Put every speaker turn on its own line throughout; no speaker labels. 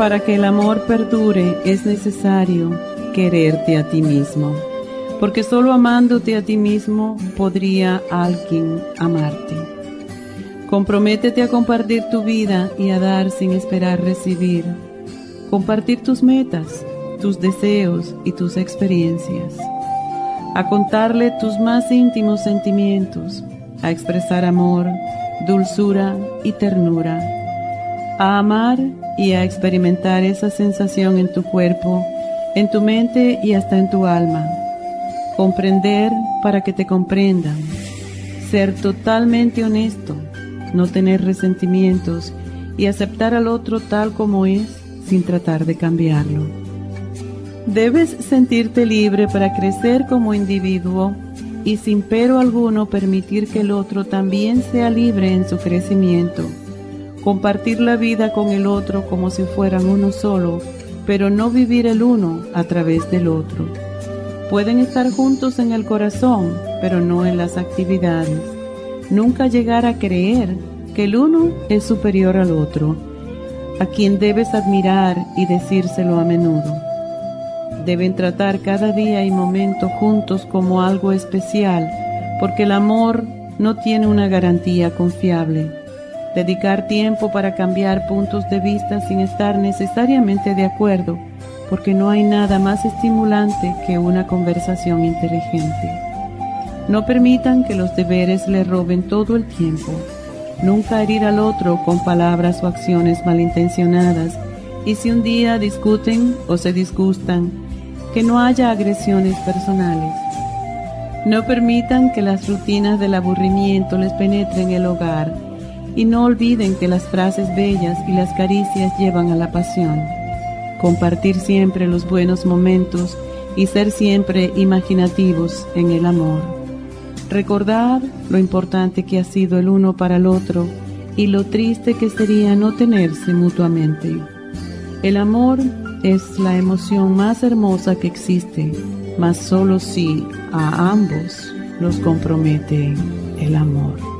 Para que el amor perdure es necesario quererte a ti mismo, porque solo amándote a ti mismo podría alguien amarte. Comprométete a compartir tu vida y a dar sin esperar recibir. Compartir tus metas, tus deseos y tus experiencias. A contarle tus más íntimos sentimientos, a expresar amor, dulzura y ternura. A amar y a experimentar esa sensación en tu cuerpo, en tu mente y hasta en tu alma. Comprender para que te comprendan. Ser totalmente honesto, no tener resentimientos y aceptar al otro tal como es sin tratar de cambiarlo. Debes sentirte libre para crecer como individuo y sin pero alguno permitir que el otro también sea libre en su crecimiento compartir la vida con el otro como si fueran uno solo, pero no vivir el uno a través del otro. Pueden estar juntos en el corazón, pero no en las actividades. Nunca llegar a creer que el uno es superior al otro, a quien debes admirar y decírselo a menudo. Deben tratar cada día y momento juntos como algo especial, porque el amor no tiene una garantía confiable dedicar tiempo para cambiar puntos de vista sin estar necesariamente de acuerdo, porque no hay nada más estimulante que una conversación inteligente. No permitan que los deberes le roben todo el tiempo. Nunca herir al otro con palabras o acciones malintencionadas. Y si un día discuten o se disgustan, que no haya agresiones personales. No permitan que las rutinas del aburrimiento les penetren el hogar y no olviden que las frases bellas y las caricias llevan a la pasión. Compartir siempre los buenos momentos y ser siempre imaginativos en el amor. Recordar lo importante que ha sido el uno para el otro y lo triste que sería no tenerse mutuamente. El amor es la emoción más hermosa que existe, mas solo si a ambos los compromete el amor.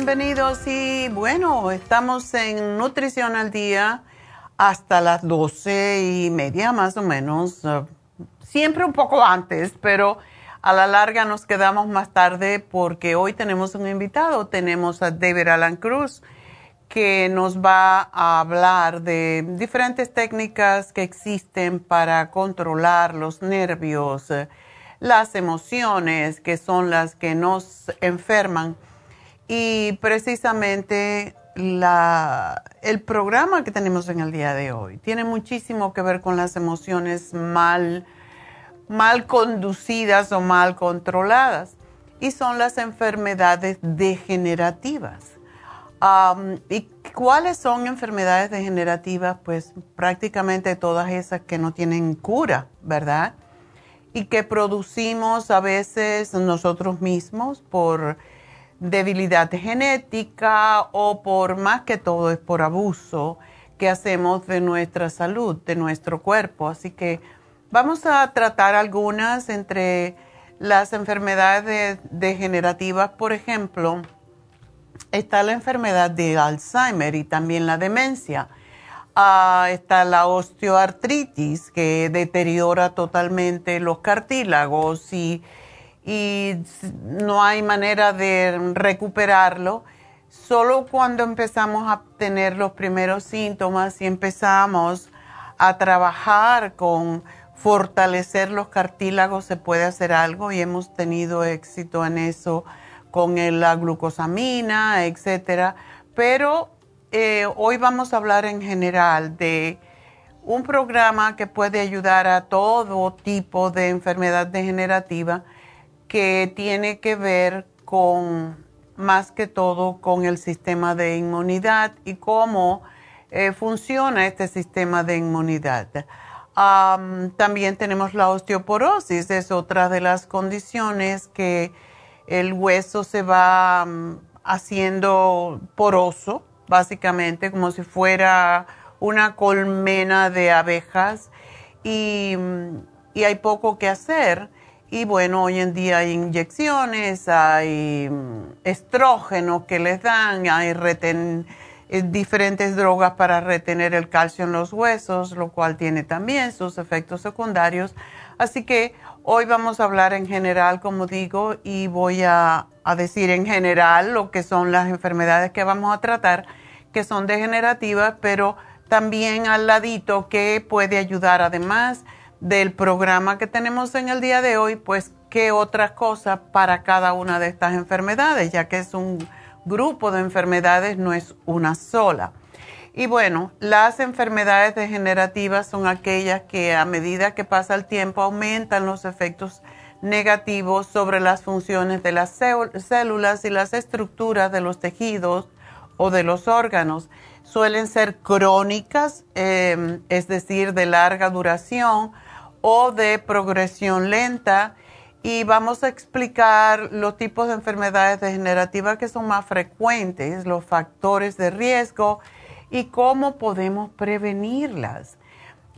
Bienvenidos. Y bueno, estamos en Nutrición al Día hasta las doce y media más o menos. Uh, siempre un poco antes, pero a la larga nos quedamos más tarde porque hoy tenemos un invitado. Tenemos a David Alan Cruz que nos va a hablar de diferentes técnicas que existen para controlar los nervios, eh, las emociones, que son las que nos enferman. Y precisamente el programa que tenemos en el día de hoy tiene muchísimo que ver con las emociones mal, mal conducidas o mal controladas. Y son las enfermedades degenerativas ¿Y cuáles son enfermedades degenerativas? Pues prácticamente todas esas que no tienen cura, ¿verdad? Y que producimos a veces nosotros mismos por debilidad genética o por más que todo es por abuso que hacemos de nuestra salud, de nuestro cuerpo. Así que vamos a tratar algunas entre las enfermedades degenerativas, por ejemplo está la enfermedad de Alzheimer y también la demencia. Ah, está la osteoartritis que deteriora totalmente los cartílagos y, no hay manera de recuperarlo. Solo cuando empezamos a tener los primeros síntomas y empezamos a trabajar con fortalecer los cartílagos se puede hacer algo y hemos tenido éxito en eso con la glucosamina, etcétera. Pero eh, hoy vamos a hablar en general de un programa que puede ayudar a todo tipo de enfermedad degenerativa que tiene que ver con, más que todo, con el sistema de inmunidad y cómo eh, funciona este sistema de inmunidad. también tenemos la osteoporosis, es otra de las condiciones que el hueso se va haciendo poroso, básicamente, como si fuera una colmena de abejas y, hay poco que hacer. Y bueno, hoy en día hay inyecciones, hay mm, estrógenos que les dan, hay eh, diferentes drogas para retener el calcio en los huesos, lo cual tiene también sus efectos secundarios. Así que Hoy vamos a hablar en general, como digo, y voy a, decir en general lo que son las enfermedades que vamos a tratar, que son degenerativas, pero también al ladito que puede ayudar, además del programa que tenemos en el día de hoy, pues qué otras cosas para cada una de estas enfermedades, ya que es un grupo de enfermedades, no es una sola. Y bueno, las enfermedades degenerativas son aquellas que a medida que pasa el tiempo aumentan los efectos negativos sobre las funciones de las células y las estructuras de los tejidos o de los órganos. Suelen ser crónicas, em, es decir, de larga duración o de progresión lenta. Y vamos a explicar los tipos de enfermedades degenerativas que son más frecuentes, los factores de riesgo y cómo podemos prevenirlas.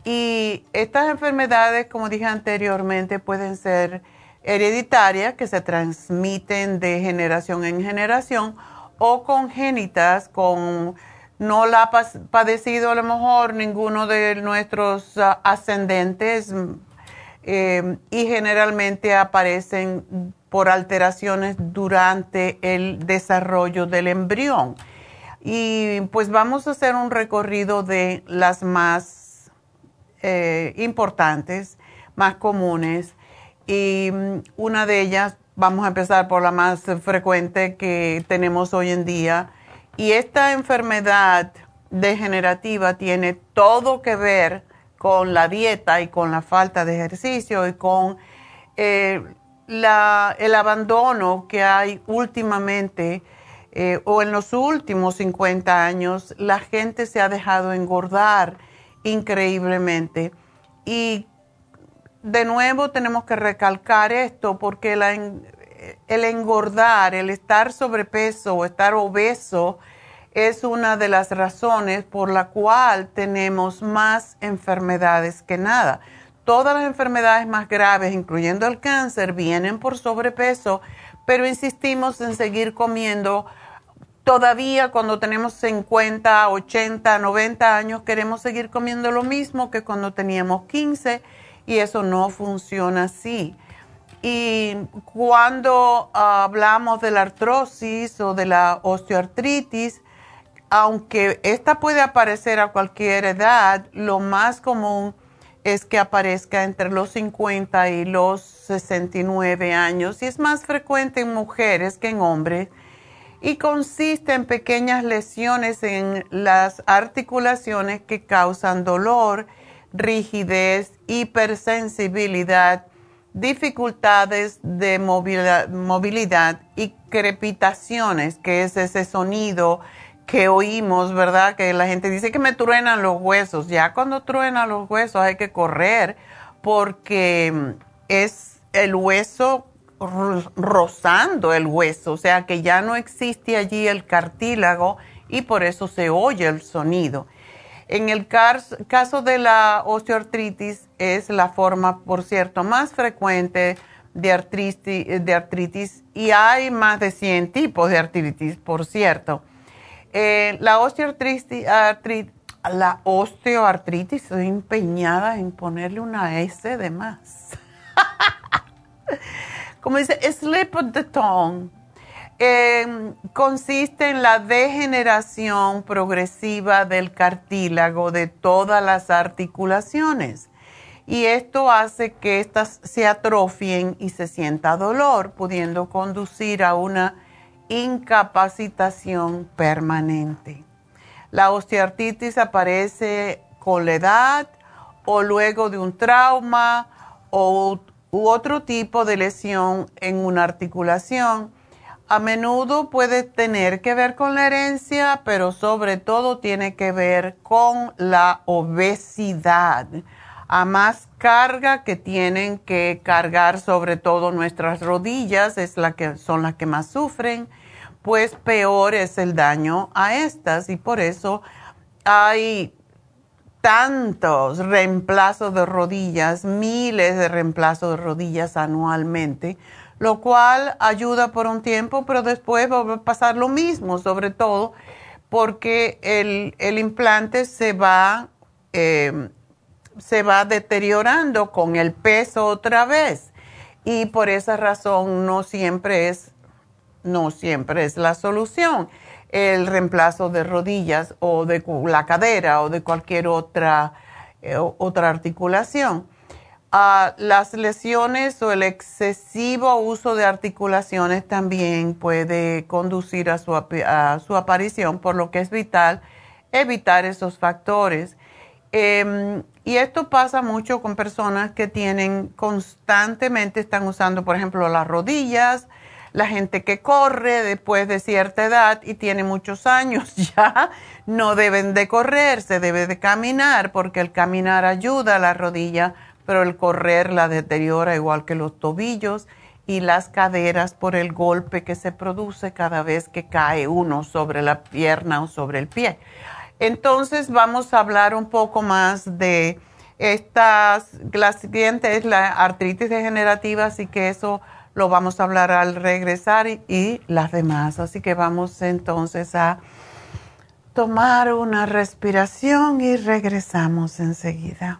Y estas enfermedades, como dije anteriormente, pueden ser hereditarias, que se transmiten de generación en generación, o congénitas, con no la ha padecido a lo mejor ninguno de nuestros ah, ascendentes eh, y generalmente aparecen por alteraciones durante el desarrollo del embrión. Y pues vamos a hacer un recorrido de las más eh, importantes, más comunes. Y mm, una de ellas, vamos a empezar por la más frecuente que tenemos hoy en día. Y esta enfermedad degenerativa tiene todo que ver con la dieta y con la falta de ejercicio y con eh, el abandono que hay últimamente eh, o en los últimos 50 años la gente se ha dejado engordar increíblemente. Y de nuevo tenemos que recalcar esto porque el engordar, el estar sobrepeso o estar obeso es una de las razones por la cual tenemos más enfermedades que nada. Todas las enfermedades más graves, incluyendo el cáncer, vienen por sobrepeso pero insistimos en seguir comiendo. Todavía cuando tenemos 50, 80, 90 años queremos seguir comiendo lo mismo que cuando teníamos 15 y eso no funciona así. Y cuando hablamos de la artrosis o de la osteoartritis, aunque esta puede aparecer a cualquier edad, lo más común es que aparezca entre los 50 y los 69 años y es más frecuente en mujeres que en hombres y consiste en pequeñas lesiones en las articulaciones que causan dolor, rigidez, hipersensibilidad, dificultades de movilidad, y crepitaciones, que es ese sonido que oímos, ¿verdad? Que la gente dice que me truenan los huesos. Ya cuando truenan los huesos hay que correr porque es el hueso rozando el hueso, o sea que ya no existe allí el cartílago y por eso se oye el sonido. En el caso de la osteoartritis es la forma, por cierto, más frecuente de artritis, y hay más de 100 tipos de artritis, por cierto. Eh, la osteoartritis, la osteoartritis, estoy empeñada en ponerle una S de más. Como dice, slip of the tongue Em, consiste en la degeneración progresiva del cartílago de todas las articulaciones. Y esto hace que éstas se atrofien y se sienta dolor, pudiendo conducir a una incapacitación permanente. La osteoartritis aparece con la edad o luego de un trauma o, u otro tipo de lesión en una articulación a menudo puede tener que ver con la herencia, pero sobre todo tiene que ver con la obesidad. A más carga que tienen que cargar sobre todo nuestras rodillas, es la que son las que más sufren, pues peor es el daño a estas. Y por eso hay tantos reemplazos de rodillas, miles de reemplazos de rodillas anualmente lo cual ayuda por un tiempo, pero después va a pasar lo mismo, sobre todo porque el, implante se va, em, se va deteriorando con el peso otra vez. Y por esa razón no siempre es, no siempre es la solución el reemplazo de rodillas o de la cadera o de cualquier otra, eh, otra articulación las lesiones o el excesivo uso de articulaciones también puede conducir a su, aparición, por lo que es vital evitar esos factores. Em, y esto pasa mucho con personas que tienen constantemente, están usando, por ejemplo, las rodillas, la gente que corre después de cierta edad y tiene muchos años ya, no deben de correr, se debe de caminar porque el caminar ayuda a la rodilla pero el correr la deteriora igual que los tobillos y las caderas por el golpe que se produce cada vez que cae uno sobre la pierna o sobre el pie. Entonces vamos a hablar un poco más de estas, la siguiente es la artritis degenerativa, así que eso lo vamos a hablar al regresar y, y las demás. Así que vamos entonces a tomar una respiración y regresamos enseguida.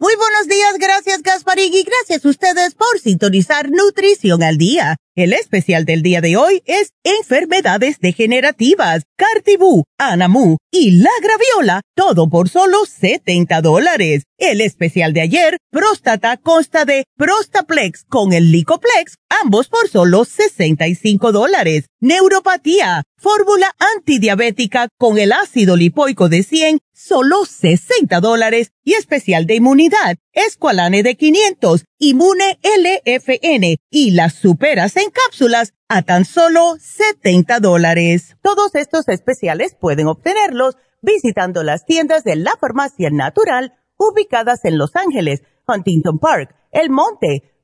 Muy buenos días, gracias Gasparín y gracias a ustedes por sintonizar Nutrición al Día. El especial del día de hoy es enfermedades degenerativas, Cartibú, Anamu y la Graviola, todo por solo 70 dólares. El especial de ayer, próstata, consta de Prostaplex con el Licoplex, ambos por solo 65 dólares. Neuropatía, fórmula antidiabética con el ácido lipoico de 100, solo 60 dólares. Y especial de inmunidad, Esqualane de 500, Inmune LFN y las superas en cápsulas a tan solo 70 dólares. Todos estos especiales pueden obtenerlos visitando las tiendas de la farmacia natural ubicadas en Los Ángeles, Huntington Park, El Monte,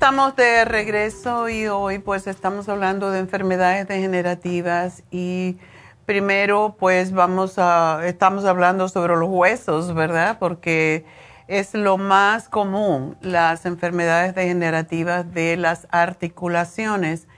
Estamos de regreso y hoy pues estamos hablando de enfermedades degenerativas y primero pues vamos a, estamos hablando sobre los huesos, ¿verdad? Porque es lo más común, las enfermedades degenerativas de las articulaciones.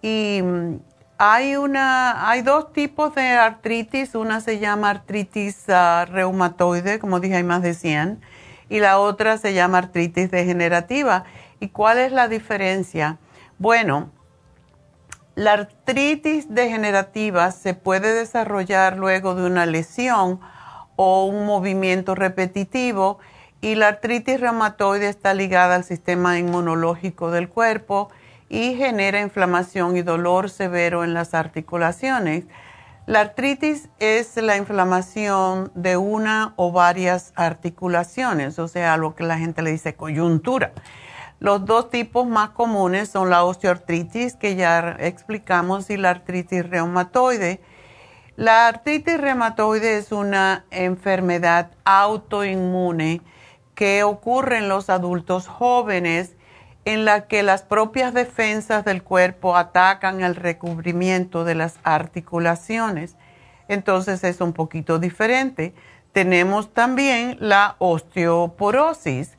Y mm, hay, una, hay dos tipos de artritis, una se llama artritis ah, reumatoide, como dije hay más de 100, y la otra se llama artritis degenerativa. ¿Y cuál es la diferencia? Bueno, la artritis degenerativa se puede desarrollar luego de una lesión o un movimiento repetitivo y la artritis reumatoide está ligada al sistema inmunológico del cuerpo y genera inflamación y dolor severo en las articulaciones. La artritis es la inflamación de una o varias articulaciones, o sea, lo que la gente le dice coyuntura. Los dos tipos más comunes son la osteoartritis, que ya explicamos, y la artritis reumatoide. La artritis reumatoide es una enfermedad autoinmune que ocurre en los adultos jóvenes en la que las propias defensas del cuerpo atacan el recubrimiento de las articulaciones. Entonces es un poquito diferente. Tenemos también la osteoporosis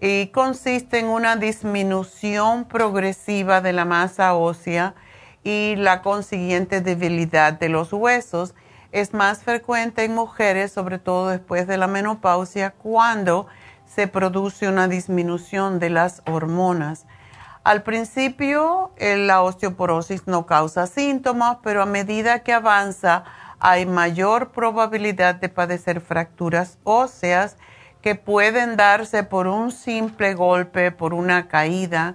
y consiste en una disminución progresiva de la masa ósea y la consiguiente debilidad de los huesos. Es más frecuente en mujeres, sobre todo después de la menopausia, cuando se produce una disminución de las hormonas. Al principio, la osteoporosis no causa síntomas, pero a medida que avanza, hay mayor probabilidad de padecer fracturas óseas que pueden darse por un simple golpe, por una caída.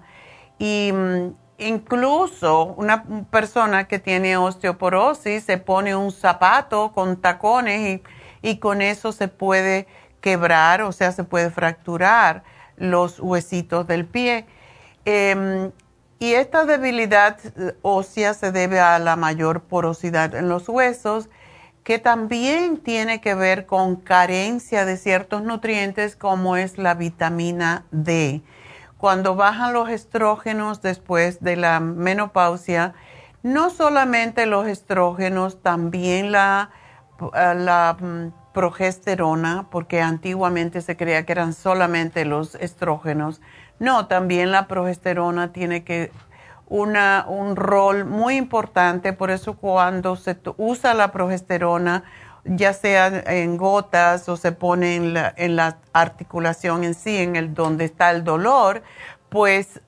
Y mm, incluso una persona que tiene osteoporosis se pone un zapato con tacones y, con eso se puede quebrar, o sea, se puede fracturar los huesitos del pie. Em, y esta debilidad eh, ósea se debe a la mayor porosidad en los huesos que también tiene que ver con carencia de ciertos nutrientes como es la vitamina D. cuando bajan los estrógenos después de la menopausia, no solamente los estrógenos, también la, la mm, progesterona, porque antiguamente se creía que eran solamente los estrógenos. No, también la progesterona tiene que una, un rol muy importante, por eso cuando se usa la progesterona, ya sea en gotas o se pone en la, en la articulación en sí, en el donde está el dolor, pues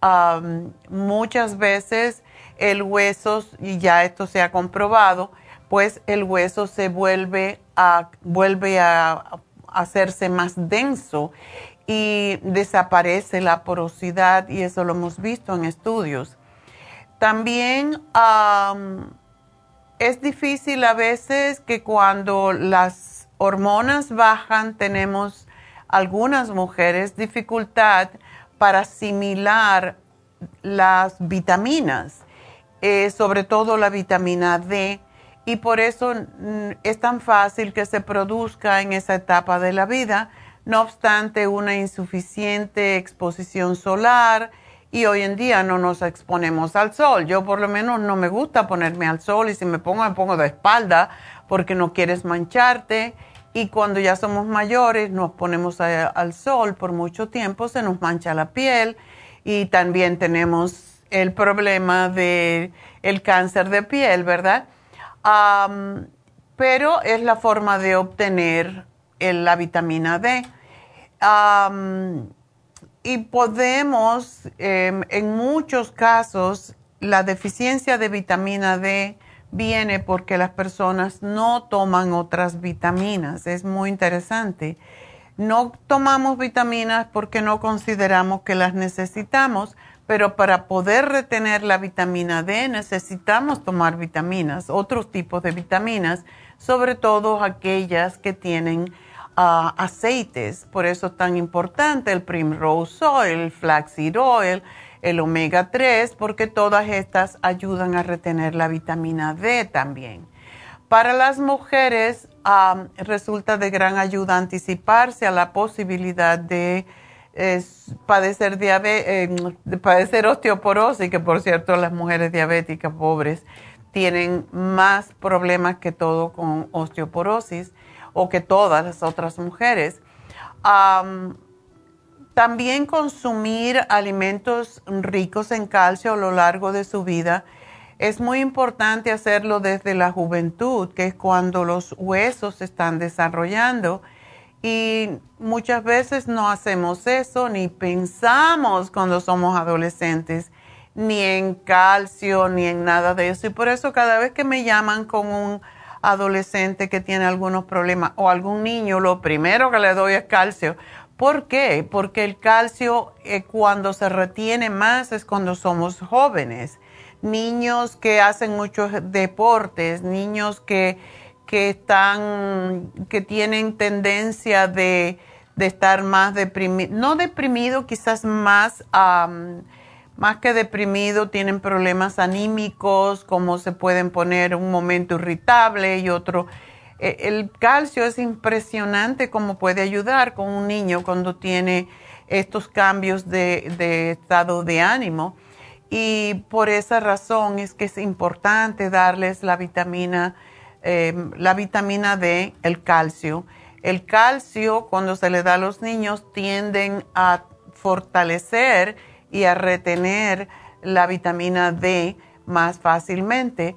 muchas veces el hueso, y ya esto se ha comprobado, pues el hueso se vuelve a, vuelve a hacerse más denso y desaparece la porosidad y eso lo hemos visto en estudios. También es difícil a veces que cuando las hormonas bajan tenemos algunas mujeres dificultad para asimilar las vitaminas, eh, sobre todo la vitamina D, y por eso mm, es tan fácil que se produzca en esa etapa de la vida. No obstante una insuficiente exposición solar y hoy en día no nos exponemos al sol. Yo por lo menos no me gusta ponerme al sol y si me pongo me pongo de espalda porque no quieres mancharte y cuando ya somos mayores nos ponemos al sol por mucho tiempo se nos mancha la piel y también tenemos el problema de el cáncer de piel, ¿verdad? pero es la forma de obtener la vitamina D. y podemos, em, en muchos casos, la deficiencia de vitamina D viene porque las personas no toman otras vitaminas. Es muy interesante. No tomamos vitaminas porque no consideramos que las necesitamos, pero para poder retener la vitamina D necesitamos tomar vitaminas, otros tipos de vitaminas, sobre todo aquellas que tienen aceites. Por eso es tan importante el Primrose Oil, el Flaxseed Oil, el omega 3, porque todas estas ayudan a retener la vitamina D también. Para las mujeres resulta de gran ayuda anticiparse a la posibilidad de, padecer, de padecer osteoporosis, que por cierto las mujeres diabéticas pobres tienen más problemas que todo con osteoporosis o que todas las otras mujeres. también consumir alimentos ricos en calcio a lo largo de su vida. Es muy importante hacerlo desde la juventud, que es cuando los huesos se están desarrollando. Y muchas veces no hacemos eso, ni pensamos cuando somos adolescentes, ni en calcio, ni en nada de eso. Y por eso cada vez que me llaman con un adolescente que tiene algunos problemas o algún niño, lo primero que le doy es calcio. ¿Por qué? Porque el calcio cuando se retiene más es cuando somos jóvenes. Niños que hacen muchos deportes, niños que, que están, que tienen tendencia de, de estar más deprimido, no deprimido, quizás más más que deprimido, tienen problemas anímicos, como se pueden poner un momento irritable y otro. E, el calcio es impresionante cómo puede ayudar con un niño cuando tiene estos cambios de, estado de ánimo. Y por esa razón es que es importante darles la vitamina, em, la vitamina D, el calcio. El calcio, cuando se le da a los niños, tienden a fortalecer y a retener la vitamina D más fácilmente.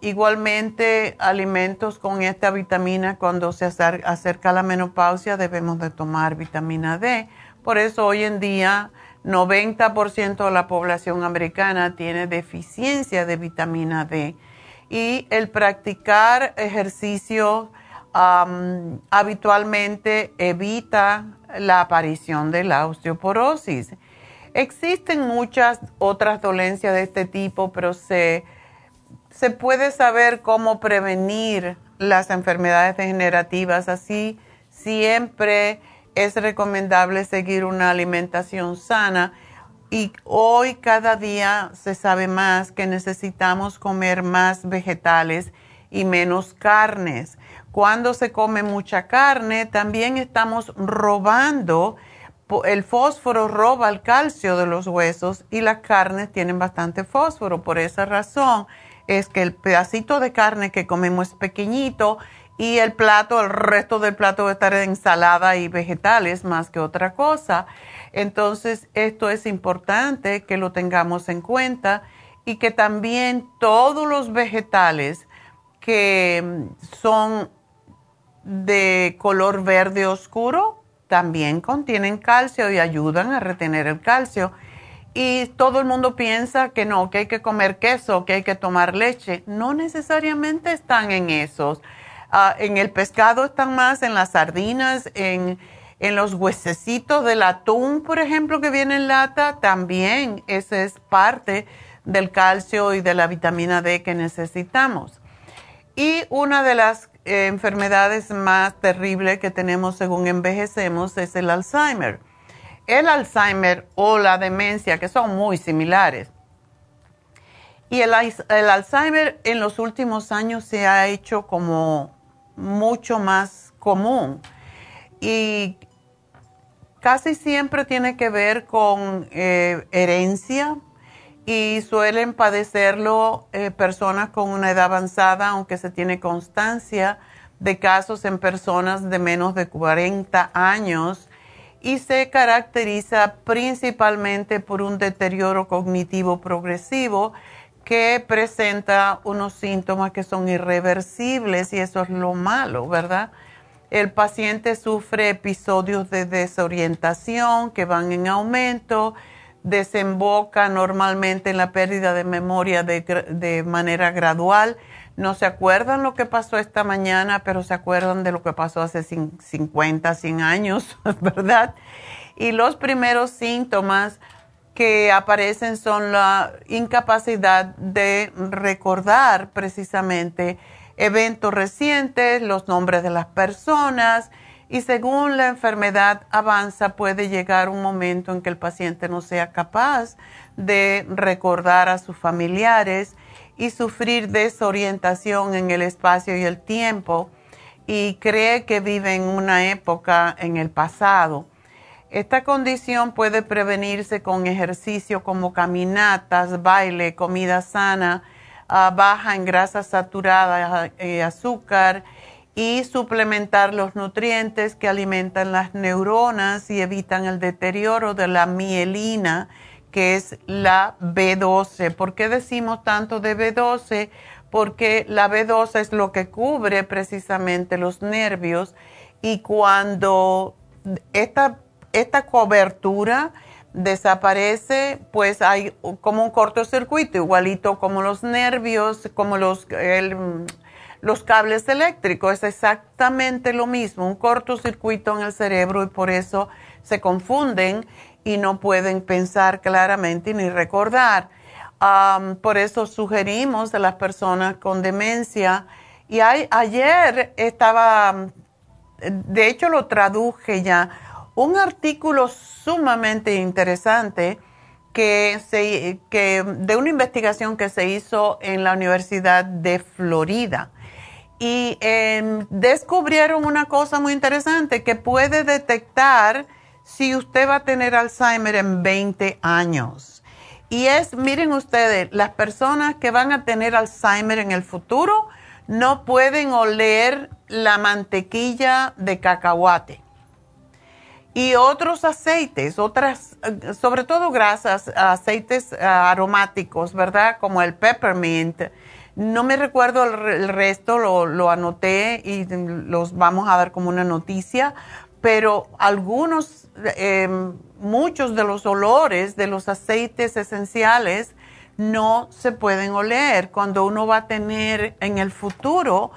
igualmente, alimentos con esta vitamina, cuando se acerca la menopausia, debemos de tomar vitamina D. Por eso hoy en día, 90% de la población americana tiene deficiencia de vitamina D. Y el practicar ejercicio habitualmente evita la aparición de la osteoporosis. Existen muchas otras dolencias de este tipo, pero se, se puede saber cómo prevenir las enfermedades degenerativas. Así siempre es recomendable seguir una alimentación sana. Y hoy cada día se sabe más que necesitamos comer más vegetales y menos carnes. Cuando se come mucha carne, también estamos robando el fósforo roba el calcio de los huesos y las carnes tienen bastante fósforo. Por esa razón es que el pedacito de carne que comemos es pequeñito y el plato, el resto del plato va a estar de ensalada y vegetales más que otra cosa. Entonces, esto es importante que lo tengamos en cuenta y que también todos los vegetales que son de color verde oscuro también contienen calcio y ayudan a retener el calcio. Y todo el mundo piensa que no, que hay que comer queso, que hay que tomar leche. No necesariamente están en esos. Ah, en el pescado están más, en las sardinas, en, en los huesecitos del atún, por ejemplo, que viene en lata, también esa es parte del calcio y de la vitamina D que necesitamos. Y una de las enfermedades más terribles que tenemos según envejecemos es el Alzheimer. El Alzheimer o la demencia, que son muy similares. Y el, Alzheimer en los últimos años se ha hecho como mucho más común. Y casi siempre tiene que ver con eh, herencia, y suelen padecerlo eh, personas con una edad avanzada, aunque se tiene constancia de casos en personas de menos de 40 años y se caracteriza principalmente por un deterioro cognitivo progresivo que presenta unos síntomas que son irreversibles y eso es lo malo, ¿verdad? El paciente sufre episodios de desorientación que van en aumento, desemboca normalmente en la pérdida de memoria de, manera gradual. No se acuerdan lo que pasó esta mañana, pero se acuerdan de lo que pasó hace 50, 100 años, ¿verdad? Y los primeros síntomas que aparecen son la incapacidad de recordar precisamente eventos recientes, los nombres de las personas, y según la enfermedad avanza puede llegar un momento en que el paciente no sea capaz de recordar a sus familiares y sufrir desorientación en el espacio y el tiempo y cree que vive en una época en el pasado. Esta condición puede prevenirse con ejercicio como caminatas, baile, comida sana, ah, baja en grasas saturadas y eh, azúcar y suplementar los nutrientes que alimentan las neuronas y evitan el deterioro de la mielina, que es la B12. ¿Por qué decimos tanto de B12? Porque la B12 es lo que cubre precisamente los nervios y cuando esta, esta cobertura desaparece, pues hay como un cortocircuito, igualito como los nervios, como los, los cables eléctricos. Es exactamente lo mismo, un cortocircuito en el cerebro y por eso se confunden y no pueden pensar claramente ni recordar. por eso sugerimos a las personas con demencia. Y ayer estaba, de hecho lo traduje ya, un artículo sumamente interesante que, se, que de una investigación que se hizo en la Universidad de Florida y em, descubrieron una cosa muy interesante que puede detectar si usted va a tener Alzheimer en 20 años. Y es, miren ustedes, las personas que van a tener Alzheimer en el futuro no pueden oler la mantequilla de cacahuate. Y otros aceites, otras, sobre todo grasas, aceites aromáticos, ¿verdad? Como el peppermint, no me recuerdo el, resto, lo, anoté y los vamos a dar como una noticia, pero algunos, em, muchos de los olores de los aceites esenciales no se pueden oler. Cuando uno va a tener en el futuro,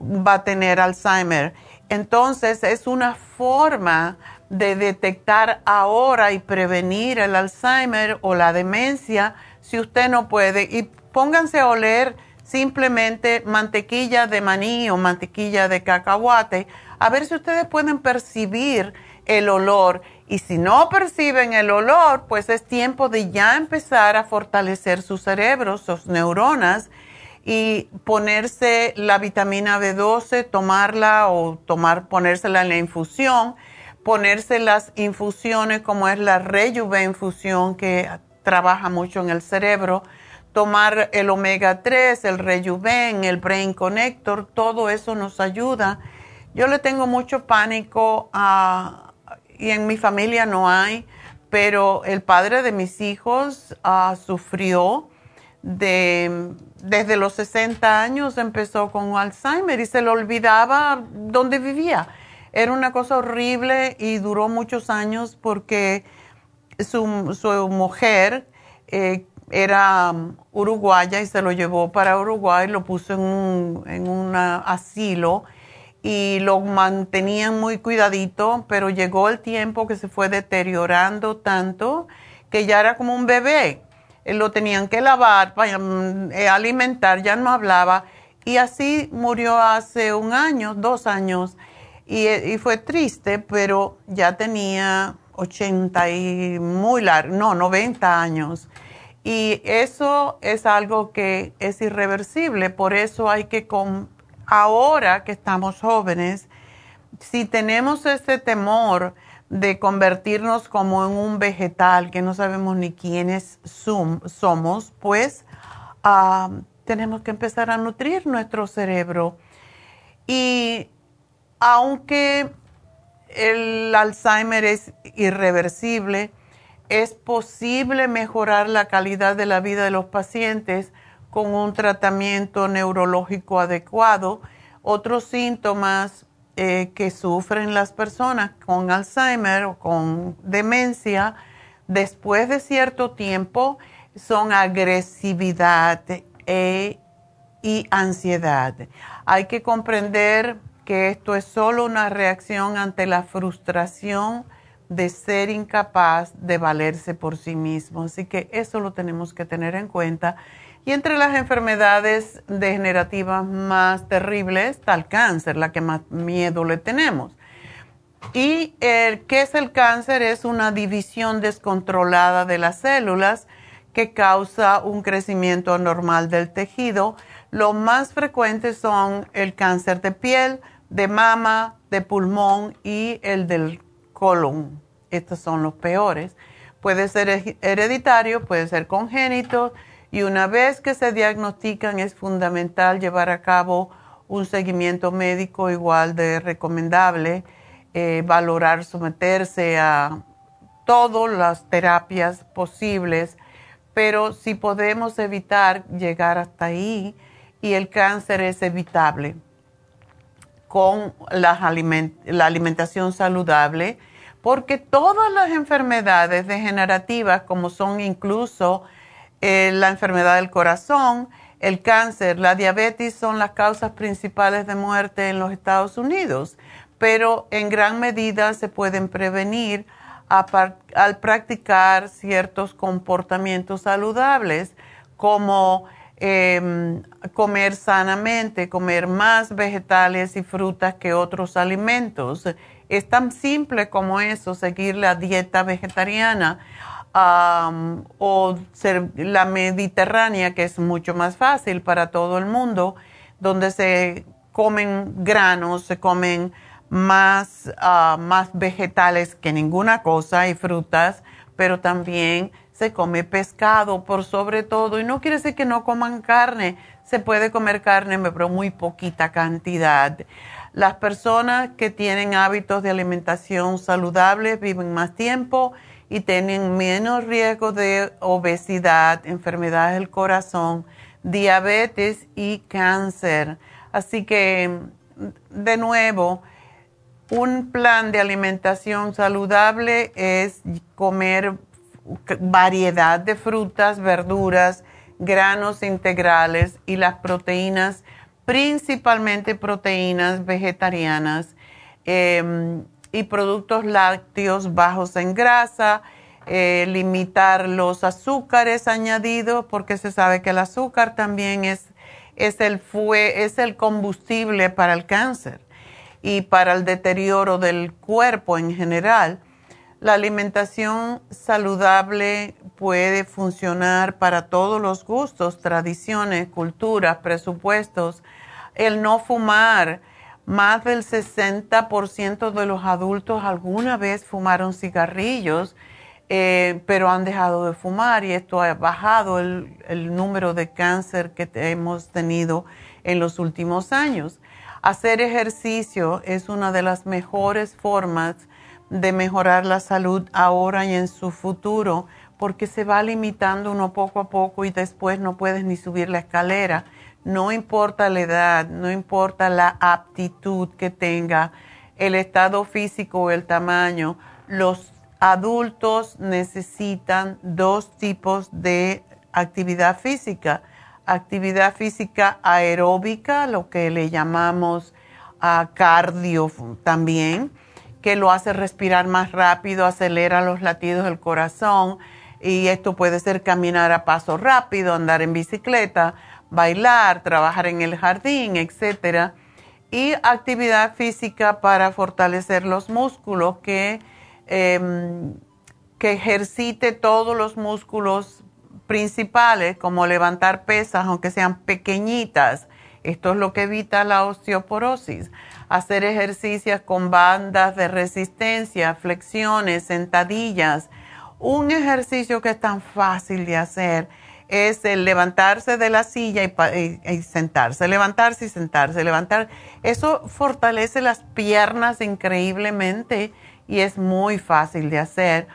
va a tener Alzheimer. Entonces es una forma de detectar ahora y prevenir el Alzheimer o la demencia si usted no puede. Y pónganse a oler simplemente mantequilla de maní o mantequilla de cacahuate, a ver si ustedes pueden percibir el olor. Y si no perciben el olor, pues es tiempo de ya empezar a fortalecer su cerebro, sus neuronas y ponerse la vitamina B12, tomarla o tomar, ponérsela en la infusión ponerse las infusiones como es la Rejuve infusión que trabaja mucho en el cerebro, tomar el omega 3, el Rejuven, el Brain Connector, todo eso nos ayuda. Yo le tengo mucho pánico y en mi familia no hay, pero el padre de mis hijos uh, sufrió de, desde los 60 años, empezó con Alzheimer y se le olvidaba dónde vivía era una cosa horrible y duró muchos años porque su, mujer eh, era uruguaya y se lo llevó para Uruguay, lo puso en un, en un asilo y lo mantenían muy cuidadito, pero llegó el tiempo que se fue deteriorando tanto que ya era como un bebé. Lo tenían que lavar, mm, eh, alimentar, ya no hablaba. Y así murió hace un año, dos años. Y, fue triste, pero ya tenía 80 y muy largo, no, 90 años. Y eso es algo que es irreversible, por eso hay que, con, ahora que estamos jóvenes, si tenemos ese temor de convertirnos como en un vegetal que no sabemos ni quiénes somos, pues ah, tenemos que empezar a nutrir nuestro cerebro. Y aunque el Alzheimer es irreversible, es posible mejorar la calidad de la vida de los pacientes con un tratamiento neurológico adecuado. Otros síntomas eh, que sufren las personas con Alzheimer o con demencia después de cierto tiempo son agresividad e, y ansiedad. Hay que comprender que esto es solo una reacción ante la frustración de ser incapaz de valerse por sí mismo. Así que eso lo tenemos que tener en cuenta. Y entre las enfermedades degenerativas más terribles está el cáncer, la que más miedo le tenemos. ¿Y el, qué es el cáncer? Es una división descontrolada de las células que causa un crecimiento anormal del tejido. Lo más frecuente son el cáncer de piel, de mama, de pulmón y el del colon. Estos son los peores. Puede ser hereditario, puede ser congénito y una vez que se diagnostican es fundamental llevar a cabo un seguimiento médico igual de recomendable, eh, valorar someterse a todas las terapias posibles, pero si podemos evitar llegar hasta ahí y el cáncer es evitable con la, alimentación saludable, porque todas las enfermedades degenerativas, como son incluso eh, la enfermedad del corazón, el cáncer, la diabetes, son las causas principales de muerte en los Estados Unidos, pero en gran medida se pueden prevenir al practicar ciertos comportamientos saludables como Em, comer sanamente, comer más vegetales y frutas que otros alimentos. Es tan simple como eso, seguir la dieta vegetariana o ser la mediterránea, que es mucho más fácil para todo el mundo, donde se comen granos, se comen más, ah, más vegetales que ninguna cosa y frutas, pero también se come pescado por sobre todo y no quiere decir que no coman carne, se puede comer carne, pero muy poquita cantidad. Las personas que tienen hábitos de alimentación saludable viven más tiempo y tienen menos riesgo de obesidad, enfermedades del corazón, diabetes y cáncer. Así que, de nuevo, un plan de alimentación saludable es comer variedad de frutas, verduras, granos integrales y las proteínas, principalmente proteínas vegetarianas em, y productos lácteos bajos en grasa, eh, limitar los azúcares añadidos porque se sabe que el azúcar también es, es, el fue, es el combustible para el cáncer y para el deterioro del cuerpo en general. La alimentación saludable puede funcionar para todos los gustos, tradiciones, culturas, presupuestos. El no fumar más del 60% de los adultos alguna vez fumaron cigarrillos, eh, pero han dejado de fumar y esto ha bajado el, el número de cáncer que hemos tenido en los últimos años. Hacer ejercicio es una de las mejores formas de mejorar la salud ahora y en su futuro, porque se va limitando uno poco a poco y después no puedes ni subir la escalera. No importa la edad, no importa la aptitud que tenga, el estado físico o el tamaño, los adultos necesitan dos tipos de actividad física. Actividad física aeróbica, lo que le llamamos a cardio también, que lo hace respirar más rápido, acelera los latidos del corazón y esto puede ser caminar a paso rápido, andar en bicicleta, bailar, trabajar en el jardín, etc. Y actividad física para fortalecer los músculos, que, em, que ejercite todos los músculos principales, como levantar pesas, aunque sean pequeñitas. Esto es lo que evita la osteoporosis hacer ejercicios con bandas de resistencia, flexiones, sentadillas. Un ejercicio que es tan fácil de hacer es el levantarse de la silla y, sentarse, levantarse y sentarse, levantar. Eso fortalece las piernas increíblemente y es muy fácil de hacer.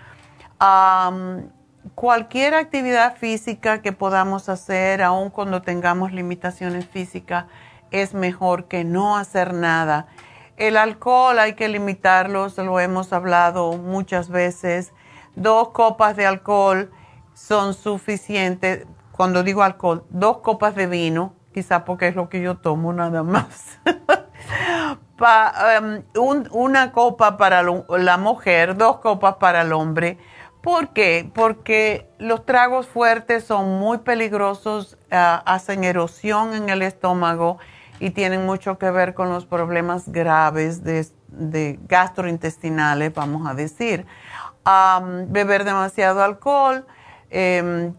cualquier actividad física que podamos hacer, aun cuando tengamos limitaciones físicas, es mejor que no hacer nada. El alcohol hay que limitarlo, se lo hemos hablado muchas veces. Dos copas de alcohol son suficientes. Cuando digo alcohol, dos copas de vino, quizá porque es lo que yo tomo nada más. Em, una copa para la mujer, dos copas para el hombre. ¿Por qué? Porque los tragos fuertes son muy peligrosos, ah, hacen erosión en el estómago y tienen mucho que ver con los problemas graves de, gastrointestinales, vamos a decir. beber demasiado alcohol em,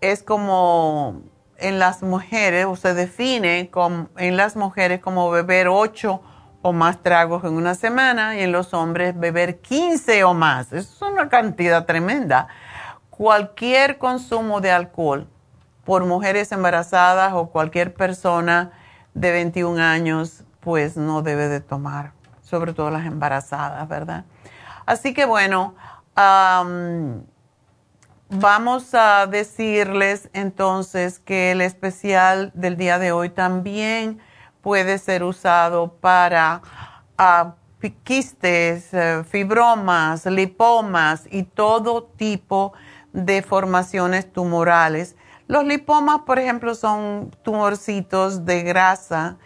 es como en las mujeres, o se define como, en las mujeres como beber 8 o más tragos en una semana y en los hombres beber 15 o más. Eso es una cantidad tremenda. Cualquier consumo de alcohol por mujeres embarazadas o cualquier persona de 21 años pues no debe de tomar, sobre todo las embarazadas, ¿verdad? Así que bueno, vamos a decirles entonces que el especial del día de hoy también puede ser usado para uh, quistes, eh, fibromas, lipomas y todo tipo de formaciones tumorales los lipomas, por ejemplo, son tumorcitos de grasa,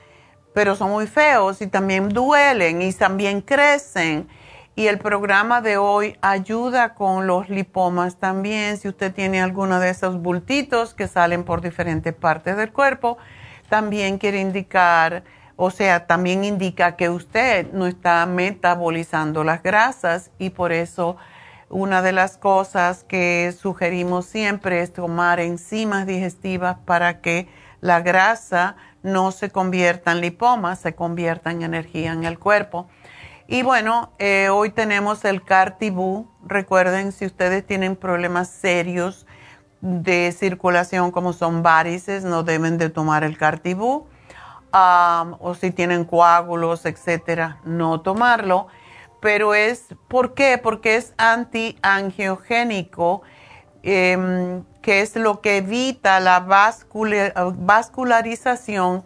pero son muy feos y también duelen y también crecen. Y el programa de hoy ayuda con los lipomas también. Si usted tiene alguno de esos bultitos que salen por diferentes partes del cuerpo, también quiere indicar, o sea, también indica que usted no está metabolizando las grasas y por eso una de las cosas que sugerimos siempre es tomar enzimas digestivas para que la grasa no se convierta en lipoma, se convierta en energía en el cuerpo. Y bueno, eh, hoy tenemos el Cartibú. Recuerden, si ustedes tienen problemas serios de circulación como son varices, no deben de tomar el Cartibú. o si tienen coágulos, etcétera, no tomarlo pero es, ¿por qué? Porque es antiangiogénico, em, que es lo que evita la vascularización,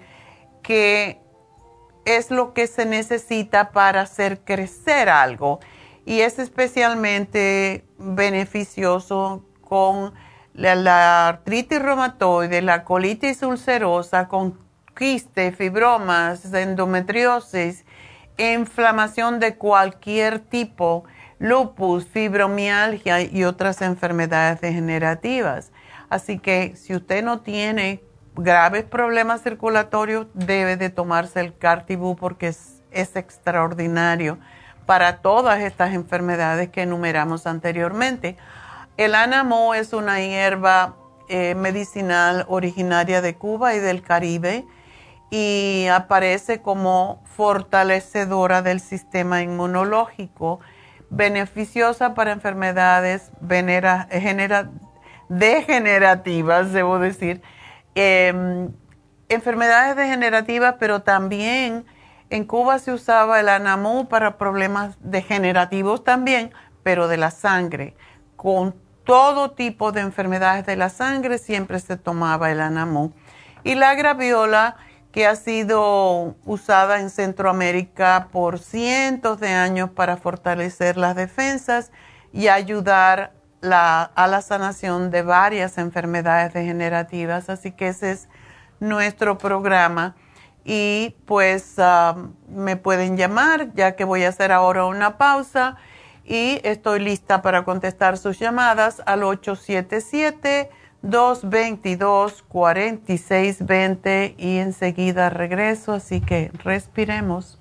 que es lo que se necesita para hacer crecer algo. Y es especialmente beneficioso con la, la artritis reumatoide, la colitis ulcerosa, con quiste, fibromas, endometriosis inflamación de cualquier tipo, lupus, fibromialgia y otras enfermedades degenerativas. Así que si usted no tiene graves problemas circulatorios, debe de tomarse el Cartibú porque es, extraordinario para todas estas enfermedades que enumeramos anteriormente. El anamo es una hierba eh, medicinal originaria de Cuba y del Caribe y aparece como fortalecedora del sistema inmunológico, beneficiosa para enfermedades degenerativas, debo decir, em, enfermedades degenerativas, pero también en Cuba se usaba el anamú para problemas degenerativos también, pero de la sangre. Con todo tipo de enfermedades de la sangre siempre se tomaba el anamú. Y la graviola, que ha sido usada en Centroamérica por cientos de años para fortalecer las defensas y ayudar a la sanación de varias enfermedades degenerativas. Así que ese es nuestro programa y pues ah, me pueden llamar ya que voy a hacer ahora una pausa y estoy lista para contestar sus llamadas al 877-222-4620 y enseguida regreso, así que respiremos.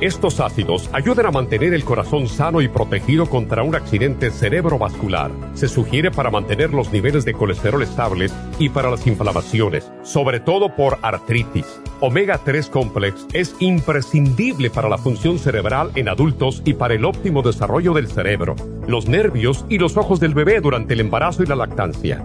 Estos ácidos ayudan a mantener el corazón sano y protegido contra un accidente cerebrovascular. Se sugiere para mantener los niveles de colesterol estables y para las inflamaciones, sobre todo por artritis. Omega 3 Complex es imprescindible para la función cerebral en adultos y para el óptimo desarrollo del cerebro, los nervios y los ojos del bebé durante el embarazo y la lactancia.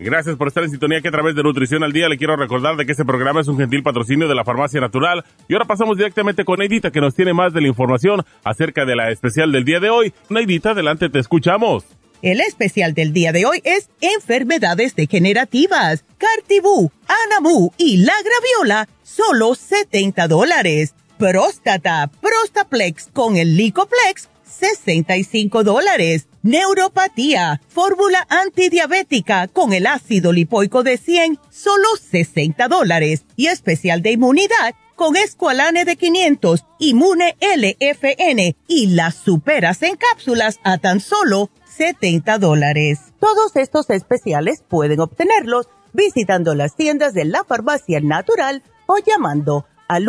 Gracias por estar en sintonía que a través de Nutrición al Día le quiero recordar de que este programa es un gentil patrocinio de la Farmacia Natural. Y ahora pasamos directamente con Neidita que nos tiene más de la información acerca de la especial del día de hoy. Neidita, adelante, te escuchamos.
El especial del día de hoy es enfermedades degenerativas. Cartibú, Anamu y la Graviola, solo 70 dólares. Próstata, Prostaplex con el Licoplex, 65 dólares. Neuropatía, fórmula antidiabética con el ácido lipoico de 100, solo 60 dólares. Y especial de inmunidad con Esqualane de 500, Inmune LFN y las superas en cápsulas a tan solo 70 dólares. Todos estos especiales pueden obtenerlos visitando las tiendas de la farmacia natural o llamando al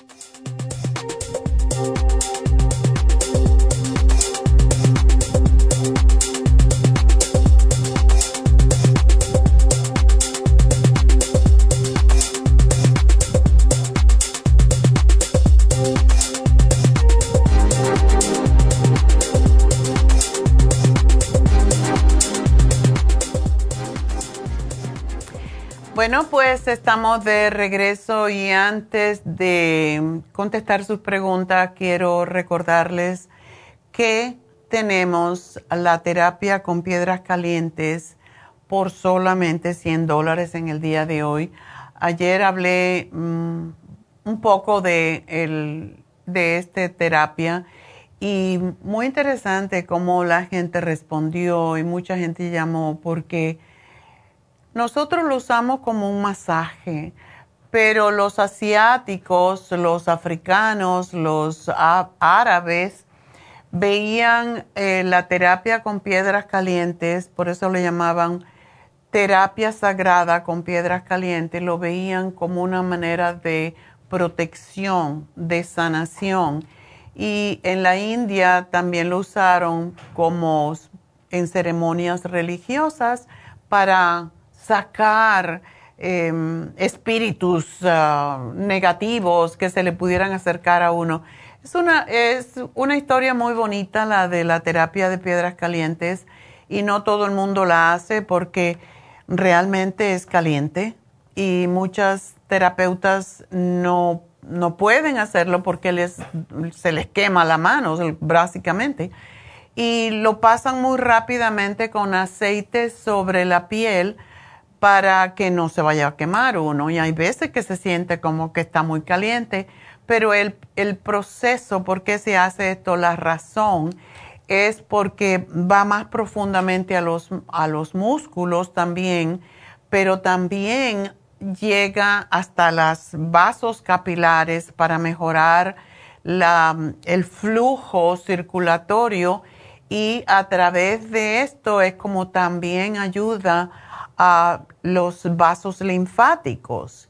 Bueno, pues estamos de regreso y antes de contestar sus preguntas, quiero recordarles que tenemos la terapia con piedras calientes por solamente 100 dólares en el día de hoy. Ayer hablé mm, un poco de, el, de esta terapia y muy interesante cómo la gente respondió y mucha gente llamó porque nosotros lo usamos como un masaje, pero los asiáticos, los africanos, los árabes veían eh, la terapia con piedras calientes, por eso le llamaban terapia sagrada con piedras calientes, lo veían como una manera de protección, de sanación. Y en la India también lo usaron como en ceremonias religiosas para sacar em, espíritus ah, negativos que se le pudieran acercar a uno. Es una, es una historia muy bonita la de la terapia de piedras calientes y no todo el mundo la hace porque realmente es caliente y muchas terapeutas no, no pueden hacerlo porque les, se les quema la mano, básicamente. Y lo pasan muy rápidamente con aceite sobre la piel para que no se vaya a quemar uno. Y hay veces que se siente como que está muy caliente, pero el, el proceso, por qué se hace esto, la razón es porque va más profundamente a los, a los músculos también, pero también llega hasta los vasos capilares para mejorar la, el flujo circulatorio y a través de esto es como también ayuda a los vasos linfáticos,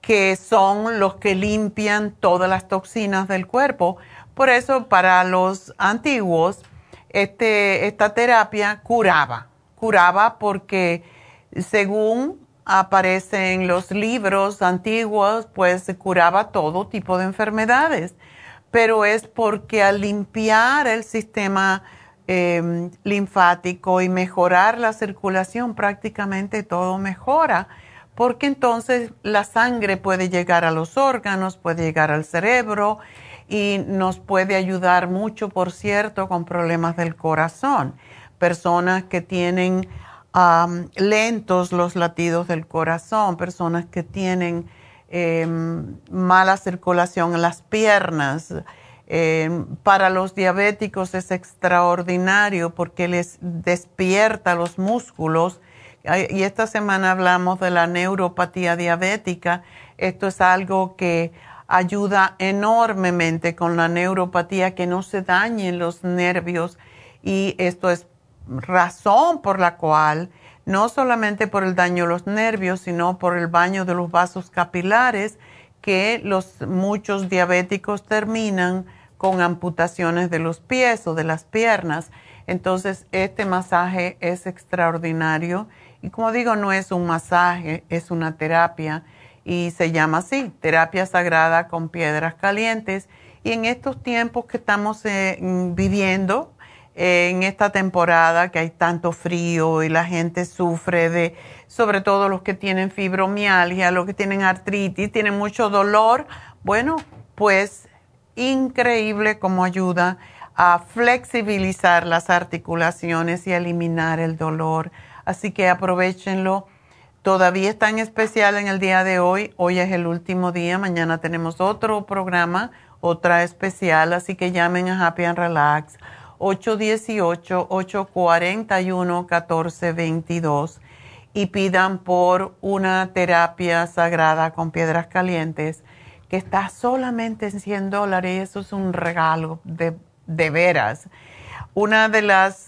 que son los que limpian todas las toxinas del cuerpo. Por eso para los antiguos, este, esta terapia curaba, curaba porque según aparece en los libros antiguos, pues curaba todo tipo de enfermedades, pero es porque al limpiar el sistema em, linfático y mejorar la circulación, prácticamente todo mejora, porque entonces la sangre puede llegar a los órganos, puede llegar al cerebro, y nos puede ayudar mucho, por cierto, con problemas del corazón. Personas que tienen lentos los latidos del corazón, personas que tienen em, mala circulación en las piernas. Em, para los diabéticos es extraordinario porque les despierta los músculos. Y esta semana hablamos de la neuropatía diabética. Esto es algo que ayuda enormemente con la neuropatía, que no se dañen los nervios y esto es razón por la cual no solamente por el daño de los nervios, sino por el baño de los vasos capilares, que los muchos diabéticos terminan con amputaciones de los pies o de las piernas. Entonces, este masaje es extraordinario y como digo, no es un masaje, es una terapia y se llama así, terapia sagrada con piedras calientes. Y en estos tiempos que estamos eh, viviendo, eh, en esta temporada que hay tanto frío y la gente sufre de, sobre todo los que tienen fibromialgia, los que tienen artritis, tienen mucho dolor, bueno, pues increíble como ayuda a flexibilizar las articulaciones y eliminar el dolor. Así que aprovechenlo Todavía está en especial en el día de hoy. Hoy es el último día. Mañana tenemos otro programa, otra especial. Así que llamen a Happy and Relax 818-841-1422 y pidan por una terapia sagrada con piedras calientes que está solamente en 100 dólares. Y eso es un regalo de, veras. Una de las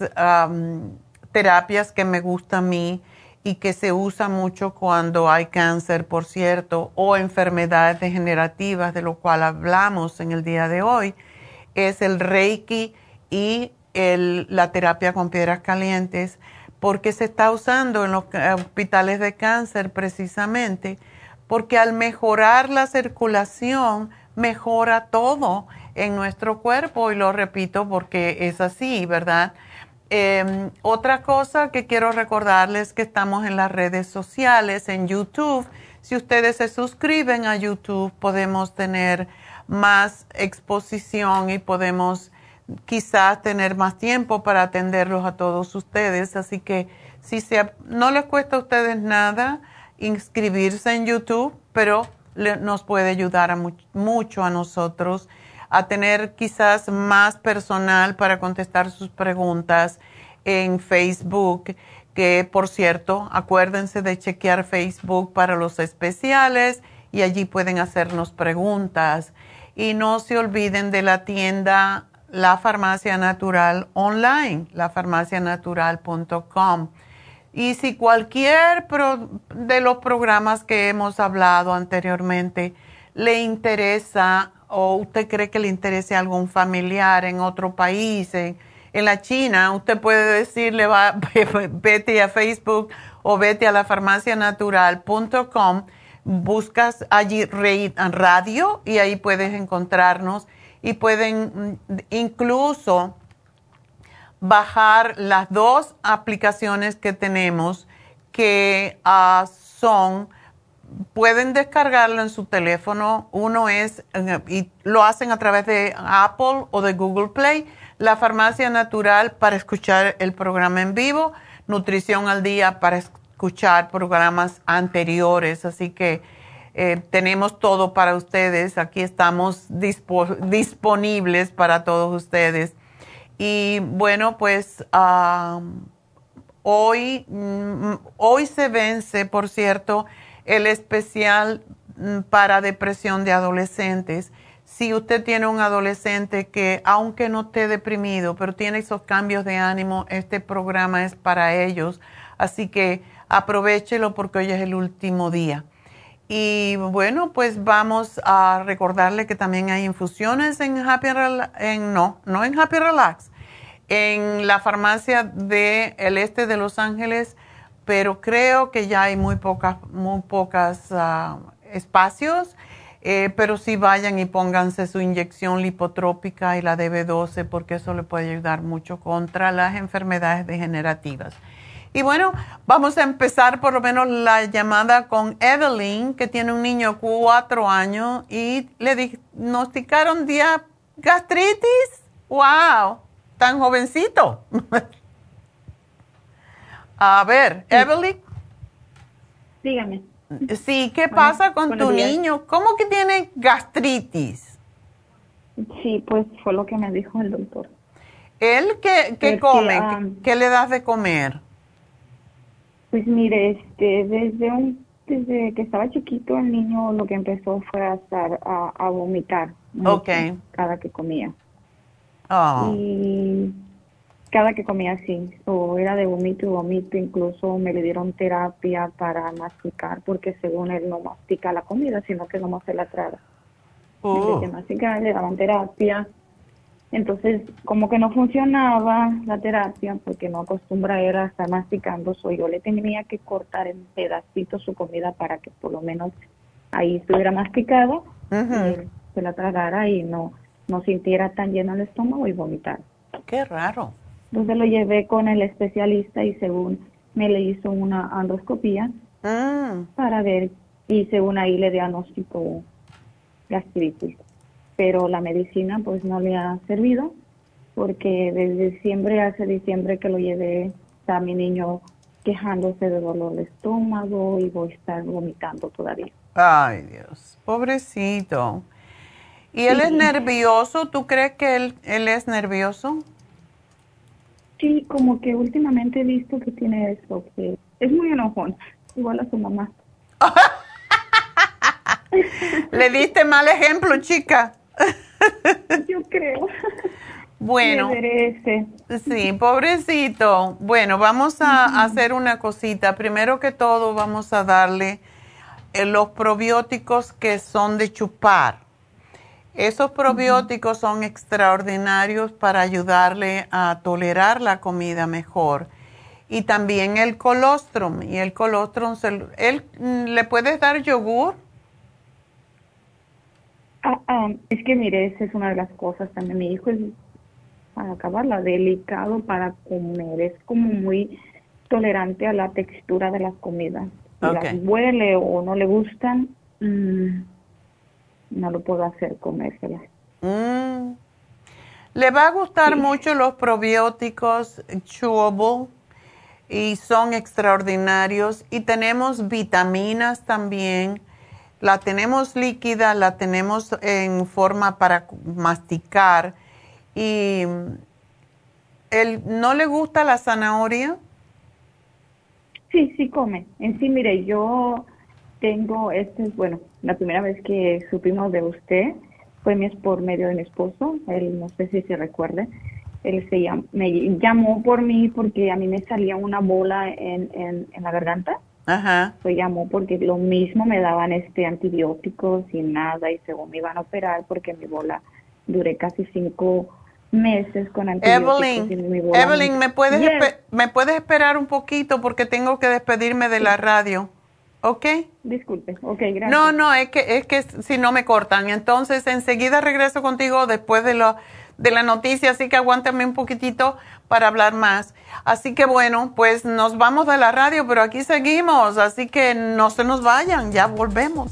terapias que me gusta a mí y que se usa mucho cuando hay cáncer, por cierto, o enfermedades degenerativas, de lo cual hablamos en el día de hoy, es el Reiki y la terapia con piedras calientes, porque se está usando en los hospitales de cáncer precisamente, porque al mejorar la circulación, mejora todo en nuestro cuerpo, y lo repito porque es así, ¿verdad? Em, otra cosa que quiero recordarles que estamos en las redes sociales, en YouTube. Si ustedes se suscriben a YouTube, podemos tener más exposición y podemos quizás tener más tiempo para atenderlos a todos ustedes. Así que si se, no les cuesta a ustedes nada inscribirse en YouTube, pero nos puede ayudar mucho a nosotros a tener quizás más personal para contestar sus preguntas en Facebook, que por cierto, acuérdense de chequear Facebook para los especiales y allí pueden hacernos preguntas. Y no se olviden de la tienda La Farmacia Natural online, lafarmacianatural.com. Y si cualquier de los programas que hemos hablado anteriormente le interesa o usted cree que le interese a algún familiar en otro país, en, la China, usted puede decirle, va, vete a Facebook o vete a la farmacianatural.com, buscas allí radio y ahí puedes encontrarnos y pueden mm, incluso bajar las dos aplicaciones que tenemos que ah, son, pueden descargarlo en su teléfono. Uno es, eh, y lo hacen a través de Apple o de Google Play, la farmacia natural para escuchar el programa en vivo, nutrición al día para escuchar programas anteriores. Así que eh, tenemos todo para ustedes. Aquí estamos disponibles para todos ustedes. Y bueno, pues hoy, mm, hoy se vence, por cierto, el especial mm, para depresión de adolescentes. Si usted tiene un adolescente que, aunque no esté deprimido, pero tiene esos cambios de ánimo, este programa es para ellos. Así que aprovechelo porque hoy es el último día. Y bueno, pues vamos a recordarle que también hay infusiones en Happy en no, no en Happy Relax, en la farmacia del este de Los Ángeles, pero creo que ya hay muy pocas, muy pocas ah, espacios. Eh, pero sí vayan y pónganse su inyección lipotrópica y la DB12 porque eso le puede ayudar mucho contra las enfermedades degenerativas. Y bueno, vamos a empezar por lo menos la llamada con Evelyn, que tiene un niño de cuatro años y le diagnosticaron gastritis. ¡Wow! Tan jovencito. A ver, Evelyn.
Dígame.
Sí, ¿qué pasa con tu niño? ¿Cómo que tiene gastritis?
Sí, pues fue lo que me dijo el doctor.
¿Él qué, qué come? ¿Qué, le das de comer?
Pues mire, este, desde un, desde que estaba chiquito el niño lo que empezó fue a, estar, a, vomitar. Cada que comía.
Oh.
Y cada que comía así, o era de vomito y vomito, incluso me le dieron terapia para masticar, porque según él no mastica la comida, sino que no se la traga. Oh. le daban terapia. Entonces, como que no funcionaba la terapia, porque no acostumbra él a estar masticando, so yo le tenía que cortar en pedacitos su comida para que por lo menos ahí estuviera masticado, se la tragara y no no sintiera tan lleno el estómago y vomitar.
Qué raro.
Entonces lo llevé con el especialista y según me le hizo una endoscopía
ah.
para ver y según ahí le diagnosticó gastritis. Pero la medicina pues no le ha servido porque desde diciembre hace diciembre que lo llevé está mi niño quejándose de dolor de estómago y voy a estar vomitando todavía.
Ay Dios, pobrecito. ¿Y él es nervioso? ¿Tú crees que él, él es nervioso?
Sí, como que últimamente he visto que tiene eso, que es muy enojón, igual a su mamá.
Le diste mal ejemplo, chica.
Yo creo.
Bueno, sí, pobrecito. Bueno, vamos a hacer una cosita. Primero que todo, vamos a darle eh, los probióticos que son de chupar. Esos probióticos son extraordinarios para ayudarle a tolerar la comida mejor. Y también el colostrum. Y el colostrum, ¿él, mm, ¿le puedes dar yogur?
Ah, ah, es que mire, esa es una de las cosas también. Mi hijo es, para acabarla, delicado para comer. Es como muy tolerante a la textura de las comidas. Si las huele o no le gustan, mm, no lo puedo hacer comérsela.
Mm. Le va a gustar mucho los probióticos chewable y son extraordinarios. Y tenemos vitaminas también. La tenemos líquida, la tenemos en forma para masticar. Y él, ¿no le gusta la zanahoria?
Sí, sí come. En sí, mire, yo tengo, este bueno, la primera vez que supimos de usted fue por medio de mi esposo, él no sé si se recuerde, él se me llamó por mí porque a mí me salía una bola en, en, la garganta. Ajá. Se llamó porque lo mismo me daban este antibióticos y nada y según me iban a operar porque mi bola duré casi cinco meses con antibióticos.
Evelyn, Evelyn ¿me puedes, ¿me puedes esperar un poquito porque tengo que despedirme de la radio? ¿Ok?
Disculpe, ok, gracias.
No, no, es que, es que si no me cortan. Entonces, enseguida regreso contigo después de, lo, de la noticia, así que aguántame un poquitito para hablar más. Así que bueno, pues nos vamos de la radio, pero aquí seguimos, así que no se nos vayan, ya volvemos.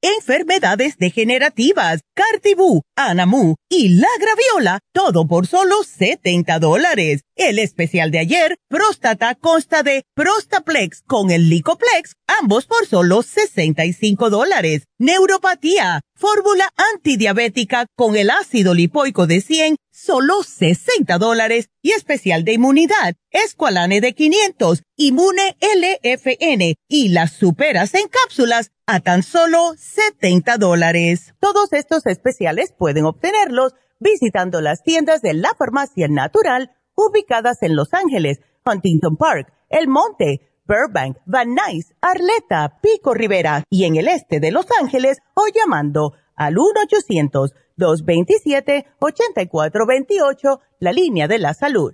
enfermedades degenerativas, Cartibú, Anamu y la Graviola, todo por solo 70 dólares. El especial de ayer, próstata, consta de Prostaplex con el Licoplex, ambos por solo 65 dólares. Neuropatía, fórmula antidiabética con el ácido lipoico de 100, solo 60 dólares. Y especial de inmunidad, Esqualane de 500, Inmune LFN y las superas en cápsulas a tan solo 70 dólares. Todos estos especiales pueden obtenerlos visitando las tiendas de la farmacia natural ubicadas en Los Ángeles, Huntington Park, El Monte, Burbank, Van Nuys, Arleta, Pico Rivera y en el este de Los Ángeles o llamando al 1-800-227-8428, la línea de la salud.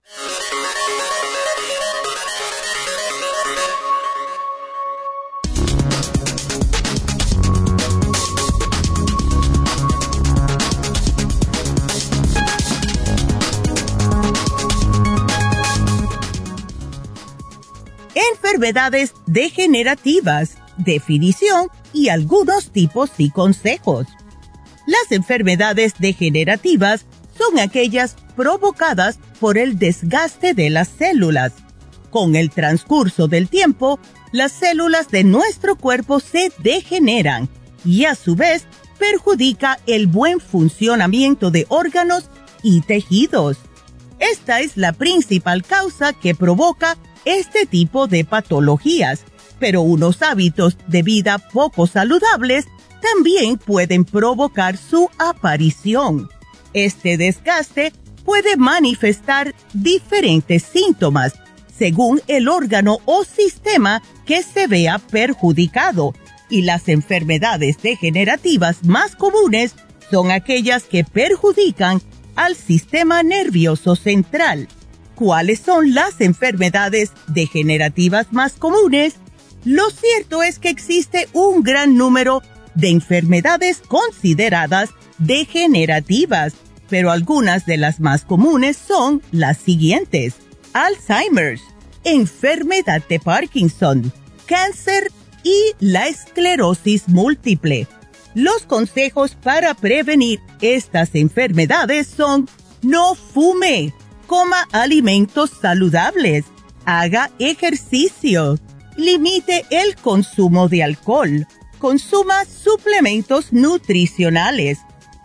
Enfermedades degenerativas, definición y algunos tipos y consejos. Las enfermedades degenerativas son aquellas provocadas por el desgaste de las células. Con el transcurso del tiempo, las células de nuestro cuerpo se degeneran y a su vez perjudica el buen funcionamiento de órganos y tejidos. Esta es la principal causa que provoca este tipo de patologías, pero unos hábitos de vida poco saludables también pueden provocar su aparición. Este desgaste puede manifestar diferentes síntomas según el órgano o sistema que se vea perjudicado y las enfermedades degenerativas más comunes son aquellas que perjudican al sistema nervioso central. ¿Cuáles son las enfermedades degenerativas más comunes? Lo cierto es que existe un gran número de enfermedades consideradas degenerativas, pero algunas de las más comunes son las siguientes. Alzheimer's, enfermedad de Parkinson, cáncer y la esclerosis múltiple. Los consejos para prevenir estas enfermedades son no fume, coma alimentos saludables, haga ejercicio, limite el consumo de alcohol, consuma suplementos nutricionales,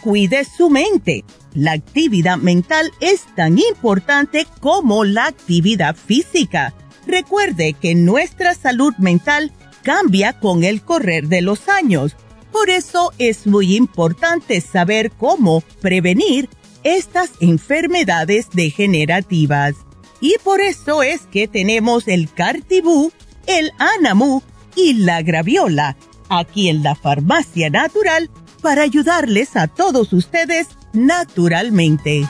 cuide su mente. La actividad mental es tan importante como la actividad física. Recuerde que nuestra salud mental cambia con el correr de los años. Por eso es muy importante saber cómo prevenir estas enfermedades degenerativas. Y por eso es que tenemos el Cartibú, el Anamu y la Graviola aquí en la Farmacia Natural para ayudarles a todos ustedes naturalmente.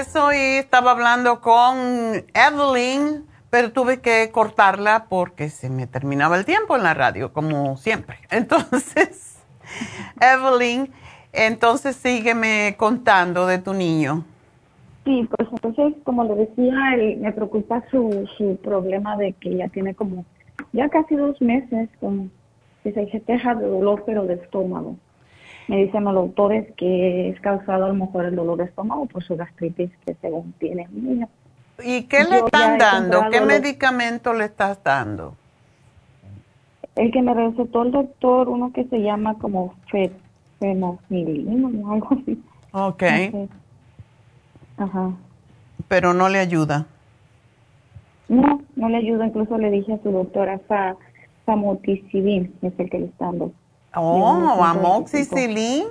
Estaba hablando con Evelyn, pero tuve que cortarla porque se me terminaba el tiempo en la radio, como siempre. Entonces, Evelyn, entonces sígueme contando de tu niño.
Sí, pues entonces, como le decía, me preocupa su, su problema de que ya tiene como, ya casi dos meses, con, que se queja de dolor, pero de estómago me dicen los doctores que es causado a lo mejor el dolor de estómago por su gastritis que según tiene niño.
¿Y qué le están dando? ¿Qué medicamento le estás dando?
El que me recetó el doctor, uno que se llama como fenofilino o algo así.
Ok.
Ajá.
Pero no le ayuda.
No, no le ayuda. Incluso le dije a su doctora, famoticibin es el que le está dando.
Oh, amoxicilin.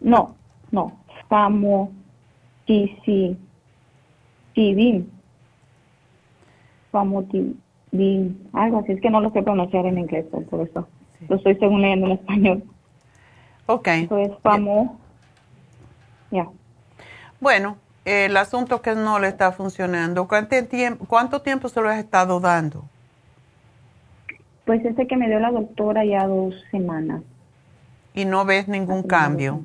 No, no, famotidin. Famotidin, algo así, es que no lo sé pronunciar en inglés, por eso lo estoy según leyendo en español.
Ok.
Entonces, famo, ya.
Bueno, el asunto que no le está funcionando, ¿cuánto tiempo, ¿cuánto tiempo se lo has estado dando?
Pues ese que me dio la doctora ya dos semanas.
¿Y no ves ningún cambio?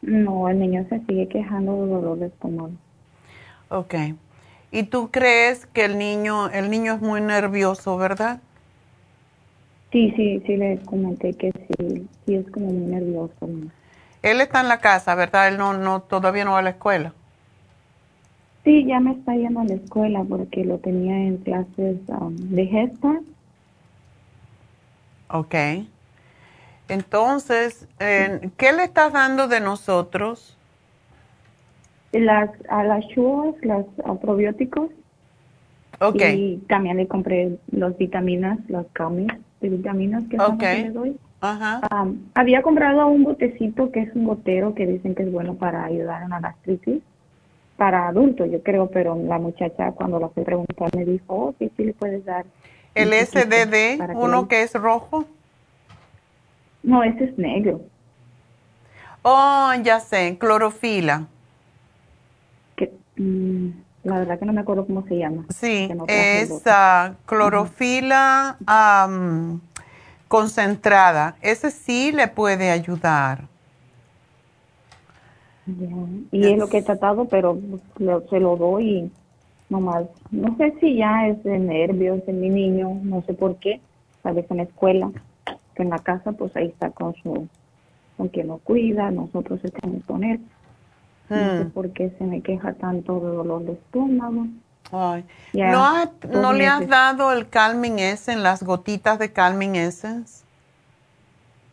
No, el niño se sigue quejando de dolor de estómago.
Ok. ¿Y tú crees que el niño, el niño es muy nervioso, verdad?
Sí, sí, sí le comenté que sí, sí es como muy nervioso.
Él está en la casa, ¿verdad? Él no, no, todavía no va a la escuela.
Sí, ya me está yendo a la escuela porque lo tenía en clases um, de gesta
Ok. Entonces, ¿qué le estás dando de nosotros?
Las, a las chuvas, los probióticos.
Ok.
Y también le compré las vitaminas, las camis de vitaminas que,
okay.
doy.
Ajá.
había comprado un botecito que es un gotero que dicen que es bueno para ayudar a una gastritis para adultos, yo creo, pero la muchacha cuando la fui preguntar me dijo, oh, sí, sí le puedes dar.
¿El SDD, uno que es rojo?
No, ese es negro.
Oh, ya sé, clorofila.
Que, mm, la verdad que no me acuerdo cómo se llama.
Sí, es clorofila concentrada. Ese sí le puede ayudar.
Y es lo que he tratado, pero se lo doy nomás. No sé si ya es de nervios en mi niño, no sé por qué. Tal vez en la escuela, que en la casa, pues ahí está con su, con quien lo cuida, nosotros estamos con él. No sé hmm. por qué se me queja tanto de dolor de estómago.
Ay. ¿No, ¿No le has dado el Calming Essence, las gotitas de Calming Essence?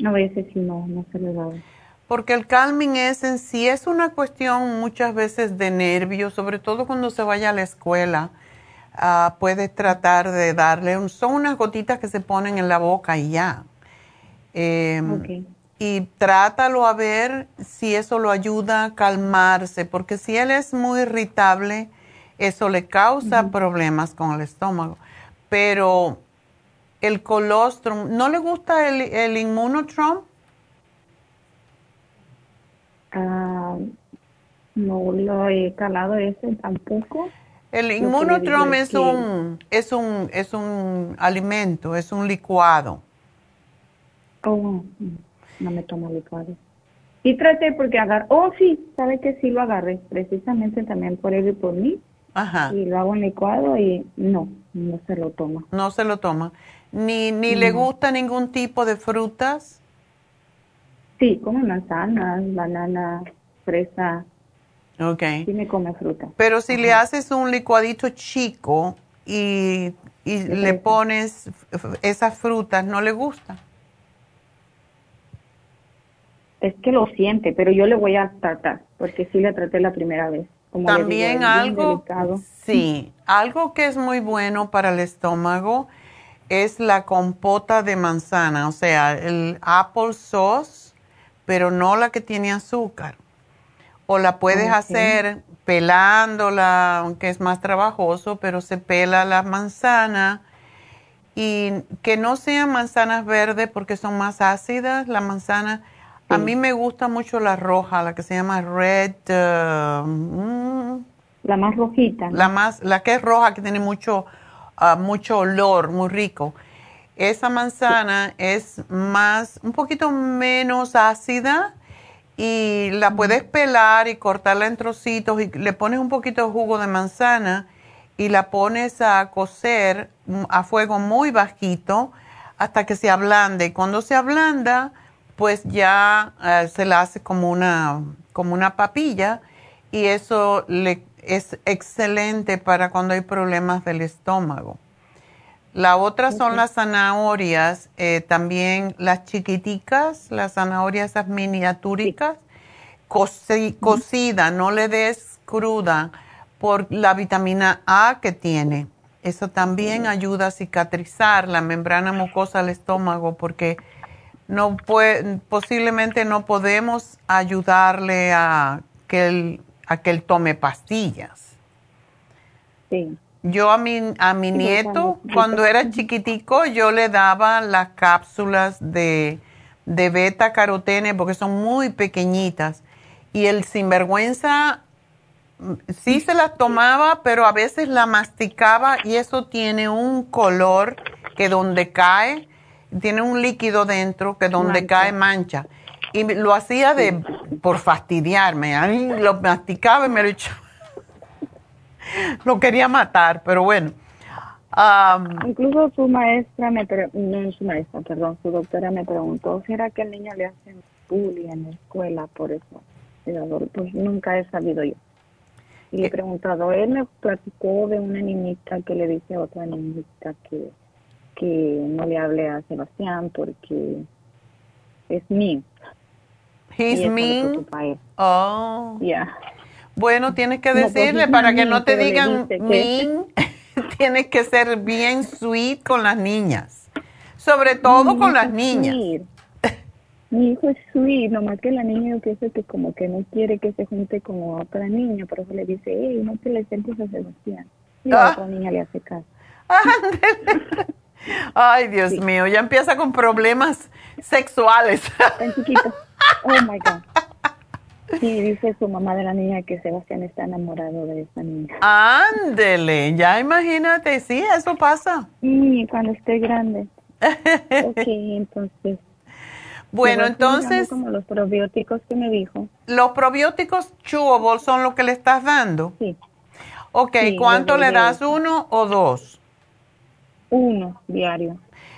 A veces sí, no, no se le da.
Porque el calming es en sí es una cuestión muchas veces de nervios, sobre todo cuando se vaya a la escuela. Uh, puedes tratar de darle, son unas gotitas que se ponen en la boca y ya. Em, y trátalo a ver si eso lo ayuda a calmarse, porque si él es muy irritable, eso le causa problemas con el estómago. Pero el colostrum, ¿no le gusta el, el inmunotrom?
Ah, no lo he calado ese tampoco.
El inmunotrom es un, es un, es un alimento, es un licuado.
Oh, no me tomo licuado. Y traté porque agarré, oh sí, sabe que sí lo agarré, precisamente también por él y por mí. Ajá. Y lo hago en licuado y no, no se lo toma.
No se lo toma. Ni, ni le gusta ningún tipo de frutas.
Sí, come manzanas, banana, fresa.
Ok.
Sí me come fruta.
Pero si le haces un licuadito chico y, y le pones esas frutas, ¿no le gusta?
Es que lo siente, pero yo le voy a tratar, porque sí le traté la primera vez.
También algo, sí, algo que es muy bueno para el estómago es la compota de manzana, o sea, el apple sauce pero no la que tiene azúcar. O la puedes hacer pelándola, aunque es más trabajoso, pero se pela la manzana y que no sean manzanas verdes porque son más ácidas. La manzana, a mí me gusta mucho la roja, la que se llama red. Uh,
mm. la más rojita.
La más, la que es roja, que tiene mucho, uh, mucho olor, muy rico. Esa manzana es más, un poquito menos ácida y la puedes pelar y cortarla en trocitos y le pones un poquito de jugo de manzana y la pones a cocer a fuego muy bajito hasta que se ablande. Y cuando se ablanda, pues ya eh, se la hace como una, como una papilla y eso le, es excelente para cuando hay problemas del estómago. La otra son las zanahorias, eh, también las chiquiticas, las zanahorias esas miniatúricas, cocida, no le des cruda por la vitamina A que tiene. Eso también ayuda a cicatrizar la membrana mucosa del estómago porque no puede, posiblemente no podemos ayudarle a que él, a que él tome pastillas.
Sí.
Yo a mi, a mi nieto, cuando era chiquitico, yo le daba las cápsulas de, de beta carotene porque son muy pequeñitas. Y el sinvergüenza mm, sí se las tomaba, pero a veces la masticaba y eso tiene un color que donde cae, tiene un líquido dentro que donde cae mancha. Y lo hacía de por fastidiarme. A mí lo masticaba y me lo echaba lo quería matar, pero bueno.
Incluso su maestra, me no su maestra, perdón, su doctora me preguntó, ¿será que al niño le hacen bullying en la escuela por eso? Pues nunca he sabido yo. Y le he preguntado, él me platicó de una niñita que le dice a otra niñita que, que no le hable a Sebastián porque es mean.
He's mean? Oh.
Yeah.
Bueno, tienes que decirle para que no te digan mean, tienes que ser bien sweet con las niñas, sobre todo con las niñas.
Mi hijo es sweet, nomás que la niña yo pienso que como que no quiere que se junte con otra niña, por eso le dice, hey, no te le sientes a Sebastián. Y la
Ah.
otra niña le hace caso.
Ay, Dios mío, ya empieza con problemas sexuales.
Tan chiquito. Oh my God. Sí, dice su mamá de la niña que Sebastián está enamorado de esa niña.
Ándele, ya imagínate, sí, eso pasa.
Y cuando esté grande. Ok, entonces.
Bueno, entonces,
Como los probióticos que me dijo.
los probióticos chewable son lo que le estás dando.
Sí,
Ok,
Sí,
¿cuánto
le
das? ¿Uno o dos?
uno diario.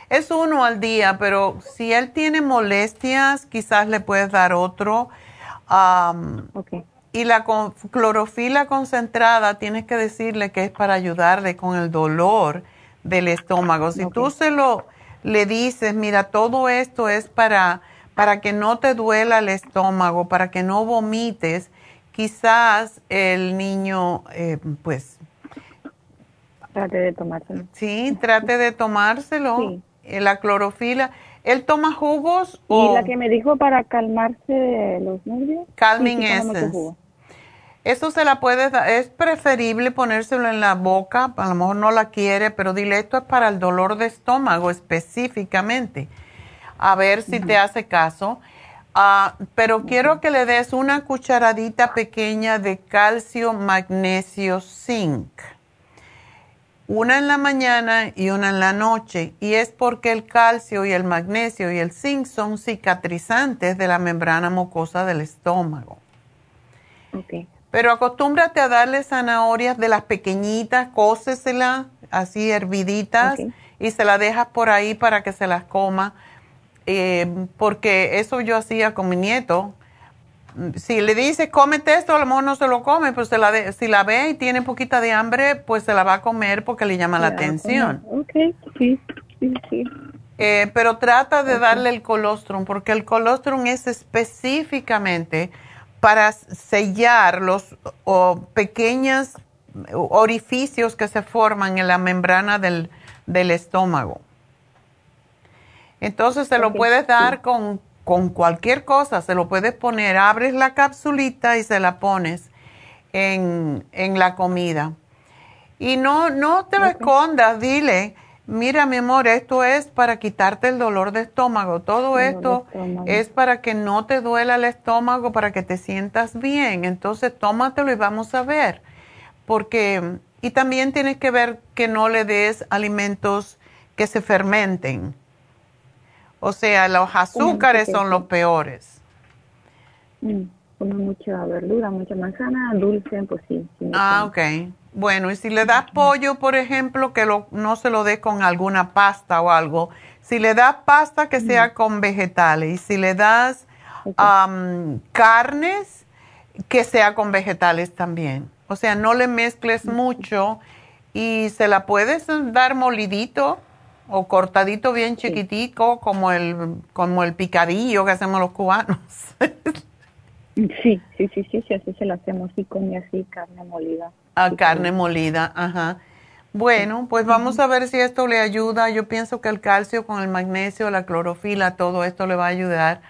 Es uno al día, pero si él tiene molestias, quizás le puedes dar otro. Y la con- clorofila concentrada, tienes que decirle que es para ayudarle con el dolor del estómago. Si tú
Ok.
se lo le dices, mira, todo esto es para, para que no te duela el estómago, para que no vomites, quizás el niño, eh, pues,
Trate de tomárselo.
sí, trate de tomárselo,
Sí.
eh, la clorofila. ¿Él toma jugos
Y
o
la que me dijo para calmarse los nervios.
Calming
sí, sí,
Essence? se la puedes dar, es preferible ponérselo en la boca, a lo mejor no la quiere, pero dile esto es para el dolor de estómago específicamente. A ver si te hace caso. Ah, pero quiero que le des una cucharadita pequeña de calcio, magnesio, zinc. Una en la mañana y una en la noche. Y es porque el calcio y el magnesio y el zinc son cicatrizantes de la membrana mucosa del estómago.
Ok.
Pero acostúmbrate a darle zanahorias de las pequeñitas, cócesela así herviditas y se la dejas por ahí para que se las coma. Eh, porque eso yo hacía con mi nieto. Si le dices, cómete esto, a lo mejor no se lo come, pero se la de- si la ve y tiene poquita de hambre, pues se la va a comer porque le llama la atención.
Ok, sí, sí, sí.
Eh, pero trata de darle el colostrum, porque el colostrum es específicamente para sellar los o, pequeños orificios que se forman en la membrana del, del estómago. Entonces se lo puedes dar
sí.
con, con cualquier cosa, se lo puedes poner, abres la capsulita y se la pones en, en la comida. Y no, no te lo escondas, dile, mira mi amor, esto es para quitarte el dolor de estómago, todo esto
estómago.
es para que no te duela el estómago, para que te sientas bien, entonces tómatelo y vamos a ver, porque, y también tienes que ver que no le des alimentos que se fermenten, o sea, los azúcares son los peores.
Mm, Come mucha verdura, mucha manzana, dulce, pues sí.
Ah,
como.
ok. Bueno, y si le das pollo, por ejemplo, que lo, no se lo dé con alguna pasta o algo. Si le das pasta, que sea con vegetales. Y si le das am, carnes, que sea con vegetales también. O sea, no le mezcles mucho y se la puedes dar molidito o cortadito bien chiquitico, como el, como el picadillo que hacemos los cubanos.
Sí, sí, sí, sí, sí, así se lo hacemos, sí, come así, carne molida.
A
Sí,
carne molida, ajá. Bueno, pues vamos a ver si esto le ayuda. Yo pienso que el calcio con el magnesio, la clorofila, todo esto le va a ayudar.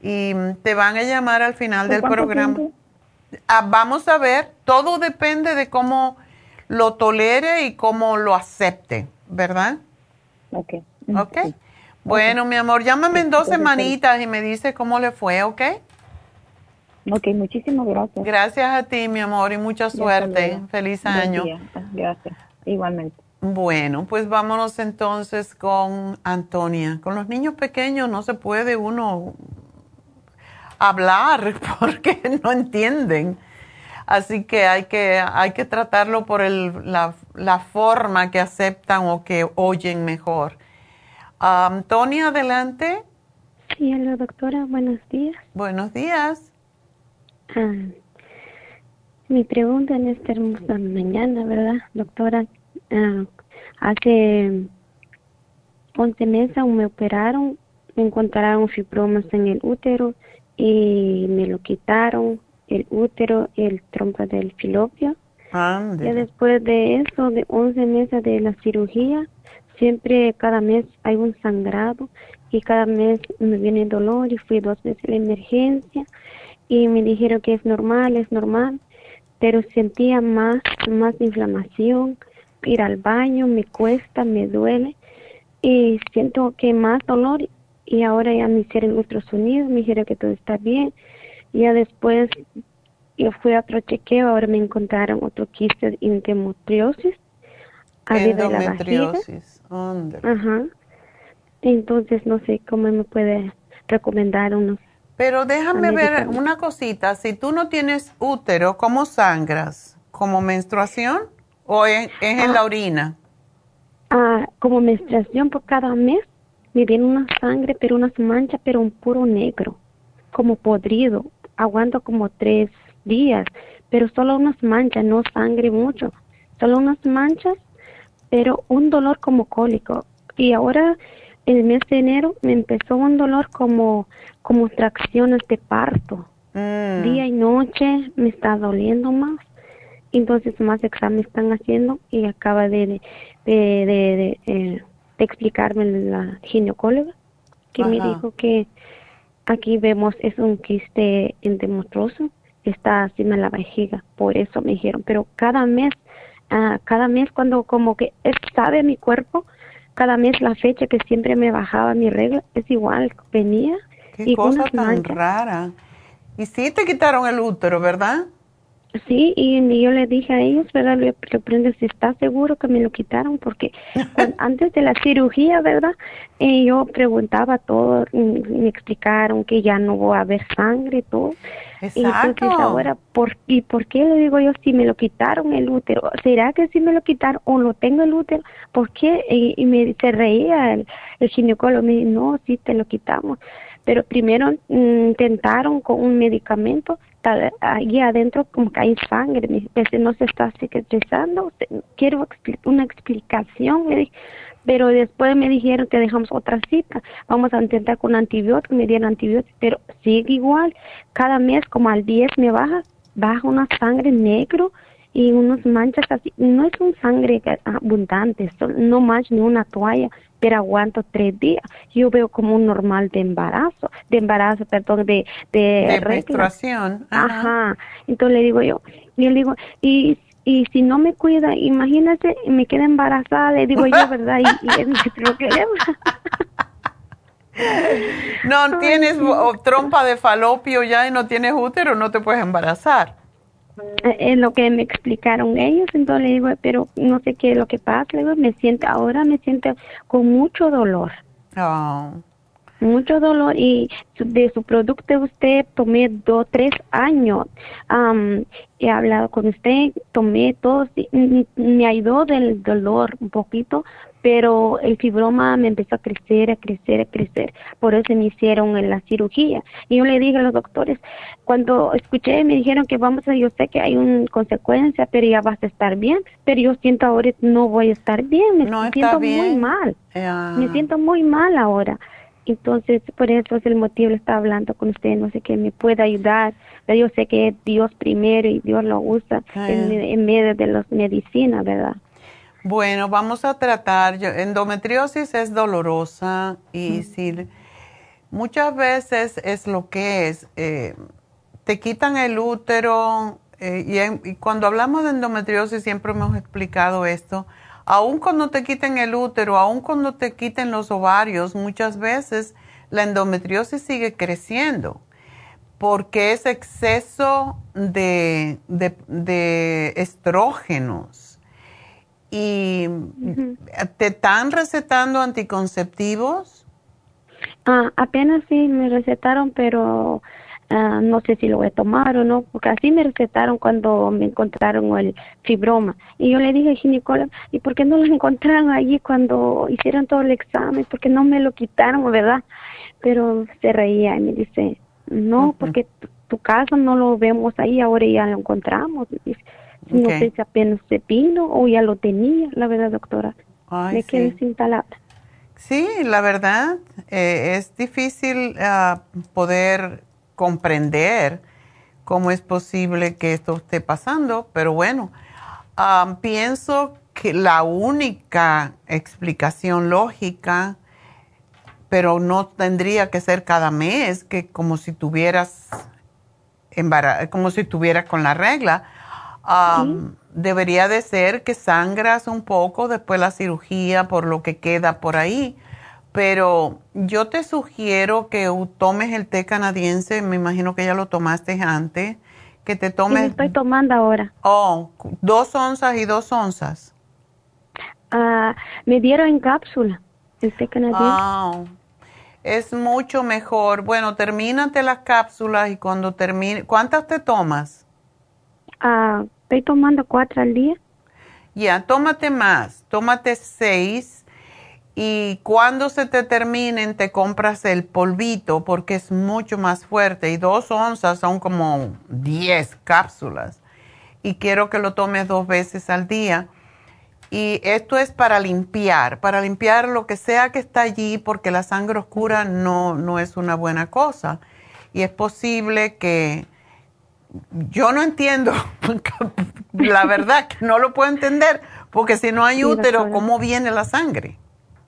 Y mm, te van a llamar al final
¿Por
del programa. Ah, vamos a ver, todo depende de cómo lo tolere y cómo lo acepte, ¿verdad?
Ok.
Ok.
sí.
Bueno, mi amor, llámame en dos semanitas y me dice cómo le fue, ¿ok?
Ok, muchísimas gracias.
Gracias a ti, mi amor, y mucha suerte. Feliz
Buen
año.
día. Gracias, igualmente.
Bueno, pues vámonos entonces con Antonia. Con los niños pequeños no se puede uno hablar porque no entienden. Así que hay que, hay que tratarlo por el, la, la forma que aceptan o que oyen mejor. Antonia, adelante.
Sí, hola doctora, buenos días.
Buenos días.
Ah, mi pregunta en esta hermosa mañana, ¿verdad, doctora? Ah, hace 11 meses me operaron, me encontraron fibromas en el útero y me lo quitaron, el útero, el trompa del filopio. Ya
Ande.
después de eso, de 11 meses de la cirugía, siempre cada mes hay un sangrado y cada mes me viene dolor y fui dos veces a la emergencia y me dijeron que es normal, es normal, pero sentía más, más inflamación, ir al baño me cuesta, me duele y siento que más dolor y ahora ya me hicieron ultrasonido, me dijeron que todo está bien. Ya después yo fui a otro chequeo, ahora me encontraron otro quiste de endometriosis.
Endometriosis,
Ajá. Entonces no sé cómo me puede recomendar unos.
Pero déjame ver una cosita, si tú no tienes útero, ¿cómo sangras? ¿Como menstruación o es, en la ah. orina?
Ah, como menstruación por cada mes me viene una sangre, pero unas manchas, pero un puro negro, como podrido. Aguanto como tres días, pero solo unas manchas, no sangre mucho. Solo unas manchas, pero un dolor como cólico. Y ahora, el mes de enero, me empezó un dolor como, como tracciones de parto. Mm. Día y noche me está doliendo más. Entonces, más exámenes están haciendo y acaba de, de, de, eh, de explicarme la ginecóloga, que me dijo que aquí vemos es un quiste endometrioso, está así en la vejiga, por eso me dijeron, pero cada mes, uh, cada mes cuando como que sabe mi cuerpo, cada mes la fecha que siempre me bajaba mi regla es igual, venía.
Qué y cosa tan rara. Y sí te quitaron el útero, ¿verdad?
Sí, y yo le dije a ellos, ¿verdad? Le, le si está seguro que me lo quitaron, porque antes de la cirugía, ¿verdad? Eh, yo preguntaba todo, y me explicaron que ya no va a haber sangre, todo. Exacto. Y entonces ahora, ¿por, ¿y por qué le digo yo si me lo quitaron el útero? ¿Será que si me lo quitaron o lo tengo el útero? ¿Por qué? Y, me se reía el, el ginecólogo, me dijo, no, sí te lo quitamos. Pero primero mm, intentaron con un medicamento ahí adentro como que hay sangre, me dice, no se está cicatrizando, quiero una explicación, pero después me dijeron que dejamos otra cita, vamos a intentar con antibiótico, me dieron antibióticos, pero sigue igual, cada mes como al 10 me baja, baja una sangre negro y unas manchas así, no es un sangre abundante, no más ni una toalla, pero aguanto tres días. Yo veo como un normal de embarazo, de embarazo, perdón, de
de, menstruación.
Ajá. Entonces le digo yo, yo le digo, y y si no me cuida, imagínate, me queda embarazada, le digo yo, ¿verdad? Y, y es mi problema.
no tienes trompa de falopio ya y no tienes útero, no te puedes embarazar.
Eh, es lo que me explicaron ellos, entonces le digo, pero no sé qué es lo que pasa, le digo, me siento, ahora me siento con mucho dolor. Oh. Mucho dolor y de su producto usted tomé dos, tres años. he hablado con usted, tomé todo, me ayudó del dolor un poquito, pero el fibroma me empezó a crecer, a crecer, a crecer. Por eso me hicieron en la cirugía. Y yo le dije a los doctores, cuando escuché, me dijeron que vamos a, yo sé que hay una consecuencia, pero ya vas a estar bien. Pero yo siento ahora no voy a estar bien, me siento muy mal. Me siento muy mal ahora. Entonces, por eso es el motivo, le estaba hablando con usted, no sé qué me puede ayudar. Pero yo sé que es Dios primero y Dios lo usa en, en, medio de las medicinas, ¿verdad?
Bueno, vamos a tratar. endometriosis es dolorosa y si muchas veces es lo que es. Eh, te quitan el útero eh, y, cuando hablamos de endometriosis siempre hemos explicado esto. Aun cuando te quiten el útero, aun cuando te quiten los ovarios, muchas veces la endometriosis sigue creciendo porque es exceso de, de estrógenos ¿Y te están recetando anticonceptivos?
Ah, apenas sí me recetaron, pero ah, no sé si lo voy a tomar o no, porque así me recetaron cuando me encontraron el fibroma. Y yo le dije a ginecólogo, ¿y por qué no lo encontraron allí cuando hicieron todo el examen? porque no me lo quitaron, verdad? Pero se reía y me dice, no, porque tu, caso no lo vemos ahí, ahora ya lo encontramos. No sé si apenas se vino o ya lo tenía, la verdad, doctora. Me quedé sin palabras.
Sí, la verdad, eh, es difícil ah, poder comprender cómo es posible que esto esté pasando, pero bueno, ah, pienso que la única explicación lógica pero no tendría que ser cada mes, que como si tuvieras como si tuvieras con la regla. Debería de ser que sangras un poco después la cirugía por lo que queda por ahí. Pero yo te sugiero que tomes el té canadiense, me imagino que ya lo tomaste antes, que te tomes... Sí,
estoy tomando ahora.
Oh, dos onzas y dos onzas.
Ah, me dieron en cápsula el té canadiense.
Ah, es mucho mejor. Bueno, termínate las cápsulas y cuando termine, ¿cuántas te tomas?
Ah, estoy tomando cuatro al día.
Ya, tómate más, tómate seis y cuando se te terminen te compras el polvito porque es mucho más fuerte y dos onzas son como diez cápsulas y quiero que lo tomes dos veces al día y esto es para limpiar, para limpiar lo que sea que está allí, porque la sangre oscura no, no es una buena cosa. Y es posible que yo no entiendo, la verdad que no lo puedo entender, porque si no hay útero, ¿cómo viene la sangre?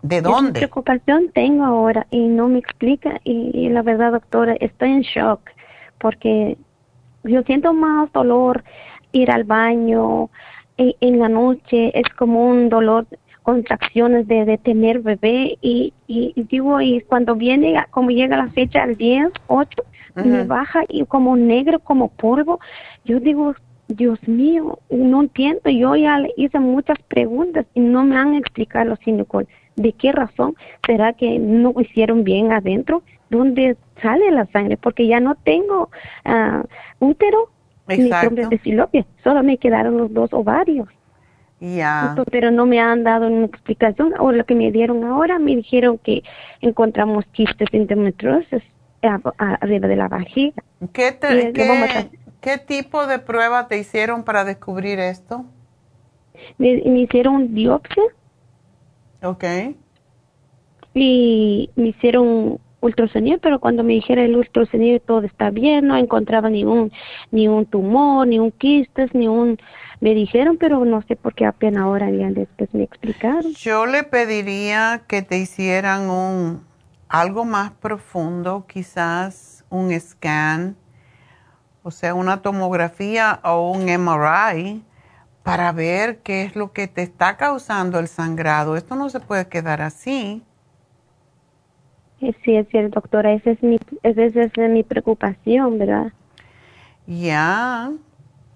¿De dónde?
¿Qué preocupación tengo ahora y no me explica. y la verdad, doctora, estoy en shock porque yo siento más dolor ir al baño, en, la noche es como un dolor, contracciones de, de tener bebé y, y, digo, y cuando viene, como llega la fecha al 10, 8, me baja y como negro, como polvo, yo digo, Dios mío, no entiendo, yo ya le hice muchas preguntas y no me han explicado los ¿De qué razón será que no hicieron bien adentro? ¿Dónde sale la sangre? Porque ya no tengo uh, útero Exacto. de Solo me quedaron los dos ovarios.
Ya.
Pero no me han dado una explicación. O lo que me dieron ahora, me dijeron que encontramos quistes endometriosos arriba de la vagina.
¿Qué, qué, tipo de prueba te hicieron para descubrir esto?
Me, me hicieron biopsia.
Ok.
Y me hicieron ultrasonido, pero cuando me dijera el ultrasonido todo está bien, no encontraba ni un, ni un tumor, ni un quistes, ni un... Me dijeron, pero no sé por qué apenas ahora bien después me explicaron.
Yo le pediría que te hicieran un algo más profundo, quizás un scan, o sea, una tomografía o un MRI para ver qué es lo que te está causando el sangrado. Esto no se puede quedar así.
Sí, es cierto, doctora, esa es mi, esa es mi preocupación, ¿verdad?
Ya,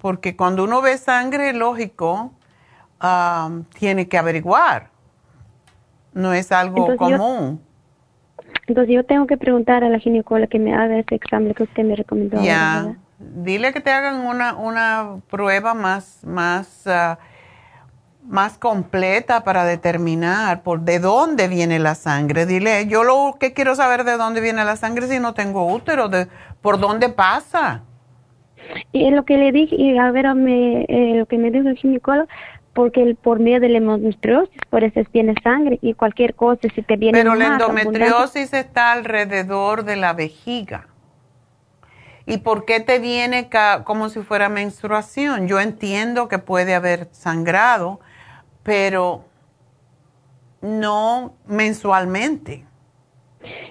porque cuando uno ve sangre, lógico, tiene que averiguar. No es algo común.
entonces yo tengo que preguntar a la ginecóloga que me haga ese examen que usted me recomendó.
Ya, dile que te hagan una, una prueba más, más ah, más completa para determinar por de dónde viene la sangre. Dile, yo lo que quiero saber de dónde viene la sangre si no tengo útero, de por dónde pasa.
Y lo que le dije, y a ver, me, eh, lo que me dijo el ginecólogo, porque el, por medio de la endometriosis, por eso tiene sangre y cualquier cosa, si te viene
Pero la endometriosis está alrededor de la vejiga. ¿Y por qué te viene como si fuera menstruación? Yo entiendo que puede haber sangrado, pero no mensualmente.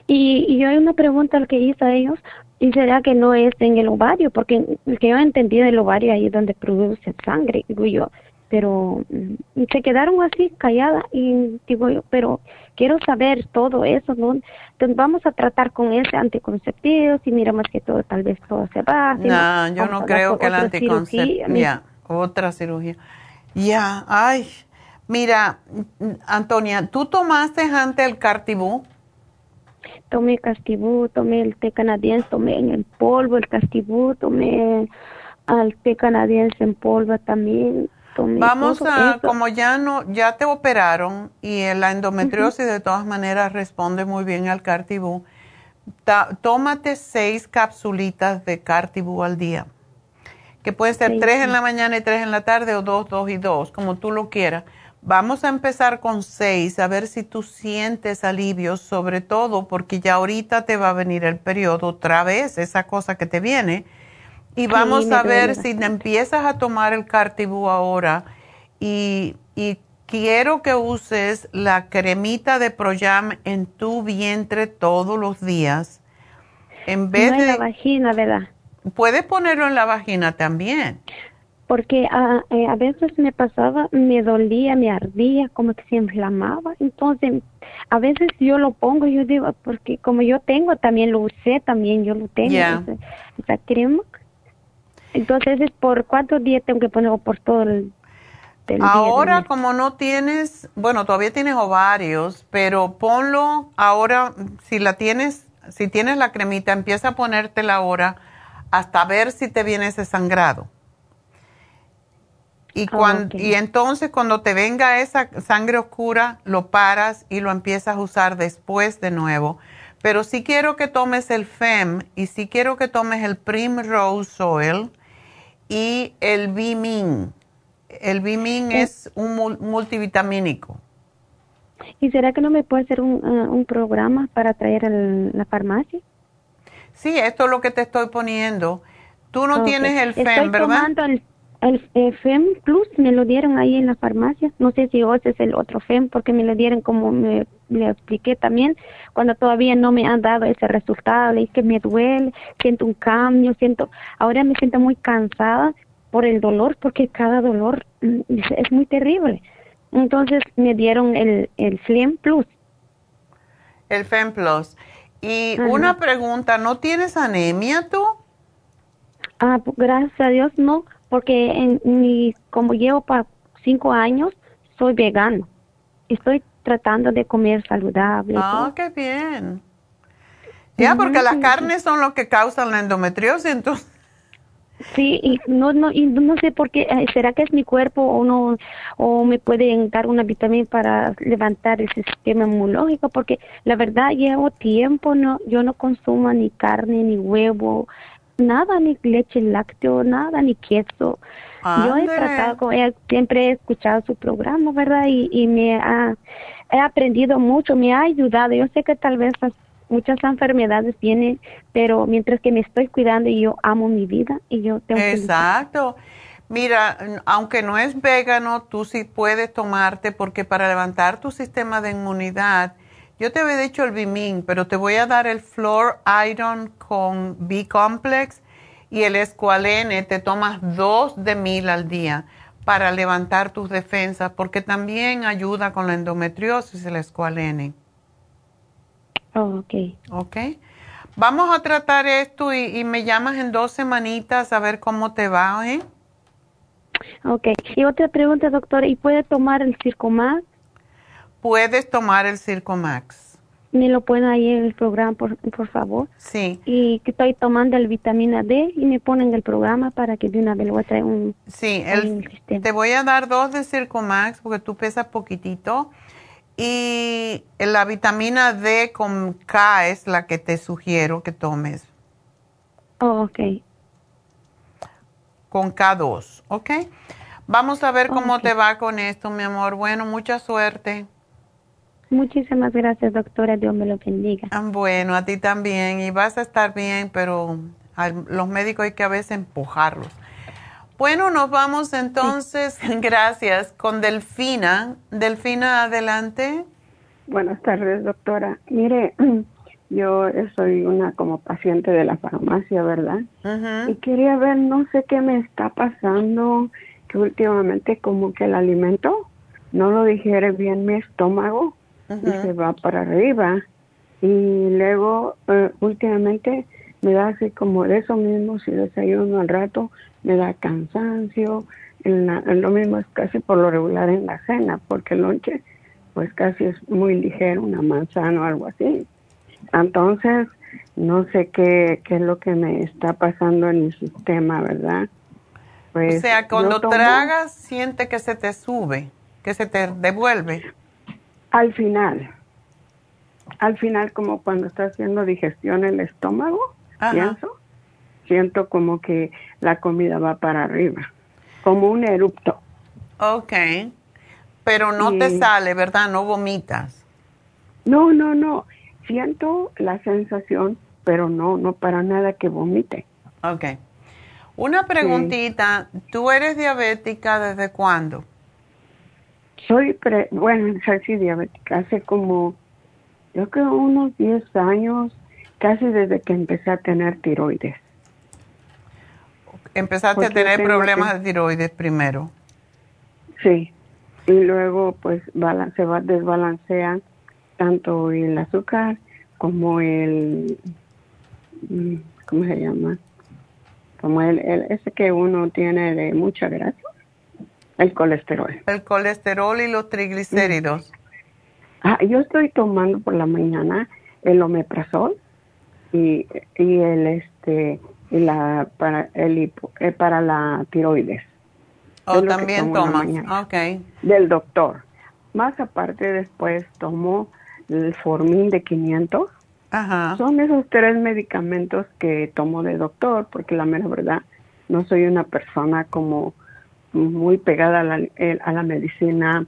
Y, y hay una pregunta que hice a ellos, ¿y será que no es en el ovario? Porque el que yo entendí el ovario ahí es donde produce sangre, digo yo, pero mm, se quedaron así calladas y digo yo, pero quiero saber todo eso, ¿no? Entonces vamos a tratar con ese anticonceptivo, si miramos que todo, tal vez todo se va.
no, yo no creo que el anticonceptivo, ya, otra cirugía. Ya, ay, Mira, Antonia, ¿tú tomaste antes el Cartibú?
Tomé Cartibú, tomé el té canadiense, tomé en el polvo el Cartibú, tomé el té canadiense en polvo también.
Vamos a, como ya no, ya te operaron y la endometriosis de todas maneras responde muy bien al Cartibú, tómate seis capsulitas de Cartibú al día, que puede ser tres en la mañana y tres en la tarde o dos, dos y dos, como tú lo quieras Vamos a empezar con seis, a ver si tú sientes alivio, sobre todo porque ya ahorita te va a venir el periodo otra vez, esa cosa que te viene. Y vamos a ver si empiezas a tomar el cartibú ahora y, y quiero que uses la cremita de Proyam en tu vientre todos los días. En vez
no
de
la vagina, ¿verdad?
Puedes ponerlo en la vagina también.
Porque a, eh, a veces me pasaba, me dolía, me ardía, como que se inflamaba. Entonces, a veces yo lo pongo, yo digo, porque como yo tengo, también lo usé, también yo lo tengo, esa, esa crema. Entonces, es por cuántos días tengo que ponerlo por todo el,
Ahora, como no tienes, bueno, todavía tienes ovarios, pero ponlo ahora, si la tienes, si tienes la cremita, empieza a ponértela ahora hasta ver si te viene ese sangrado. Y,
Ah,
cuan-
ok.
y entonces cuando te venga esa sangre oscura, lo paras y lo empiezas a usar después de nuevo. Pero sí quiero que tomes el FEM y sí quiero que tomes el Primrose Oil y el Bimin. El Bimin es un mul- multivitamínico.
¿Y será que no me puede hacer un, ah, un programa para traer a la farmacia?
Sí, esto es lo que te estoy poniendo. Tú no tienes el FEM,
Estoy
¿verdad?
tomando el, el, el FEM Plus, me lo dieron ahí en la farmacia. No sé si ese es el otro FEM, porque me lo dieron como me le expliqué también, cuando todavía no me han dado ese resultado. Y que me duele, siento un cambio, siento, ahora me siento muy cansada por el dolor, porque cada dolor mm, es, es muy terrible. Entonces me dieron el, el FEM Plus.
El FEM Plus. Y
Ajá.
una pregunta, ¿no tienes anemia tú?
Ah, pues, gracias a Dios no, porque en mi, como llevo para cinco años, soy vegano. Estoy tratando de comer saludable.
Ah, qué bien. Ya, porque las carnes son lo que causan la endometriosis, entonces.
Sí, y no, no, y no sé por qué, eh, será que es mi cuerpo o no, o me pueden dar una vitamina para levantar el sistema inmunológico, porque la verdad llevo tiempo, no, yo no consumo ni carne, ni huevo, nada, ni leche lácteo, nada, ni queso. Yo he tratado, con- he- siempre he escuchado su programa, ¿verdad? Y, y me ha, he aprendido mucho, me ha ayudado. Yo sé que tal vez muchas enfermedades vienen, pero mientras que me estoy cuidando y yo amo mi vida y yo tengo que.
Exacto. Mira, aunque no es vegano, tú sí puedes tomarte porque para levantar tu sistema de inmunidad, yo te había dicho el Bimin, pero te voy a dar el Flor Iron con B-Complex y el Esqualene, te tomas dos de mil al día para levantar tus defensas porque también ayuda con la endometriosis el Esqualene.
Oh, ok.
¿Ok? Vamos a tratar esto y, y me llamas en dos semanitas a ver cómo te va, ¿eh?
Ok. Y otra pregunta, doctora, ¿y puede tomar el Circomax?
Puedes tomar el Circomax.
¿Me lo ponen ahí en el programa, por, por favor?
Sí,
Y que estoy tomando el vitamina D y me ponen el programa para que de una vez lo voy a traer un...
sí. El, te voy a dar dos de Circomax porque tú pesas poquitito. Y la vitamina D con K es la que te sugiero que tomes,
Oh, ok.
con K2, ¿ok? Vamos a ver cómo te va con esto, mi amor. Bueno, mucha suerte.
Muchísimas gracias, doctora. Dios me lo bendiga.
Ah, Bueno, a ti también. Y vas a estar bien, pero a los médicos hay que a veces empujarlos. Bueno, nos vamos entonces, gracias, con Delfina. Delfina, adelante.
Buenas tardes, doctora. Mire, yo soy una como paciente de la farmacia, ¿verdad? Y quería ver, no sé qué me está pasando, que últimamente como que el alimento no lo digiere bien mi estómago y se va para arriba. Y luego, eh, últimamente me da así como de eso mismo, si desayuno al rato, me da cansancio. En la- en lo mismo es casi por lo regular en la cena, porque el lonche pues casi es muy ligero, una manzana o algo así. Entonces, no sé qué, qué es lo que me está pasando en mi sistema, ¿verdad? Pues,
o sea,
yo
cuando
tomo-
tragas, siente que se te sube, que se te devuelve.
Al final, al final como cuando está haciendo digestión el estómago,
Ajá.
pienso, siento como que la comida va para arriba, como un erupto.
Ok. Pero no te sale, ¿verdad? No vomitas.
No, no, no, siento la sensación, pero no, no para nada que vomite.
Ok. Una preguntita. ¿Tú eres diabética desde cuándo?
Soy, pre, bueno, soy diabética. Hace como, yo creo, unos 10 años, casi desde que empecé a tener tiroides.
Empezaste a tener problemas de tiroides primero.
Sí, y luego pues se va desbalancea tanto el azúcar como el, mm, ¿cómo se llama? Como el, el ese que uno tiene de mucha grasa, el colesterol.
El colesterol y los triglicéridos.
Ah, yo estoy tomando por la mañana el omeprazol y, y el este y la para el eh, para la tiroides.
O oh, también tomas, okay.
Del doctor. Más aparte después tomo el Formin de 500.
Ajá.
Son esos tres medicamentos que tomo de doctor, porque la mera verdad no soy una persona como muy pegada a la, a la medicina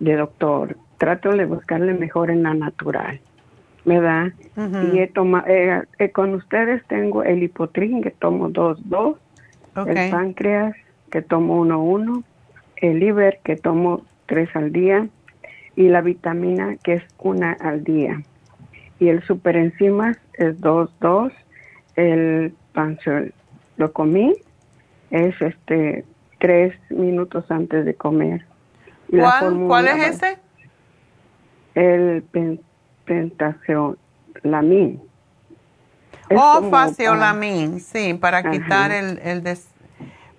de doctor. Trato de buscarle mejor en la natural. ¿verdad? Y he tomado, eh, eh, con ustedes tengo el hipotrin que tomo dos, dos, el páncreas que tomo uno, uno, el liver que tomo tres al día y la vitamina que es una al día. Y el superenzimas es dos, dos, el panzol lo comí, es este tres minutos antes de comer.
¿Cuál, ¿cuál es ese?
El pentacolamin.
Oh, faciolamin, sí, para quitar el, el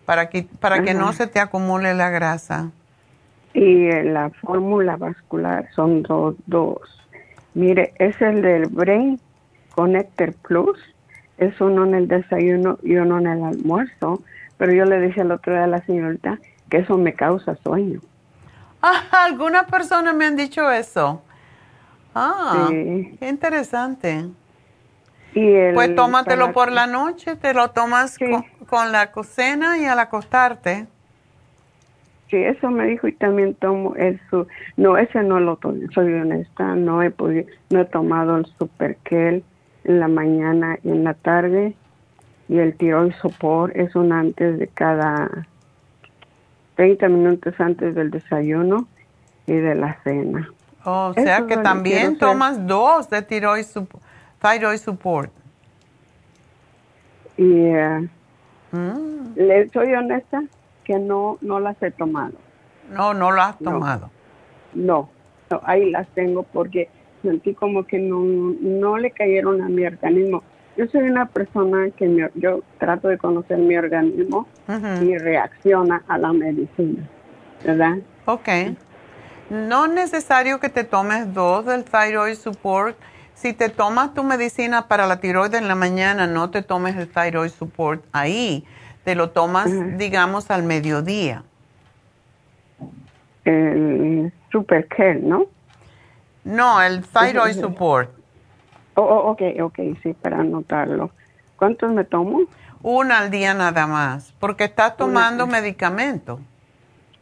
para que, para que no se te acumule la grasa.
Y la fórmula vascular son dos, dos. Mire, es el del Brain Connector Plus. Es uno en el desayuno y uno en el almuerzo. Pero yo le dije el otro día a la señorita que eso me causa sueño.
Ah, algunas personas me han dicho eso. Ah, qué interesante. Y pues tómatelo por la noche, te lo tomas con, la cocina y al acostarte.
Sí, eso me dijo y también tomo el su no ese no lo tomo, soy honesta, no he podido, no he tomado el superkel en la mañana y en la tarde y el tiroid sopor es un antes de cada 30 minutos antes del desayuno y de la cena.
o sea que también tomas dos de tiroid thyroid support.
Y eh, mm. le soy honesta que no no las he tomado.
No, no las has tomado.
No, ahí las tengo porque sentí como que no, no le cayeron a mi organismo. Yo soy una persona que yo trato de conocer mi organismo y reacciona a la medicina, ¿verdad?
Ok. No es necesario que te tomes dos del thyroid support si te tomas tu medicina para la tiroides en la mañana, no te tomes el thyroid support ahí. Te lo tomas, digamos, al mediodía.
El super care, ¿no?
No, el thyroid support.
Oh, oh, ok, ok, sí, para anotarlo. ¿Cuántos me tomo?
Una al día nada más, porque estás tomando medicamento.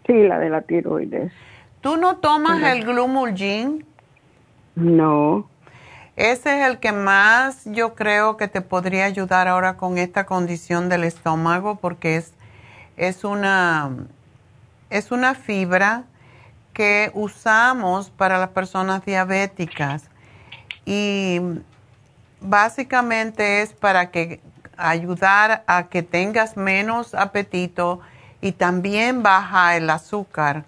Sí, la de la tiroides.
¿Tú no tomas el Glumulgin?
No.
Ese es el que más yo creo que te podría ayudar ahora con esta condición del estómago porque es, es, una, es una fibra que usamos para las personas diabéticas y básicamente es para que ayudar a que tengas menos apetito y también baja el azúcar.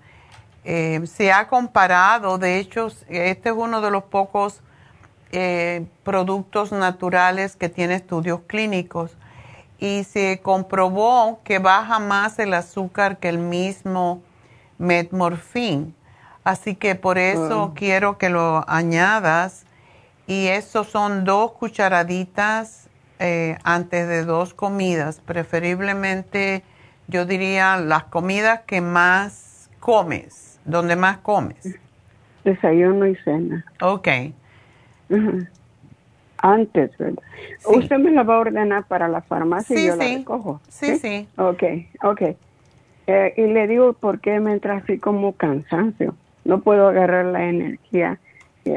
Eh, se ha comparado, de hecho, este es uno de los pocos eh, productos naturales que tiene estudios clínicos y se comprobó que baja más el azúcar que el mismo metmorfín. Así que por eso quiero que lo añadas y eso son dos cucharaditas eh, antes de dos comidas, preferiblemente yo diría las comidas que más comes, donde más comes.
Desayuno y cena.
Ok.
Antes, ¿verdad? Usted me la va a ordenar para la farmacia y yo la recojo.
Sí, sí.
Ok, ok. Eh, y le digo por qué me entra así como cansancio. No puedo agarrar la energía,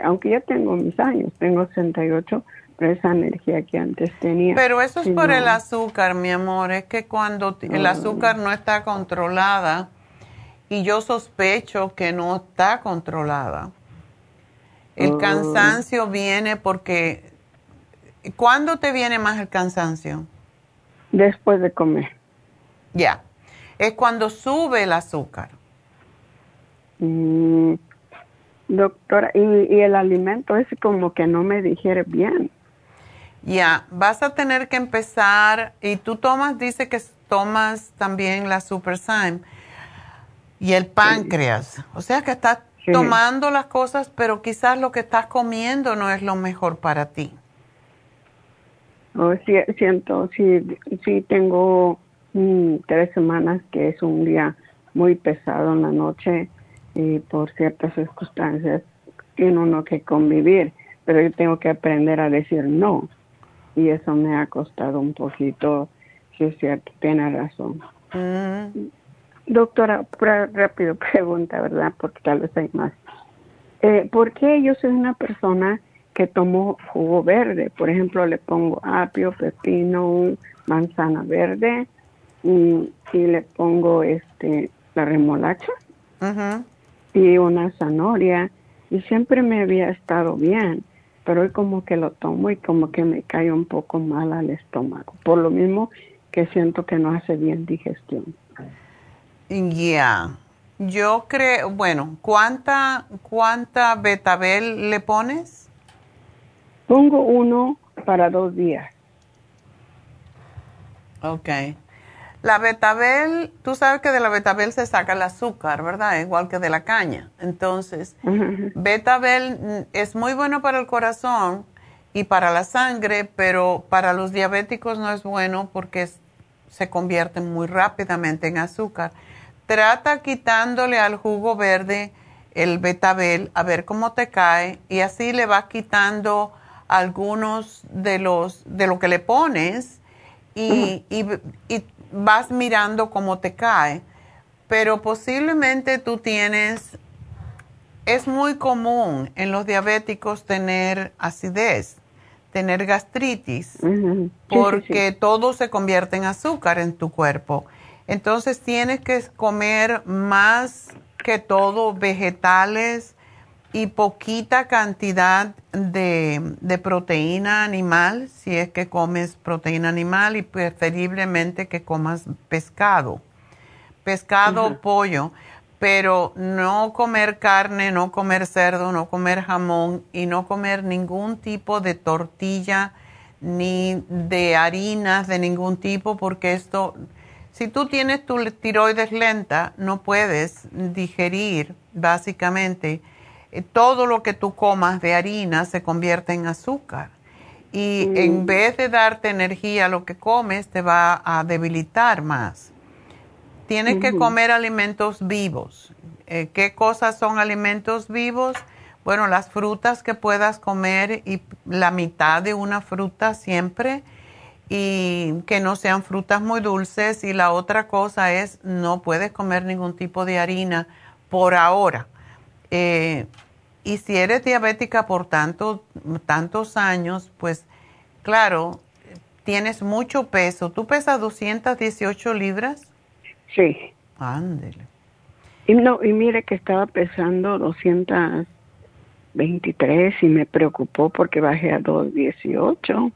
aunque ya tengo mis años, tengo 68, pero esa energía que antes tenía.
Pero eso es por el azúcar, mi amor. Es que cuando el ah. azúcar no está controlada y yo sospecho que no está controlada. El
Oh.
cansancio viene porque... ¿Cuándo te viene más el cansancio?
Después de comer.
Ya. Es cuando sube el azúcar.
Mm, doctora, y, y el alimento es como que no me digiere bien.
Ya, vas a tener que empezar, y tú tomas, dice que tomas también la Superzyme y el páncreas. O sea que estás
Sí.
tomando las cosas, pero quizás lo que estás comiendo no es lo mejor para ti.
Oh, sí, siento, sí, sí tengo mm, tres semanas que es un día muy pesado en la noche y por ciertas circunstancias tiene uno que convivir, pero yo tengo que aprender a decir no y eso me ha costado un poquito, sí es cierto, tiene razón.
Mm,
Doctora, rápido pregunta, ¿verdad? Porque tal vez hay más. Eh, ¿Por qué yo soy una persona que tomo jugo verde? Por ejemplo, le pongo apio, pepino, manzana verde y, y le pongo este la remolacha
ujú.
Y una zanahoria y siempre me había estado bien, pero hoy como que lo tomo y como que me cae un poco mal al estómago, por lo mismo que siento que no hace bien digestión.
Ya. Yo creo, bueno, ¿cuánta, ¿cuánta betabel le pones?
Pongo uno para dos días.
Ok. La betabel, tú sabes que de la betabel se saca el azúcar, ¿verdad? Igual que de la caña. Entonces, betabel es muy bueno para el corazón y para la sangre, pero para los diabéticos no es bueno porque es- se convierte muy rápidamente en azúcar. Trata quitándole al jugo verde el betabel a ver cómo te cae y así le vas quitando algunos de los de lo que le pones y, y, y vas mirando cómo te cae. Pero posiblemente tú tienes, es muy común en los diabéticos tener acidez, tener gastritis, porque
sí, sí.
todo se convierte en azúcar en tu cuerpo. Entonces tienes que comer más que todo vegetales y poquita cantidad de, de proteína animal, si es que comes proteína animal y preferiblemente que comas pescado, pescado o pollo, pero no comer carne, no comer cerdo, no comer jamón y no comer ningún tipo de tortilla ni de harinas de ningún tipo, porque esto, si tú tienes tu tiroides lenta, no puedes digerir básicamente todo lo que tú comas de harina se convierte en azúcar. Y en vez de darte energía a lo que comes, te va a debilitar más. Tienes que comer alimentos vivos. Eh, ¿Qué cosas son alimentos vivos? Bueno, las frutas que puedas comer y la mitad de una fruta siempre y que no sean frutas muy dulces. Y la otra cosa es no puedes comer ningún tipo de harina por ahora. Eh, y si eres diabética por tanto, tantos años, pues claro, tienes mucho peso. ¿Tú pesas 218 libras?
Sí.
Ándele.
Y no, y mire que estaba pesando 223 y me preocupó porque bajé a 218.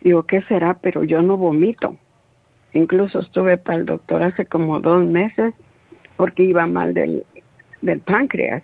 Digo, ¿qué será? Pero yo no vomito. Incluso estuve para el doctor hace como dos meses porque iba mal del, del páncreas.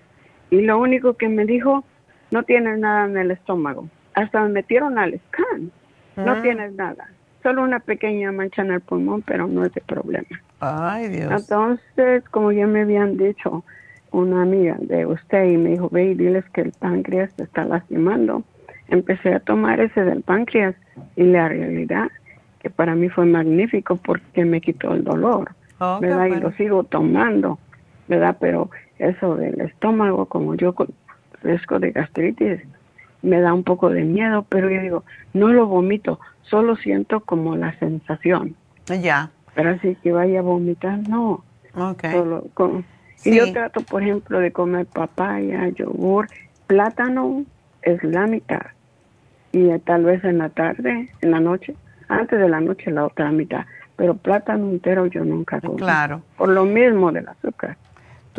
Y lo único que me dijo, no tienes nada en el estómago. Hasta me metieron al scan. No
Ah.
tienes nada. Solo una pequeña mancha en el pulmón, pero no es de problema.
Ay, Dios.
Entonces, como ya me habían dicho una amiga de usted y me dijo, ve y diles que el páncreas te está lastimando. Empecé a tomar ese del páncreas y la realidad que para mí fue magnífico porque me quitó el dolor,
Oh,
¿verdad? Y lo sigo tomando, ¿verdad? Pero eso del estómago, como yo padezco de gastritis, me da un poco de miedo, pero yo digo, no lo vomito, solo siento como la sensación.
Ya,
Pero así que vaya a vomitar, no.
ok.
Solo con-
Sí.
Y yo trato, por ejemplo, de comer papaya, yogur, plátano es la mitad. Y eh, tal vez en la tarde, en la noche, antes de la noche la otra mitad. Pero plátano entero yo nunca como.
Claro.
Por lo mismo del azúcar.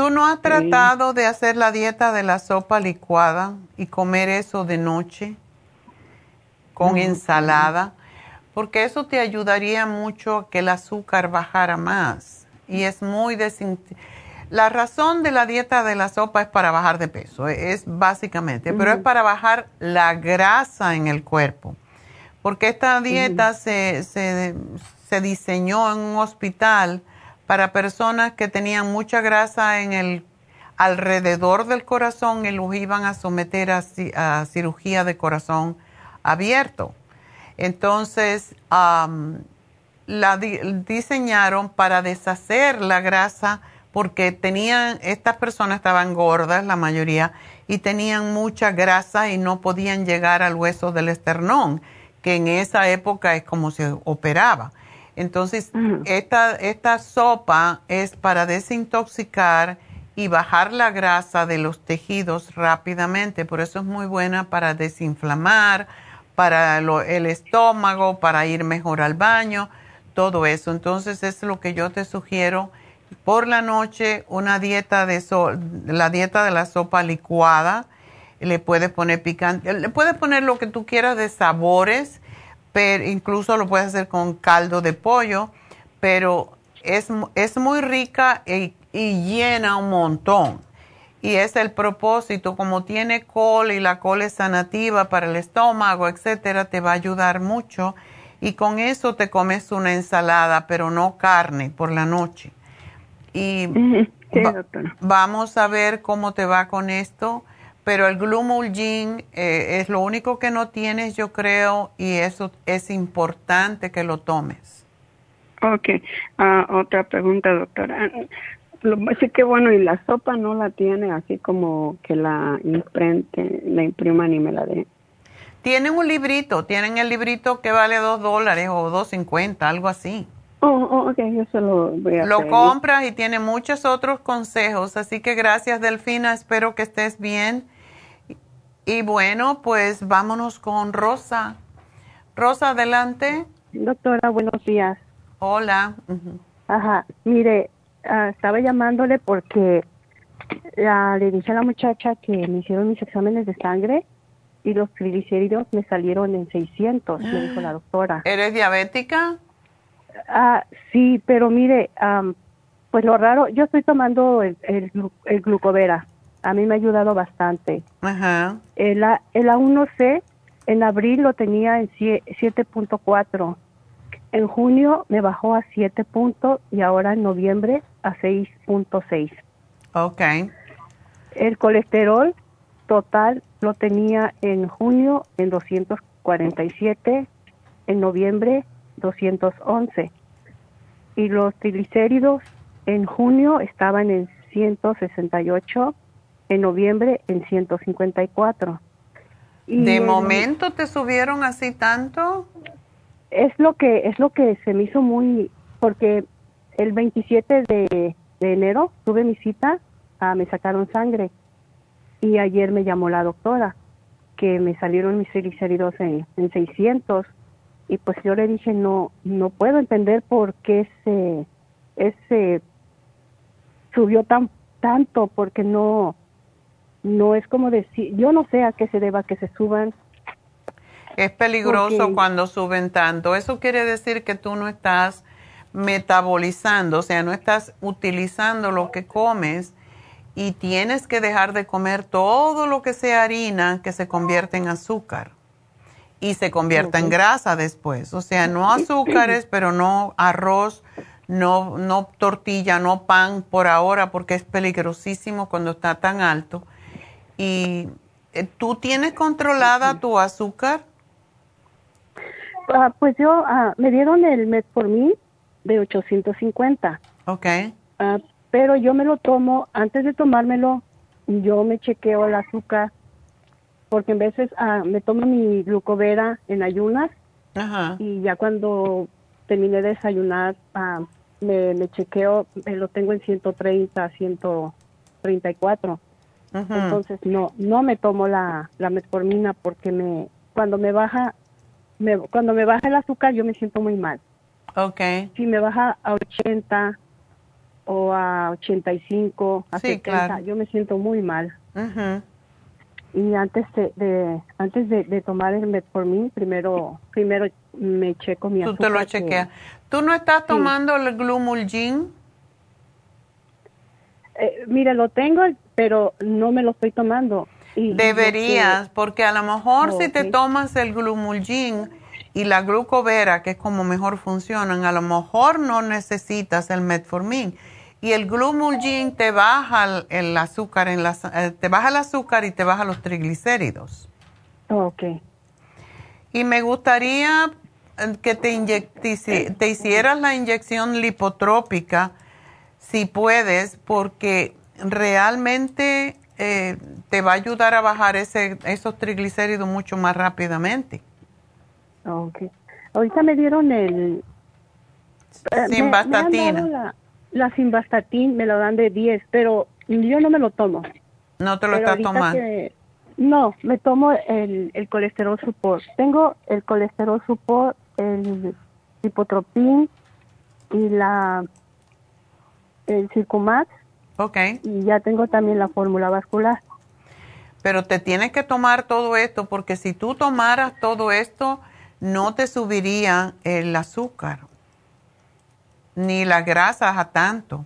¿Tú no has tratado de hacer la dieta de la sopa licuada y comer eso de noche con ensalada? Porque eso te ayudaría mucho a que el azúcar bajara más. Y es muy La razón de la dieta de la sopa es para bajar de peso, e-, es básicamente, pero es para bajar la grasa en el cuerpo. Porque esta dieta se, se, se diseñó en un hospital para personas que tenían mucha grasa en el alrededor del corazón y los iban a someter a, cirugía de corazón abierto. Entonces, la diseñaron para deshacer la grasa porque tenían, estas personas estaban gordas, la mayoría, y tenían mucha grasa y no podían llegar al hueso del esternón, que en esa época es como se operaba. Entonces, esta, esta sopa es para desintoxicar y bajar la grasa de los tejidos rápidamente. Por eso es muy buena para desinflamar, para el estómago, para ir mejor al baño, todo eso. Entonces, es lo que yo te sugiero. Por la noche, una dieta de la dieta de la sopa licuada. Le puedes poner picante, le puedes poner lo que tú quieras de sabores pero incluso lo puedes hacer con caldo de pollo, pero es, es muy rica y, llena un montón. Y es el propósito, como tiene col y la col es sanativa para el estómago, etcétera, te va a ayudar mucho. Y con eso te comes una ensalada, pero no carne por la noche. Y vamos a ver cómo te va con esto pero el Glumulgin eh, es lo único que no tienes, yo creo, y eso es importante que lo tomes.
Ok, ah, otra pregunta, doctora. Así que bueno, y la sopa no la tiene así como que la imprente, la impriman y me la den.
Tienen un librito, tienen el librito que vale dos dólares o dos cincuenta, algo así.
Oh, oh, ok, yo se lo voy a
Lo compras y tiene muchos otros consejos, así que gracias Delfina, espero que estés bien. Y bueno, pues vámonos con Rosa. Rosa, adelante.
Doctora, buenos días.
Hola.
Ajá, mire, ah, estaba llamándole porque le dije a la muchacha que me hicieron mis exámenes de sangre y los triglicéridos me salieron en 600, me dijo la doctora.
¿Eres diabética?
Ah, sí, pero mire, pues lo raro, yo estoy tomando el, el, glucovera. A mí me ha ayudado bastante.
Ajá.
El, el A1C en abril lo tenía en 7.4. En junio me bajó a 7 puntos y ahora en noviembre a 6.6.
Ok.
El colesterol total lo tenía en junio en 247, en noviembre 211 y los triglicéridos en junio estaban en 168, en noviembre en 154.
Y ¿De momento te subieron así tanto?
Es lo que es lo que se me hizo muy porque el 27 de, enero tuve mi cita, ah, me sacaron sangre y ayer me llamó la doctora que me salieron mis triglicéridos en, en 600 y pues yo le dije no no puedo entender por qué se ese subió tan tanto porque no no es como decir yo no sé a qué se deba que se suban
es peligroso cuando suben tanto eso quiere decir que tú no estás metabolizando o sea no estás utilizando lo que comes y tienes que dejar de comer todo lo que sea harina que se convierte en azúcar y se convierta en grasa después. O sea, no azúcares, pero no arroz, no, no tortilla, no pan por ahora, porque es peligrosísimo cuando está tan alto. ¿Y eh, tú tienes controlada tu azúcar?
Ah, pues yo, ah, me dieron el metformin de 850.
Ok.
Uh, pero yo me lo tomo, antes de tomármelo, yo me chequeo el azúcar porque en veces ah, me tomo mi glucovera en ayunas y ya cuando terminé de desayunar ah, me, me, chequeo, me lo tengo en 130, 134. Entonces no no me tomo la, la metformina porque me cuando me baja me, cuando me baja el azúcar yo me siento muy mal.
Okay.
Si me baja a 80 o a 85, a
Sí,
70.
claro.
Yo me siento muy mal. Y antes de, de- antes de, de tomar el metformin, primero primero me checo mi
Tú
azúcar.
te lo
que-
chequeas. ¿Tú no estás tomando el Glumulgin?
Eh, mira, lo tengo, pero no me lo estoy tomando. Y-
Deberías, porque a lo mejor si te tomas el Glumulgin y la glucovera, que es como mejor funcionan, a lo mejor no necesitas el metformin. Y el Glumulgin te baja el, azúcar, en la, sa- eh, te baja el azúcar y te baja los triglicéridos.
Ok.
Y me gustaría eh, que te, te hicieras la inyección lipotrópica, si puedes, porque realmente eh, te va a ayudar a bajar ese, esos triglicéridos mucho más rápidamente.
Ok. Ahorita me dieron el... eh, me- me
Simvastatina.
dado La, la simvastatin me lo dan de 10, pero yo no me lo tomo.
No te lo
Pero
estás tomando.
que- no, me tomo el, el colesterol support. Tengo el colesterol support, el hipotropín y la el Circumax
Ok,
y ya tengo también la fórmula vascular.
pero te tienes que tomar todo esto porque si tú tomaras todo esto, no te subiría el azúcar ni las grasas a tanto.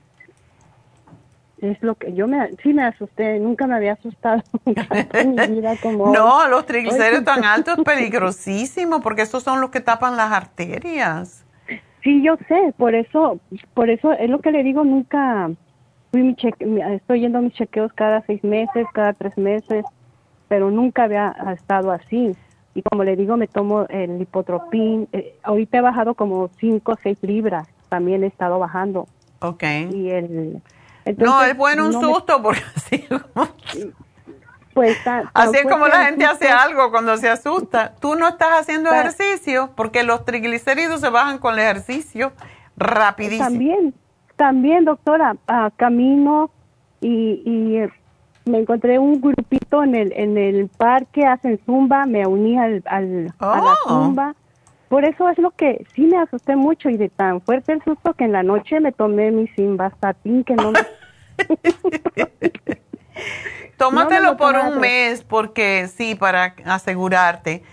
Es lo que yo me sí me asusté, nunca me había asustado en mi vida como
No, los triglicéridos tan altos es peligrosísimo porque esos son los que tapan las arterias.
Sí, yo sé, por eso, por eso es lo que le digo, nunca fui mi cheque- mi- estoy yendo a mis chequeos cada seis meses, cada tres meses, pero nunca había estado así. Y como le digo, me tomo el lipotropín. eh, ahorita he bajado como cinco o seis libras, también he estado bajando.
Ok.
Y el...
no, es bueno un
no me-
susto porque así,
pues,
así es como
fuerte
la gente hace algo cuando se asusta. Tú no estás haciendo ejercicio porque los triglicéridos se bajan con el ejercicio rapidísimo.
También, también, doctora, ah, camino y, y me encontré un grupito en el en el parque, hacen zumba, me uní al, al- a la
Oh.
zumba. Por eso es lo que sí me asusté mucho y de tan fuerte el susto que en la noche me tomé mi simvastatin que no me...
Tómatelo
No
por un mes porque sí, para asegurarte.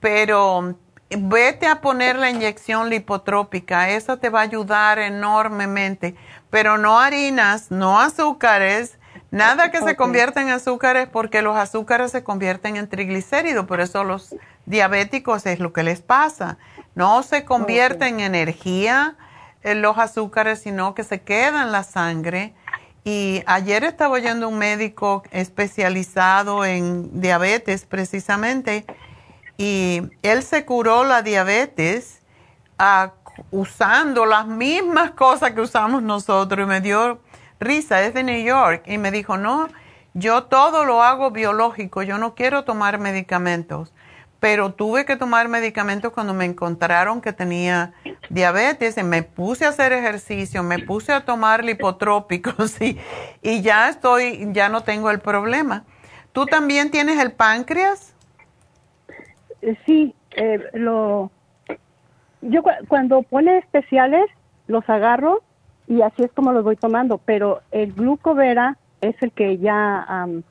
Pero vete a poner la inyección lipotrópica, eso te va a ayudar enormemente. Pero no harinas, no azúcares, nada que se convierta en azúcares porque los azúcares se convierten en triglicéridos, por eso los diabéticos es lo que les pasa. No se convierte en energía en los azúcares, sino que se queda en la sangre. Y ayer estaba oyendo un médico especializado en diabetes precisamente y él se curó la diabetes usando las mismas cosas que usamos nosotros y me dio risa, es de New York y me dijo, no, yo todo lo hago biológico, yo no quiero tomar medicamentos, pero tuve que tomar medicamentos cuando me encontraron que tenía diabetes y me puse a hacer ejercicio, me puse a tomar lipotrópicos y, ya estoy, ya no tengo el problema. ¿Tú también tienes el páncreas?
Eh, Sí, eh, lo... Yo cu- cuando pone especiales los agarro y así es como los voy tomando, pero el glucovera es el que ya am,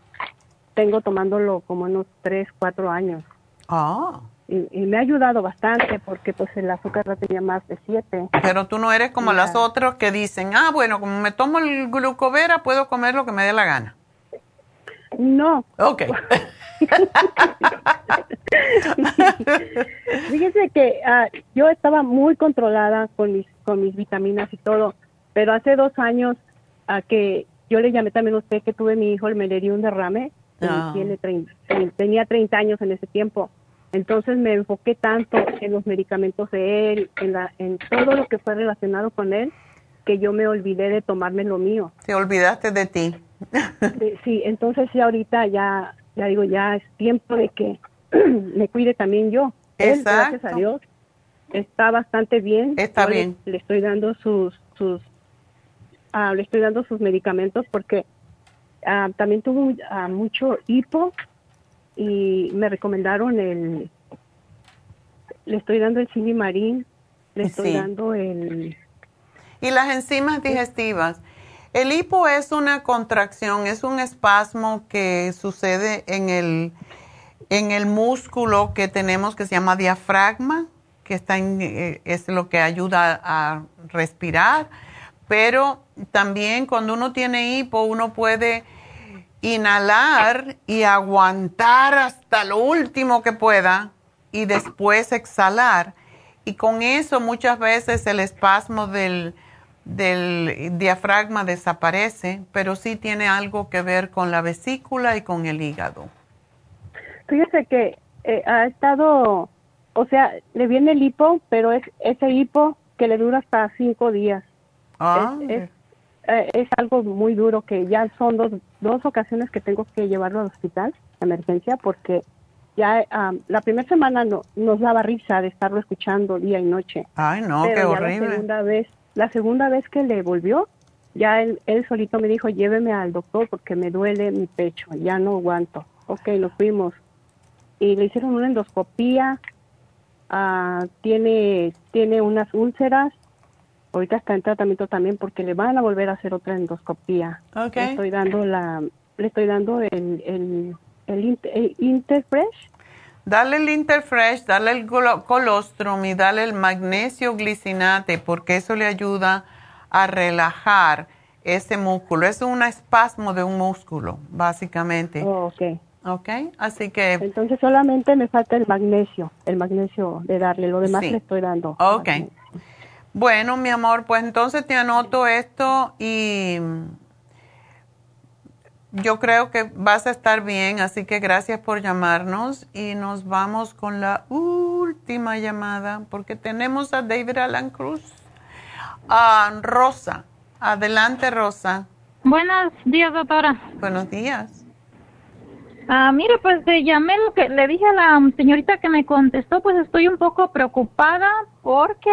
tengo tomándolo como unos 3, 4 años.
Ah.
Y, y me ha ayudado bastante porque pues el azúcar la tenía más de 7.
Pero tú no eres como
Ya.
las otras que dicen, ah, bueno, como me tomo el glucovera, puedo comer lo que me dé la gana.
No,
Ok.
Fíjese que ah, yo estaba muy controlada con mis, con mis vitaminas y todo, pero hace dos años a que yo le llamé también a usted que tuve mi hijo, me le dio un derrame,
Ah.
tiene 30, eh, tenía 30 años en ese tiempo. Entonces me enfoqué tanto en los medicamentos de él, en, la, en todo lo que fue relacionado con él, que yo me olvidé de tomarme lo mío.
Te olvidaste de ti.
Sí, entonces ya ahorita ya, ya digo, ya es tiempo de que me cuide también yo. Él, gracias a. Dios, está bastante bien.
Está
Yo le-
bien.
Le, estoy dando sus, sus, ah, le estoy dando sus medicamentos porque ah, también tuvo ah, mucho hipo y me recomendaron el, le estoy dando el silimarín, le estoy
Sí.
dando el,
Y las enzimas digestivas. El hipo es una contracción, es un espasmo que sucede en el, en el músculo que tenemos que se llama diafragma, que está en, eh, es lo que ayuda a respirar, pero también cuando uno tiene hipo uno puede inhalar y aguantar hasta lo último que pueda y después exhalar. Y con eso muchas veces el espasmo del, del diafragma desaparece, pero sí tiene algo que ver con la vesícula y con el hígado.
Fíjese que eh, ha estado, o sea, le viene el hipo, pero es ese hipo que le dura hasta cinco días.
Ah,
es, eh, es algo muy duro que ya son dos, dos ocasiones que tengo que llevarlo al hospital, emergencia, porque ya la primera semana no, nos daba risa de estarlo escuchando día y noche.
Ay, no,
Pero
qué horrible.
La segunda vez, la segunda vez que le volvió, ya él, él solito me dijo, lléveme al doctor porque me duele mi pecho, ya no aguanto. Ok, nos fuimos. Y le hicieron una endoscopía, ah, tiene, tiene unas úlceras, ahorita está en tratamiento también porque le van a volver a hacer otra endoscopía.
Ok.
Le estoy dando la, le estoy dando el, el, el, Inter- el Interfresh.
Dale el Interfresh, dale el colo- colostrum y dale el magnesio glicinate porque eso le ayuda a relajar ese músculo. Es un espasmo de un músculo, básicamente.
Oh, ok.
¿Ok? Así que,
Entonces solamente me falta el magnesio, el magnesio de darle, lo demás
Sí.
le estoy dando.
ok. Bueno, mi amor, pues entonces te anoto esto y yo creo que vas a estar bien, así que gracias por llamarnos y nos vamos con la última llamada porque tenemos a David Alan Cruz. Ah, Rosa, adelante Rosa.
Buenos días, doctora.
Buenos días.
Ah, mire, pues le llamé lo que le dije a la señorita que me contestó, pues estoy un poco preocupada porque,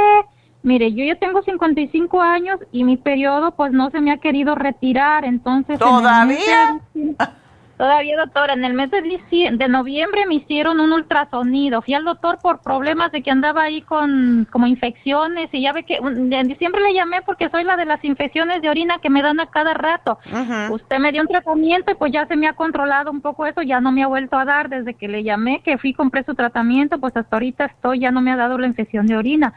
mire, yo ya tengo 55 años y mi periodo pues no se me ha querido retirar, entonces... en
¿Todavía?
de- Todavía, doctora, en el mes de, noviembre me hicieron un ultrasonido. Fui al doctor por problemas de que andaba ahí con como infecciones y ya ve que un- en diciembre le llamé porque soy la de las infecciones de orina que me dan a cada rato. Usted me dio un tratamiento y pues ya se me ha controlado un poco eso, ya no me ha vuelto a dar desde que le llamé, que fui y compré su tratamiento, pues hasta ahorita estoy, ya no me ha dado la infección de orina.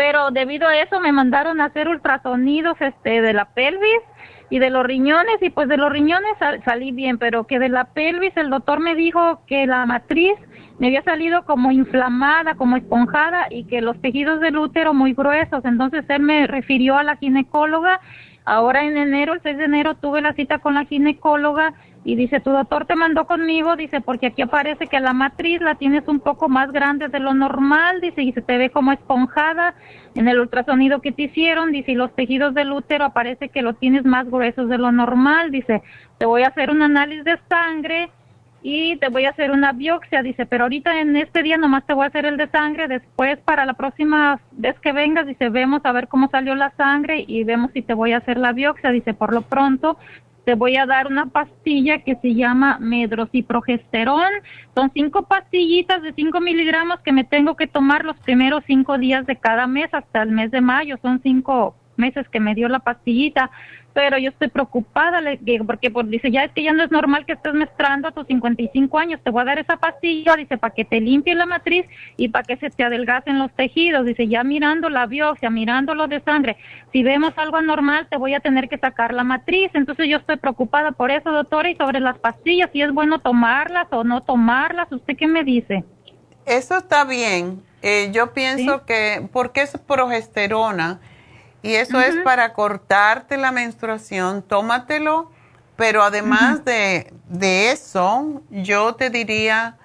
Pero debido a eso me mandaron a hacer ultrasonidos este de la pelvis y de los riñones y pues de los riñones sal- salí bien, pero que de la pelvis el doctor me dijo que la matriz me había salido como inflamada, como esponjada y que los tejidos del útero muy gruesos. Entonces él me refirió a la ginecóloga. Ahora en enero, el 6 de enero, tuve la cita con la ginecóloga y dice, tu doctor te mandó conmigo, dice, porque aquí aparece que la matriz la tienes un poco más grande de lo normal, dice, y se te ve como esponjada en el ultrasonido que te hicieron, dice, y los tejidos del útero aparece que lo tienes más gruesos de lo normal, dice, te voy a hacer un análisis de sangre y te voy a hacer una biopsia, dice, pero ahorita en este día nomás te voy a hacer el de sangre, después para la próxima vez que vengas, dice, vemos a ver cómo salió la sangre y vemos si te voy a hacer la biopsia, dice, por lo pronto te voy a dar una pastilla que se llama medrociprogesterón. Son cinco pastillitas de cinco miligramos que me tengo que tomar los primeros cinco días de cada mes hasta el mes de mayo. Son cinco meses que me dio la pastillita, pero yo estoy preocupada le- que- porque pues, dice, ya es que ya no es normal que estés menstruando a tus 55 años, te voy a dar esa pastilla, dice, para que te limpie la matriz y para que se te adelgacen los tejidos, dice, ya mirando la biopsia, mirando lo de sangre, si vemos algo anormal, te voy a tener que sacar la matriz, entonces yo estoy preocupada por eso, doctora, y sobre las pastillas, si es bueno tomarlas o no tomarlas, ¿usted qué me dice?
Eso está bien. Eh, yo pienso que, porque es progesterona y eso es para cortarte la menstruación, tómatelo, pero además de, de eso, yo te diría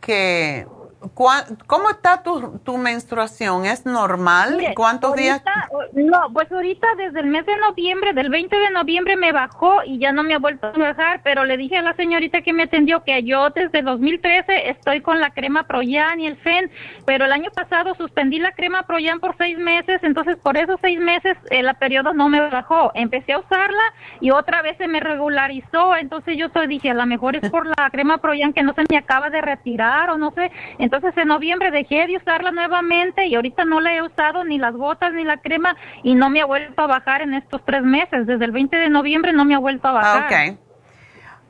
que, ¿cuá- ¿cómo está tu, tu menstruación? ¿Es normal?
Mire,
¿Cuántos días?
ahorita, No, pues ahorita desde el mes de noviembre, del 20 de noviembre me bajó y ya no me ha vuelto a bajar, pero le dije a la señorita que me atendió que yo desde 2013 estoy con la crema Proyan y el FEN, pero el año pasado suspendí la crema Proyan por seis meses, entonces por esos seis meses el periodo no me bajó. Empecé a usarla y otra vez se me regularizó, entonces yo estoy, dije, a lo mejor es por la crema Proyan que no se me acaba de retirar o no sé, entonces entonces en noviembre dejé de usarla nuevamente y ahorita no la he usado ni las gotas ni la crema y no me ha vuelto a bajar en estos tres meses. Desde el 20 de noviembre no me ha vuelto a bajar.
Ok.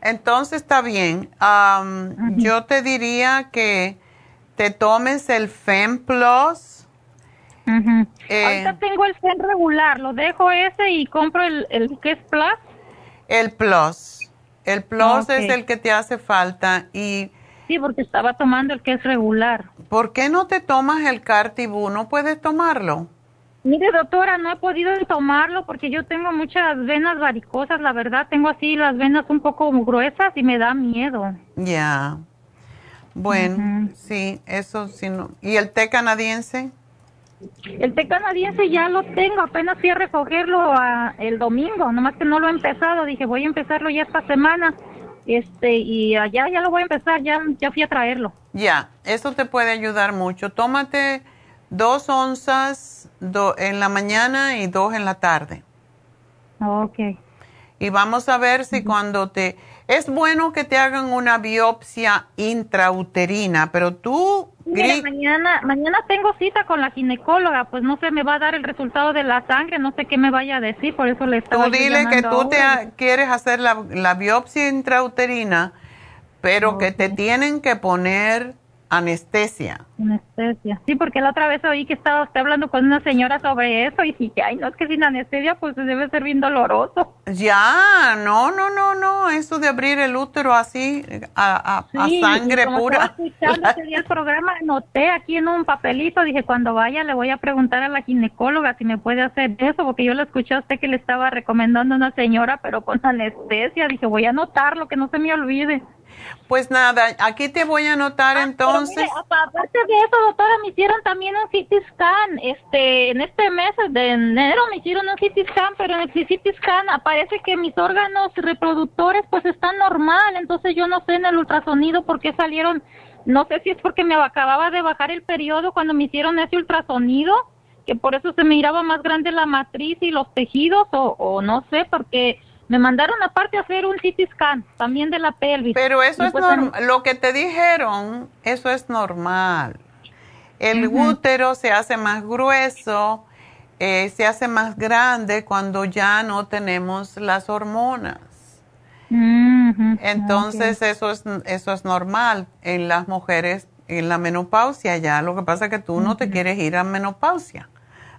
Entonces está bien. Am, Yo te diría que te tomes el Fem Plus. Eh,
ahorita tengo el FEN regular, lo dejo ese y compro el, el que es Plus.
El Plus. El Plus es el que te hace falta. Y
Sí, porque estaba tomando el que es regular.
¿por qué no te tomas el Cartibú? ¿No puedes tomarlo?
Mire, doctora, no he podido tomarlo porque yo tengo muchas venas varicosas, la verdad, tengo así las venas un poco gruesas y me da miedo.
Ya. Bueno, sí, eso sí. No. ¿Y el té canadiense?
El té canadiense ya lo tengo, apenas fui a recogerlo a- el domingo, nomás que no lo he empezado, dije voy a empezarlo ya esta semana, este, y allá ya lo voy a empezar, ya, ya fui a traerlo.
Ya, eso te puede ayudar mucho. Tómate dos onzas do- en la mañana y dos en la tarde.
Ok.
Y vamos a ver si cuando te... Es bueno que te hagan una biopsia intrauterina, pero tú...
Mañana, mañana tengo cita con la ginecóloga, pues no sé, me va a dar el resultado de la sangre, no sé qué me vaya a decir, por eso le estaba
Tú dile que tú te ha- quieres hacer la, la biopsia intrauterina, pero que te tienen que poner anestesia.
Anestesia. Sí, porque la otra vez oí que estaba usted hablando con una señora sobre eso y dije, ay, no, es que sin anestesia pues debe ser bien doloroso.
Ya, no, no, no, no, eso de abrir el útero así a, a- a
Sí,
sangre
y como
pura.
escuchando ese día el programa, anoté aquí en un papelito, dije, cuando vaya le voy a preguntar a la ginecóloga si me puede hacer eso, porque yo le escuché a usted que le estaba recomendando a una señora, pero con anestesia, dije, voy a anotarlo, que no se me olvide.
Pues nada, aquí te voy a anotar entonces.
Mire, apa- aparte de eso, doctora, me hicieron también un CT scan. Este, en este mes de enero me hicieron un CT scan, pero en el CT scan aparece que mis órganos reproductores pues están normal. Entonces yo no sé en el ultrasonido por qué salieron. No sé si es porque me acababa de bajar el periodo cuando me hicieron ese ultrasonido, que por eso se me miraba más grande la matriz y los tejidos, o, o no sé, porque me mandaron aparte a hacer un CT scan también de la pelvis.
Pero eso
Y
es
pues,
normal, lo que te dijeron, eso es normal. El útero se hace más grueso, eh, se hace más grande cuando ya no tenemos las hormonas. Entonces eso es eso es normal en las mujeres en la menopausia ya. Lo que pasa es que tú no te quieres ir a menopausia.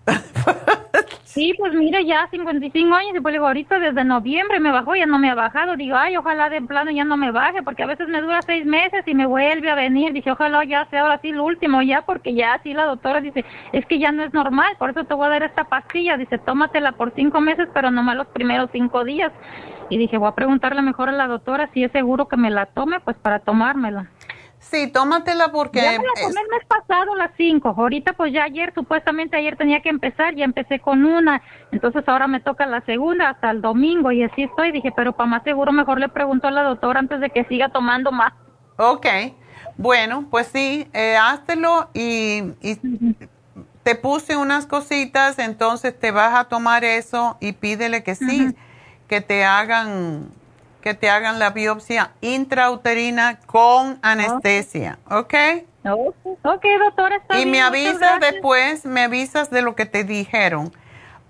Sí, pues mire, ya 55 años y pues digo, ahorita desde noviembre me bajó, ya no me ha bajado. Digo, ay, ojalá de plano ya no me baje, porque a veces me dura seis meses y me vuelve a venir. Dije, ojalá ya sea ahora sí lo último ya, porque ya así la doctora dice, es que ya no es normal, por eso te voy a dar esta pastilla. Dice, tómatela por cinco meses, pero nomás los primeros cinco días. Y dije, voy a preguntarle mejor a la doctora si es seguro que me la tome, pues para tomármela.
Sí, tómatela porque
Ya me la tomé el mes pasado las cinco. Ahorita pues ya ayer, supuestamente ayer tenía que empezar, ya empecé con una. Entonces ahora me toca la segunda hasta el domingo y así estoy. Dije, pero para más seguro mejor le pregunto a la doctora antes de que siga tomando más.
Ok, bueno, pues sí, eh, háztelo y, y te puse unas cositas, entonces te vas a tomar eso y pídele que sí, que te hagan que te hagan la biopsia intrauterina con anestesia, ¿ok?
Ok, doctora, está
Y
bien,
me avisas después, me avisas de lo que te dijeron,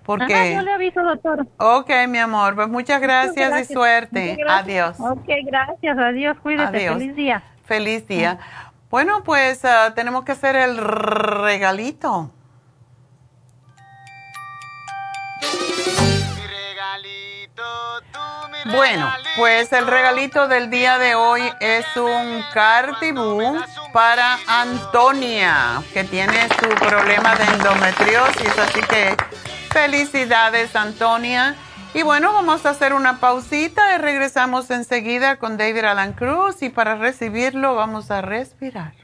porque...
Ajá, yo le aviso, doctora.
Ok, mi amor, pues muchas gracias,
gracias.
y suerte.
Gracias.
Adiós.
Ok, gracias, adiós, cuídate,
Adiós.
feliz día.
Feliz día. Bueno, pues ah, tenemos que hacer el regalito. Bueno, pues el regalito del día de hoy es un Cartibú para Antonia, que tiene su problema de endometriosis. Así que felicidades, Antonia. Y bueno, vamos a hacer una pausita y regresamos enseguida con David Alan Cruz. Y para recibirlo, vamos a respirar.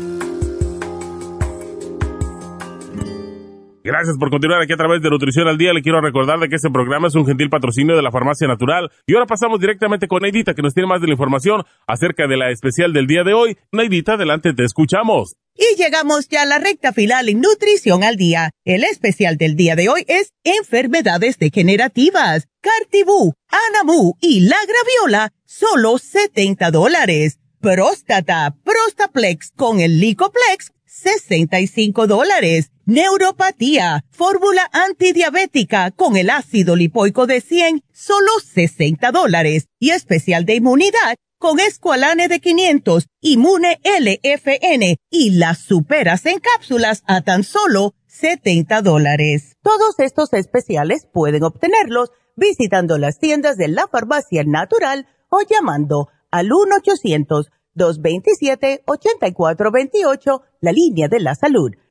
Gracias por continuar aquí a través de Nutrición al Día. Le quiero recordar de que este programa es un gentil patrocinio de la Farmacia Natural. Y ahora pasamos directamente con Neidita, que nos tiene más de la información acerca de la especial del día de hoy. Neidita, adelante, te escuchamos.
Y llegamos ya a la recta final en Nutrición al Día. El especial del día de hoy es Enfermedades Degenerativas. Cartibú, Anamu y la Graviola, solo 70 dólares. Próstata, Prostaplex con el Licoplex, 65 dólares. Neuropatía, fórmula antidiabética con el ácido lipoico de 100, solo 60 dólares. Y especial de inmunidad con Esqualane de 500, Inmune LFN y las superas en cápsulas a tan solo 70 dólares. Todos estos especiales pueden obtenerlos visitando las tiendas de la farmacia natural o llamando al 1-800-227-8428, la línea de la salud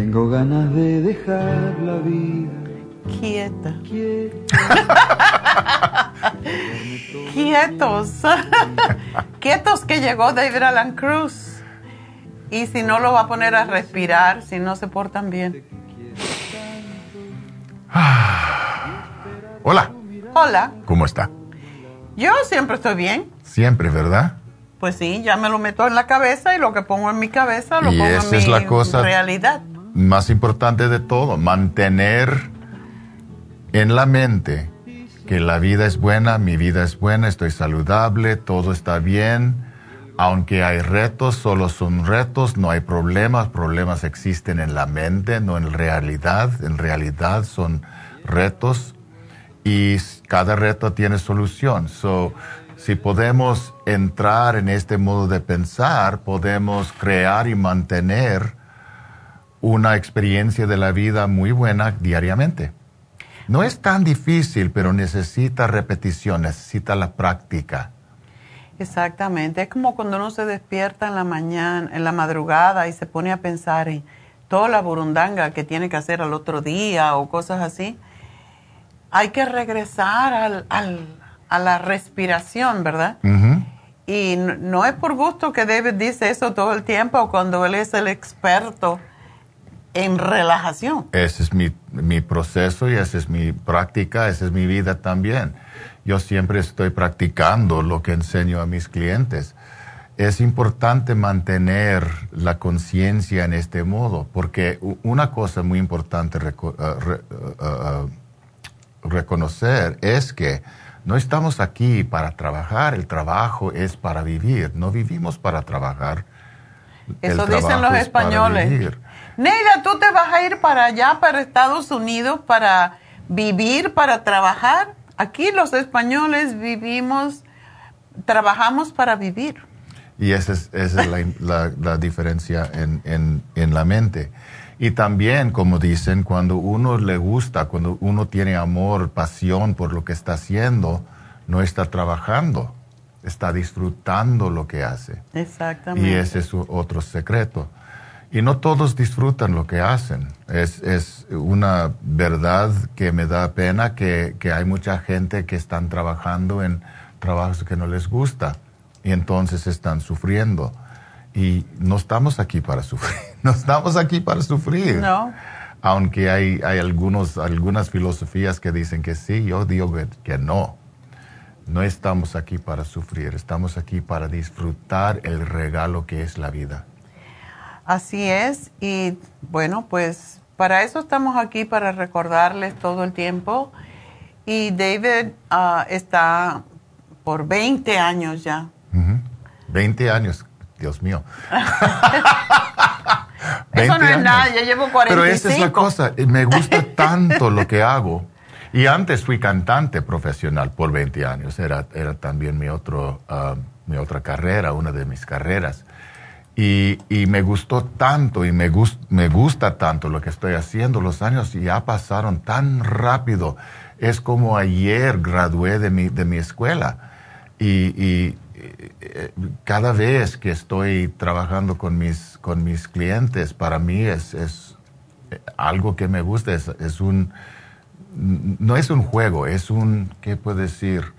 Tengo ganas de dejar la vida.
Quieta. Quietos. Quietos que llegó David Alan Cruz. Y si no lo va a poner a respirar, si no se portan bien.
Hola,
Hola.
¿cómo está?
Yo siempre estoy bien.
Siempre, ¿verdad?
Pues sí, ya me lo meto en la cabeza y lo que pongo en mi cabeza lo
Y
pongo
esa
en mi
es la cosa-
realidad.
Más importante de todo, mantener en la mente que la vida es buena, mi vida es buena, estoy saludable, todo está bien. Aunque hay retos, solo son retos, no hay problemas, problemas existen en la mente, no en realidad, en realidad son retos y cada reto tiene solución. So, si podemos entrar en este modo de pensar, podemos crear y mantener una experiencia de la vida muy buena diariamente. No es tan difícil, pero necesita repetición, necesita la práctica.
Exactamente. Es como cuando uno se despierta en la mañana, en la madrugada y se pone a pensar en toda la burundanga que tiene que hacer al otro día o cosas así. Hay que regresar al, al- a la respiración, ¿verdad? Y no, no es por gusto que David dice eso todo el tiempo cuando él es el experto en relajación.
Ese es mi, mi proceso y esa es mi práctica, esa es mi vida también. Yo siempre estoy practicando lo que enseño a mis clientes. Es importante mantener la conciencia en este modo, porque una cosa muy importante reco- uh, re- uh, uh, reconocer es que no estamos aquí para trabajar, el trabajo es para vivir, no vivimos para trabajar. el
Eso dicen
trabajo
los
es
españoles. Neida, ¿tú te vas a ir para allá, para Estados Unidos, para vivir, para trabajar? Aquí los españoles vivimos, trabajamos para vivir.
Y esa es, esa es la, la- la diferencia en, en- en la mente. Y también, como dicen, cuando uno le gusta, cuando uno tiene amor, pasión por lo que está haciendo, no está trabajando, está disfrutando lo que hace.
Exactamente.
Y ese es otro secreto. Y no todos disfrutan lo que hacen. Es, es una verdad que me da pena que, que hay mucha gente que están trabajando en trabajos que no les gusta y entonces están sufriendo. Y no estamos aquí para sufrir, no estamos aquí para sufrir.
No.
Aunque hay, hay algunos, algunas filosofías que dicen que sí, yo digo que, que no. No estamos aquí para sufrir, estamos aquí para disfrutar el regalo que es la vida.
Así es, y bueno, pues para eso estamos aquí, para recordarles todo el tiempo. Y David ah, está por 20 años ya.
Ujú. 20 años, Dios mío.
Eso no
20
es
años.
nada, yo llevo 45.
Pero esa es la cosa, eh, me gusta tanto lo que hago. Y antes fui cantante profesional por 20 años, era, era también mi, otro, ah, mi otra carrera, una de mis carreras. Y, y me gustó tanto y me, gus- me gusta tanto lo que estoy haciendo. Los años ya pasaron tan rápido. Es como ayer gradué de mi, de mi escuela. Y, y, eh, cada vez que estoy trabajando con mis, con mis clientes, para mí es, es eh, algo que me gusta. Es, es un, no es un juego, es un, ¿qué puedo decir?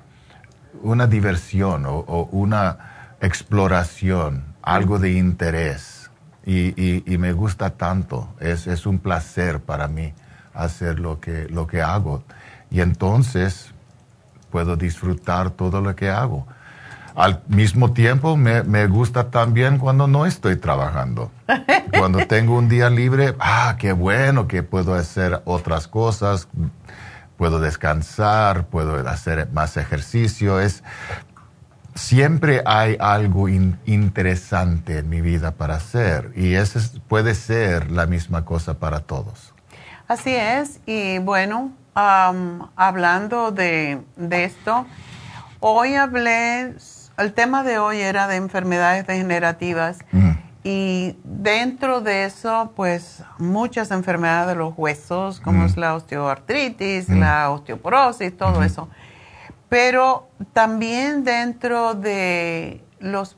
Una diversión o, o una exploración, algo de interés. Y, y- y me gusta tanto, es, es un placer para mí hacer lo que, lo que hago. Y entonces puedo disfrutar todo lo que hago. Al mismo tiempo me, me gusta también cuando no estoy trabajando. Cuando tengo un día libre, ah, qué bueno que puedo hacer otras cosas, puedo descansar, puedo hacer más ejercicio. Es, siempre hay algo in- interesante en mi vida para hacer y eso es- puede ser la misma cosa para todos.
Así es, y bueno, am, hablando de, de esto, hoy hablé, el tema de hoy era de enfermedades degenerativas y dentro de eso, pues muchas enfermedades de los huesos, como
Mm.
es la osteoartritis, la osteoporosis, todo eso. Pero también dentro de los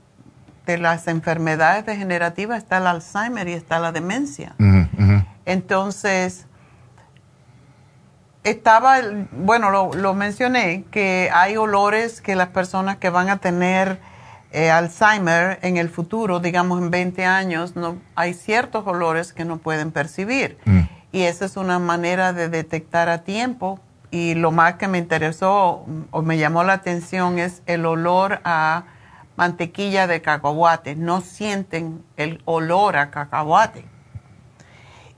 de las enfermedades degenerativas está el Alzheimer y está la demencia. Entonces, estaba, bueno, lo, lo mencioné, que hay olores que las personas que van a tener eh, Alzheimer en el futuro, digamos en 20 años, no, hay ciertos olores que no pueden percibir. Y esa es una manera de detectar a tiempo. Y lo más que me interesó o me llamó la atención es el olor a mantequilla de cacahuate. No sienten el olor a cacahuate.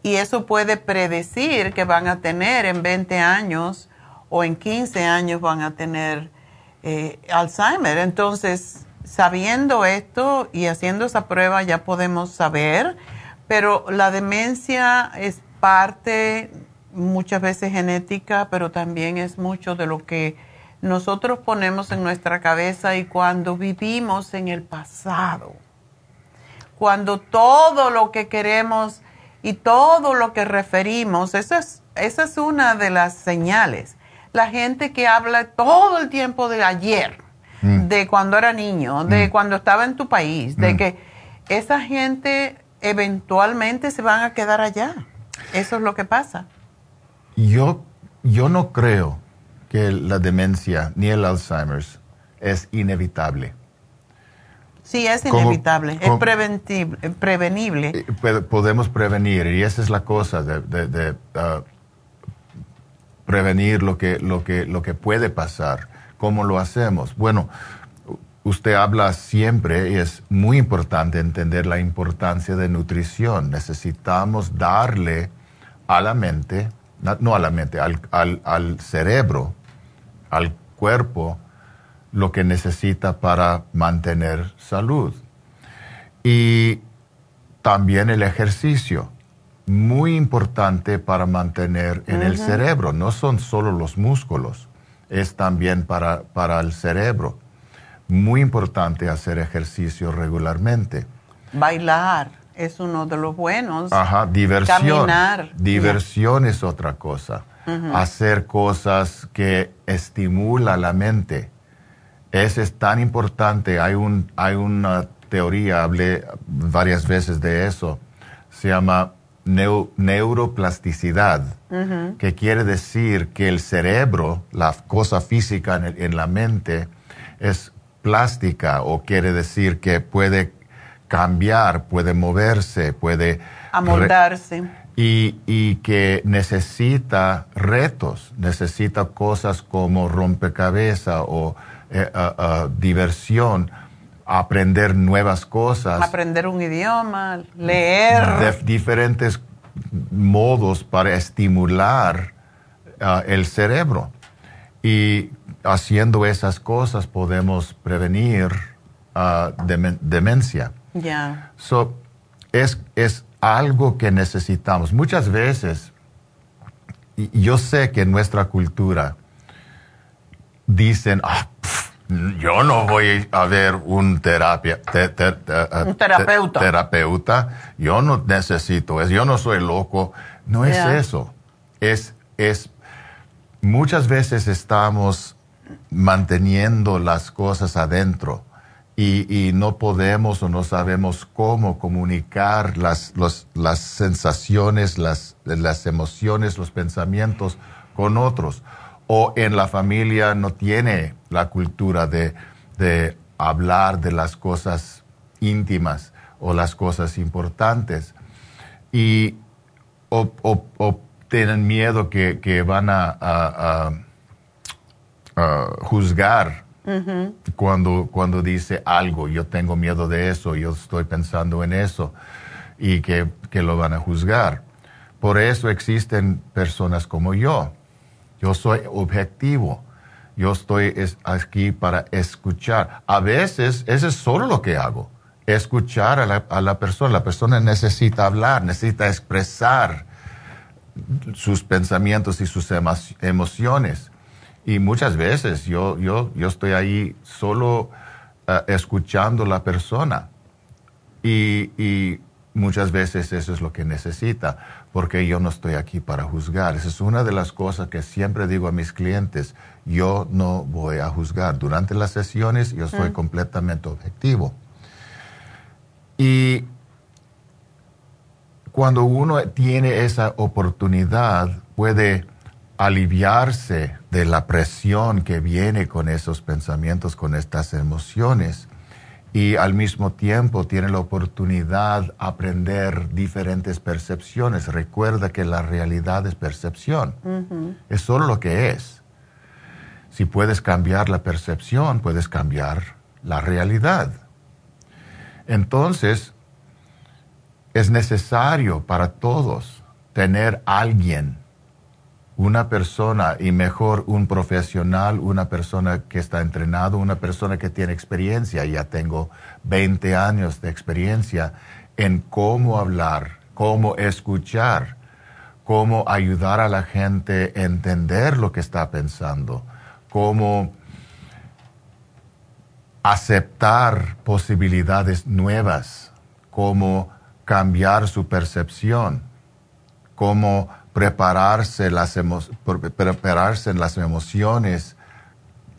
Y eso puede predecir que van a tener en 20 años o en 15 años van a tener eh, Alzheimer. Entonces, sabiendo esto y haciendo esa prueba ya podemos saber, pero la demencia es parte muchas veces genética, pero también es mucho de lo que nosotros ponemos en nuestra cabeza y cuando vivimos en el pasado cuando todo lo que queremos y todo lo que referimos, esa es, esa es una de las señales. La gente que habla todo el tiempo de ayer, de cuando era niño, de cuando estaba en tu país, de que esa gente eventualmente se van a quedar allá. Eso es lo que pasa.
Yo, yo no creo que la demencia ni el Alzheimer es inevitable.
Sí, es
¿Cómo-
inevitable, es preventible- eh, prevenible.
Eh, podemos prevenir y esa es la cosa de, de- de, ah, prevenir lo que, lo, que, lo que puede pasar. ¿Cómo lo hacemos? Bueno, usted habla siempre y es muy importante entender la importancia de nutrición. Necesitamos darle a la mente, no a la mente, al, al, al cerebro, al cuerpo, lo que necesita para mantener salud. Y también el ejercicio, muy importante para mantener en el cerebro. No son solo los músculos, es también para, para el cerebro. Muy importante hacer ejercicio regularmente.
Bailar es uno de los buenos.
Ajá, diversión.
Caminar.
Diversión es otra cosa. Hacer cosas que estimula la mente. Ese es tan importante. Hay, un, hay una teoría, hablé varias veces de eso. Se llama neu- neuroplasticidad, que quiere decir que el cerebro, la cosa física en, el- en la mente, es plástica o quiere decir que puede cambiar, puede moverse, puede...
Amoldarse.
y, y que necesita retos, necesita cosas como rompecabezas o eh, ah, ah, diversión, aprender nuevas cosas,
Aprender un idioma, leer.
de diferentes modos para estimular ah, el cerebro. Y haciendo esas cosas podemos prevenir demen- demencia.
Ya.
So, es, es algo que necesitamos. Muchas veces, y yo sé que en nuestra cultura dicen, "Ah, yo no voy a ver un terapia, te- te- te- uh,
Un terapeuta.
te- terapeuta, yo no necesito eso, yo no soy loco. No es eso. Es, es, muchas veces estamos manteniendo las cosas adentro y, no podemos o no sabemos cómo comunicar las, los- las sensaciones, las, las emociones, los pensamientos con otros. O en la familia no tiene la cultura de, de hablar de las cosas íntimas o las cosas importantes. Y o, tienen miedo que, que van a- a juzgar Cuando, cuando dice algo, yo tengo miedo de eso, yo estoy pensando en eso, y que, que lo van a juzgar. Por eso existen personas como yo. Yo soy objetivo. Yo estoy es- aquí para escuchar. A veces, eso es solo lo que hago. Escuchar a la, a la persona. La persona necesita hablar, necesita expresar sus pensamientos y sus emo- emociones. Y muchas veces yo, yo, yo estoy ahí solo eh, escuchando la persona. Y, y muchas veces eso es lo que necesita, porque yo no estoy aquí para juzgar. Esa es una de las cosas que siempre digo a mis clientes. Yo no voy a juzgar. Durante las sesiones yo soy
Mm.
completamente objetivo. Y cuando uno tiene esa oportunidad, puede aliviarse de la presión que viene con esos pensamientos, con estas emociones, y al mismo tiempo tiene la oportunidad de aprender diferentes percepciones. Recuerda que la realidad es percepción, es solo lo que es. Si puedes cambiar la percepción, puedes cambiar la realidad. Entonces, es necesario para todos tener alguien, una persona y mejor un profesional, una persona que está entrenado, una persona que tiene experiencia. Ya tengo 20 años de experiencia en cómo hablar, cómo escuchar, cómo ayudar a la gente a entender lo que está pensando, cómo aceptar posibilidades nuevas, cómo cambiar su percepción, cómo prepararse, las en las emociones,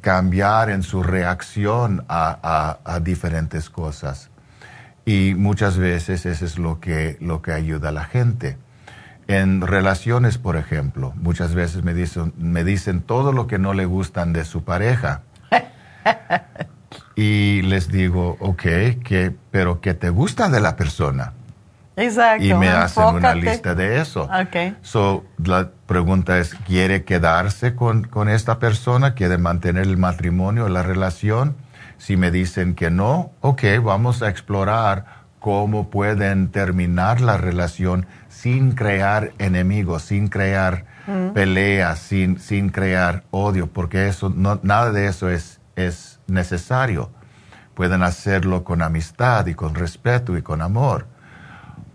cambiar en su reacción a, a- a diferentes cosas. Y muchas veces eso es lo que, lo que ayuda a la gente. En relaciones, por ejemplo, muchas veces me dicen, me dicen todo lo que no le gustan de su pareja. y les digo, ok, que, pero ¿qué te gusta de la persona?
Exacto.
Y me hacen una lista de eso.
Ok.
So, la pregunta es, ¿quiere quedarse con, con esta persona? ¿Quiere mantener el matrimonio, la relación? Si me dicen que no, ok, vamos a explorar cómo pueden terminar la relación sin crear enemigos, sin crear
Mm.
peleas, sin, sin crear odio, porque eso, no, nada de eso es, es necesario. Pueden hacerlo con amistad y con respeto y con amor.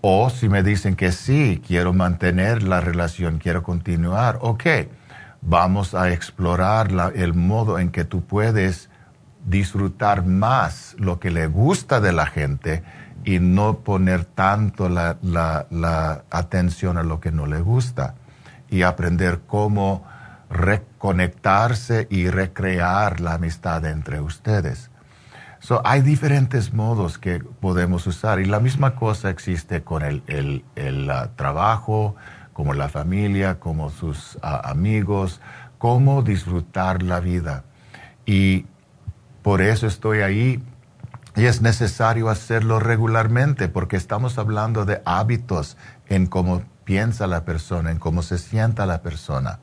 O si me dicen que sí, quiero mantener la relación, quiero continuar, ok, vamos a explorar el modo en que tú puedes disfrutar más lo que le gusta de la gente y no poner tanto la, la- la atención a lo que no le gusta y aprender cómo reconectarse y recrear la amistad entre ustedes. So, hay diferentes modos que podemos usar y la misma cosa existe con el, el- el, ah, trabajo, como la familia, como sus ah, amigos, cómo disfrutar la vida. Y por eso estoy ahí y es necesario hacerlo regularmente porque estamos hablando de hábitos en cómo piensa la persona, en cómo se sienta la persona.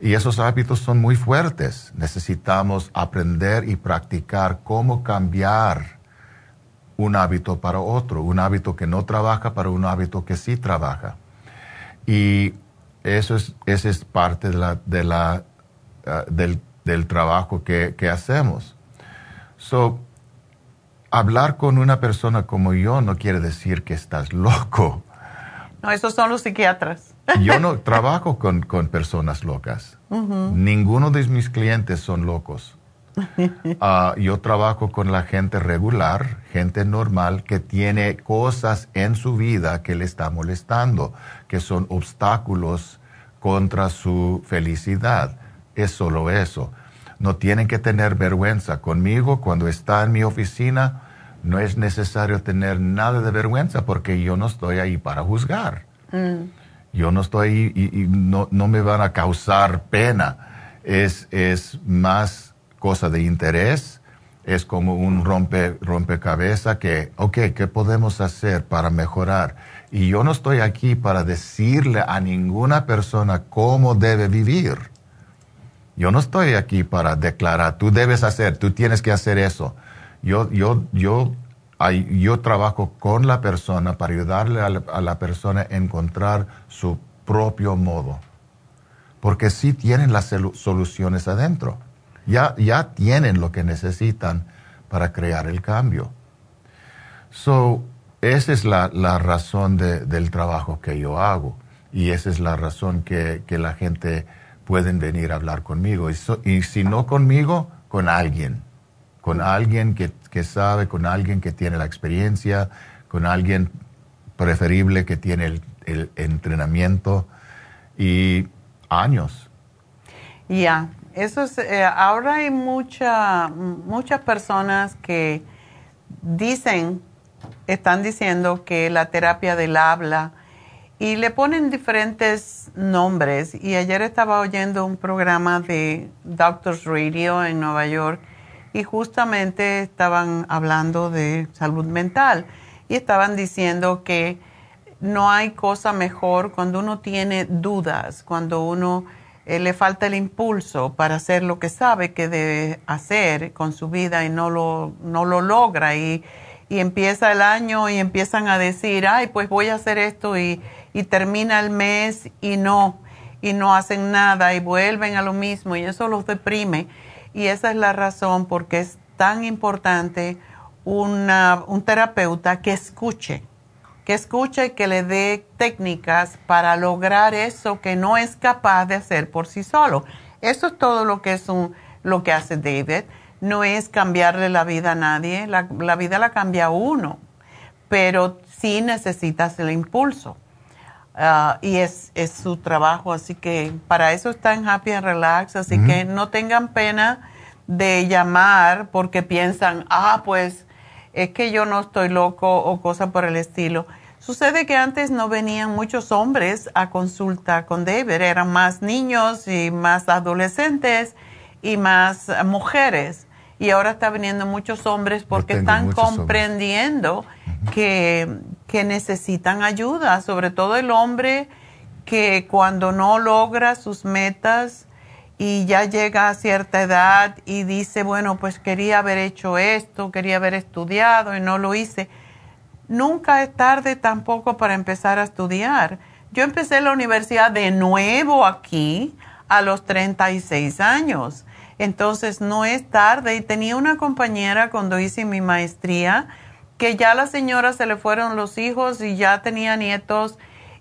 Y esos hábitos son muy fuertes. Necesitamos aprender y practicar cómo cambiar un hábito para otro, un hábito que no trabaja para un hábito que sí trabaja. Y eso es, esa es parte de la, de la, ah, del, del trabajo que, que hacemos. So, hablar con una persona como yo no quiere decir que estás loco.
No, esos son los psiquiatras.
Yo no trabajo con, con personas locas. Ninguno de mis clientes son locos. Ah, yo trabajo con la gente regular, gente normal que tiene cosas en su vida que le está molestando, que son obstáculos contra su felicidad. Es solo eso. No tienen que tener vergüenza. Conmigo, cuando está en mi oficina, no es necesario tener nada de vergüenza porque yo no estoy ahí para juzgar.
Mm.
Yo no estoy y, y no, no me van a causar pena. Es, es más cosa de interés. Es como un rompe, rompecabezas que, ok, ¿qué podemos hacer para mejorar? Y yo no estoy aquí para decirle a ninguna persona cómo debe vivir. Yo no estoy aquí para declarar, tú debes hacer, tú tienes que hacer eso. Yo, yo, yo, ay- yo trabajo con la persona para ayudarle a la, a la persona a encontrar su propio modo. Porque sí tienen las solu- soluciones adentro. Ya, ya tienen lo que necesitan para crear el cambio. So, esa es la, la razón de- del trabajo que yo hago. Y esa es la razón que, que la gente pueden venir a hablar conmigo. Y, so- y si no conmigo, con alguien. Con alguien que, que sabe, con alguien que tiene la experiencia, con alguien preferible que tiene el, el entrenamiento y años.
Ya, eso es, eh, ahora hay mucha, muchas personas que dicen, están diciendo que la terapia del habla y le ponen diferentes nombres. Y ayer estaba oyendo un programa de Doctors Radio en Nueva York y justamente estaban hablando de salud mental y estaban diciendo que no hay cosa mejor cuando uno tiene dudas, cuando uno eh, le falta el impulso para hacer lo que sabe que debe hacer con su vida y no lo, no lo logra y, y empieza el año y empiezan a decir, ay, pues voy a hacer esto y, y termina el mes y no, y no hacen nada y vuelven a lo mismo y eso los deprime. Y esa es la razón porque es tan importante un terapeuta que escuche, que escuche y que le dé técnicas para lograr eso que no es capaz de hacer por sí solo. Eso es todo lo que, es un, lo que hace David. No es cambiarle la vida a nadie, la, la vida la cambia uno, pero sí necesitas el impulso. Ah, y es, es su trabajo, así que para eso está en Happy and Relax, así que no tengan pena de llamar porque piensan, ah, pues es que yo no estoy loco o cosa por el estilo. Sucede que antes no venían muchos hombres a consulta con David, eran más niños y más adolescentes y más mujeres. y ahora está viniendo muchos hombres porque están comprendiendo que, que necesitan ayuda, sobre todo el hombre que cuando no logra sus metas y ya llega a cierta edad y dice, bueno, pues quería haber hecho esto, quería haber estudiado y no lo hice. Nunca es tarde tampoco para empezar a estudiar. Yo empecé la universidad de nuevo aquí a los 36 años. Entonces no es tarde y tenía una compañera cuando hice mi maestría que ya a la señora se le fueron los hijos y ya tenía nietos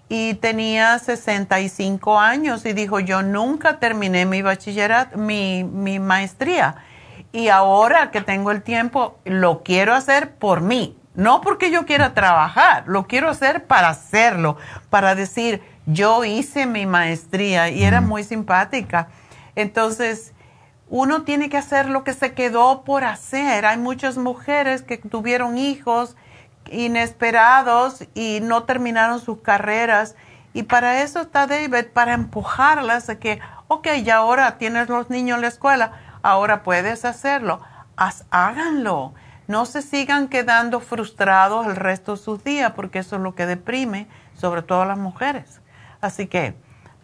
y tenía 65 años y dijo, yo nunca terminé mi bachillerato, mi, mi maestría. Y ahora que tengo el tiempo, lo quiero hacer por mí. No porque yo quiera trabajar, lo quiero hacer para hacerlo, para decir, yo hice mi maestría y era muy simpática. Entonces, uno tiene que hacer lo que se quedó por hacer. Hay muchas mujeres que tuvieron hijos inesperados y no terminaron sus carreras. Y para eso está David, para empujarlas a que, ok, ya ahora tienes los niños en la escuela, ahora puedes hacerlo. Haz, háganlo. No se sigan quedando frustrados el resto de sus días, porque eso es lo que deprime, sobre todo a las mujeres. Así que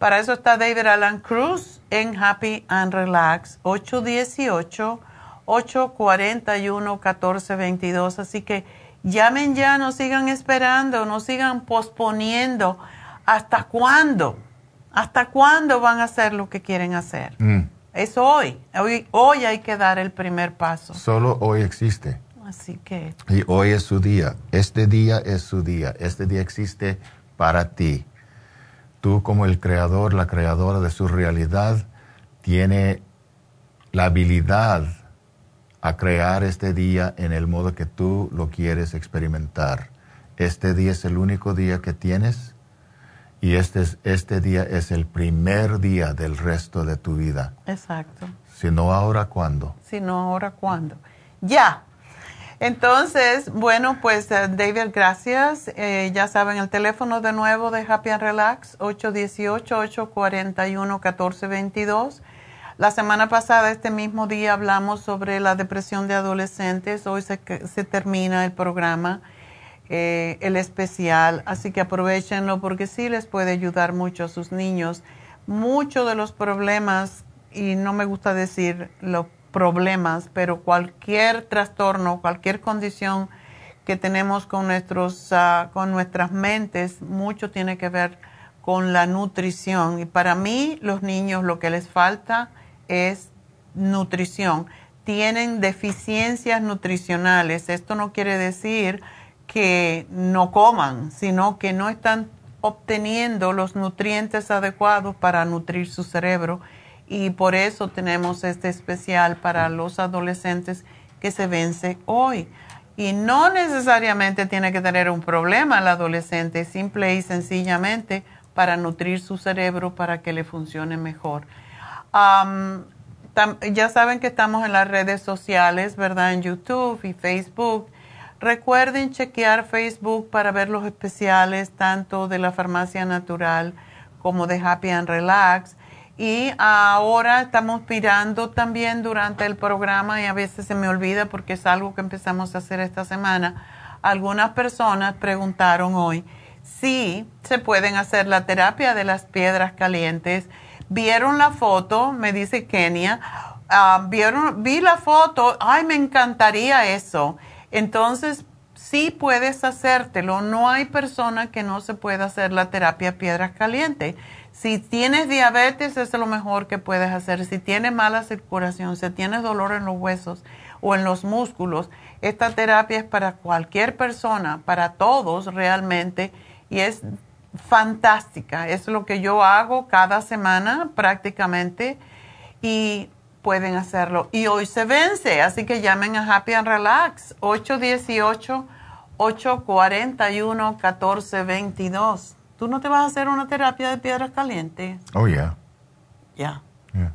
para eso está David Alan Cruz en Happy and Relax, 818-841-1422. Así que llamen ya, no sigan esperando, no sigan posponiendo. ¿Hasta cuándo? ¿Hasta cuándo van a hacer lo que quieren hacer?
Mm.
Es hoy. hoy. Hoy hay que dar el primer paso.
Solo hoy existe.
Así que
Y hoy es su día. Este día es su día. Este día existe para ti. Tú como el creador, la creadora de su realidad, tiene la habilidad a crear este día en el modo que tú lo quieres experimentar. Este día es el único día que tienes y este, es- este día es el primer día del resto de tu vida.
Exacto.
Si no ahora, ¿cuándo?
Si no, ahora cuándo. Ya. Entonces, bueno, pues eh, David, gracias. Eh, ya saben, el teléfono de nuevo de Happy and Relax, 818-841-1422. La semana pasada, este mismo día, hablamos sobre la depresión de adolescentes. Hoy se, se termina el programa, eh, el especial, así que aprovechenlo porque sí les puede ayudar mucho a sus niños. Muchos de los problemas, y no me gusta decir los problemas, pero cualquier trastorno, cualquier condición que tenemos con, nuestros, ah, con nuestras mentes, mucho tiene que ver con la nutrición. Y para mí, los niños lo que les falta es nutrición. Tienen deficiencias nutricionales. Esto no quiere decir que no coman, sino que no están obteniendo los nutrientes adecuados para nutrir su cerebro. Y por eso tenemos este especial para los adolescentes que se vence hoy. Y no necesariamente tiene que tener un problema el adolescente, simple y sencillamente para nutrir su cerebro para que le funcione mejor. Ya saben que estamos en las redes sociales, ¿verdad? En YouTube y Facebook. Recuerden chequear Facebook para ver los especiales tanto de la farmacia natural como de Happy and Relax. Y ahora estamos mirando también durante el programa y a veces se me olvida porque es algo que empezamos a hacer esta semana. Algunas personas preguntaron hoy si se pueden hacer la terapia de las piedras calientes. Vieron la foto, me dice Kenia, ah, vieron, vi la foto, ay, me encantaría eso. Entonces, sí puedes hacértelo. No hay persona que no se pueda hacer la terapia piedras calientes. Si tienes diabetes, es lo mejor que puedes hacer. Si tienes mala circulación, si tienes dolor en los huesos o en los músculos, esta terapia es para cualquier persona, para todos realmente, y es fantástica. Es lo que yo hago cada semana prácticamente y pueden hacerlo. Y hoy se vence, así que llamen a Happy and Relax, 818-841-1422. ¿Tú no te vas a hacer una terapia de piedras calientes?
Oh, yeah.
Ya.
Yeah.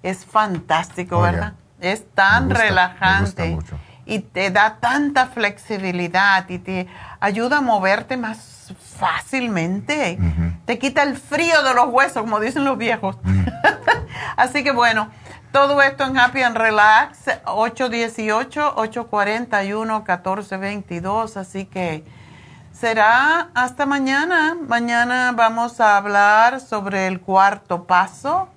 Es fantástico,
Oh,
¿verdad? Es tan
Me gusta, me
relajante
gusta mucho.
y te da tanta flexibilidad y te ayuda a moverte más fácilmente. Te quita el frío de los huesos, como dicen los viejos.
Mm.
Así que bueno, todo esto en Happy and Relax, 818-841-1422. Así que será hasta mañana. Mañana vamos a hablar sobre el cuarto paso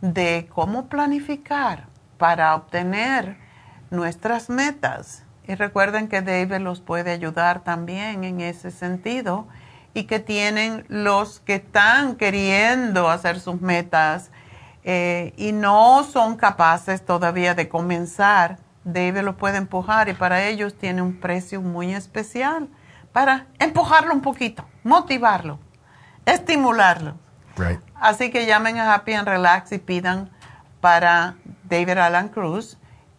de cómo planificar para obtener nuestras metas. Y recuerden que David los puede ayudar también en ese sentido y que tienen los que están queriendo hacer sus metas eh, y no son capaces todavía de comenzar. David los puede empujar y para ellos tiene un precio muy especial para empujarlo un poquito, motivarlo, estimularlo. Así que llamen a Happy and Relax y pidan para David Alan Cruz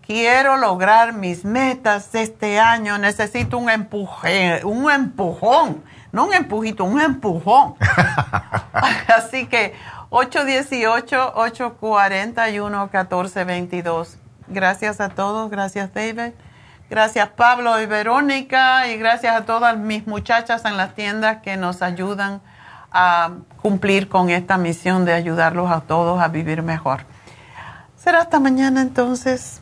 quiero lograr mis metas este año, necesito un empuje, un empujón, no un empujito, un empujón. Así que 818-841-1422. Gracias a todos, gracias David, gracias Pablo y Verónica y gracias a todas mis muchachas en las tiendas que nos ayudan a cumplir con esta misión de ayudarlos a todos a vivir mejor. Será hasta mañana entonces.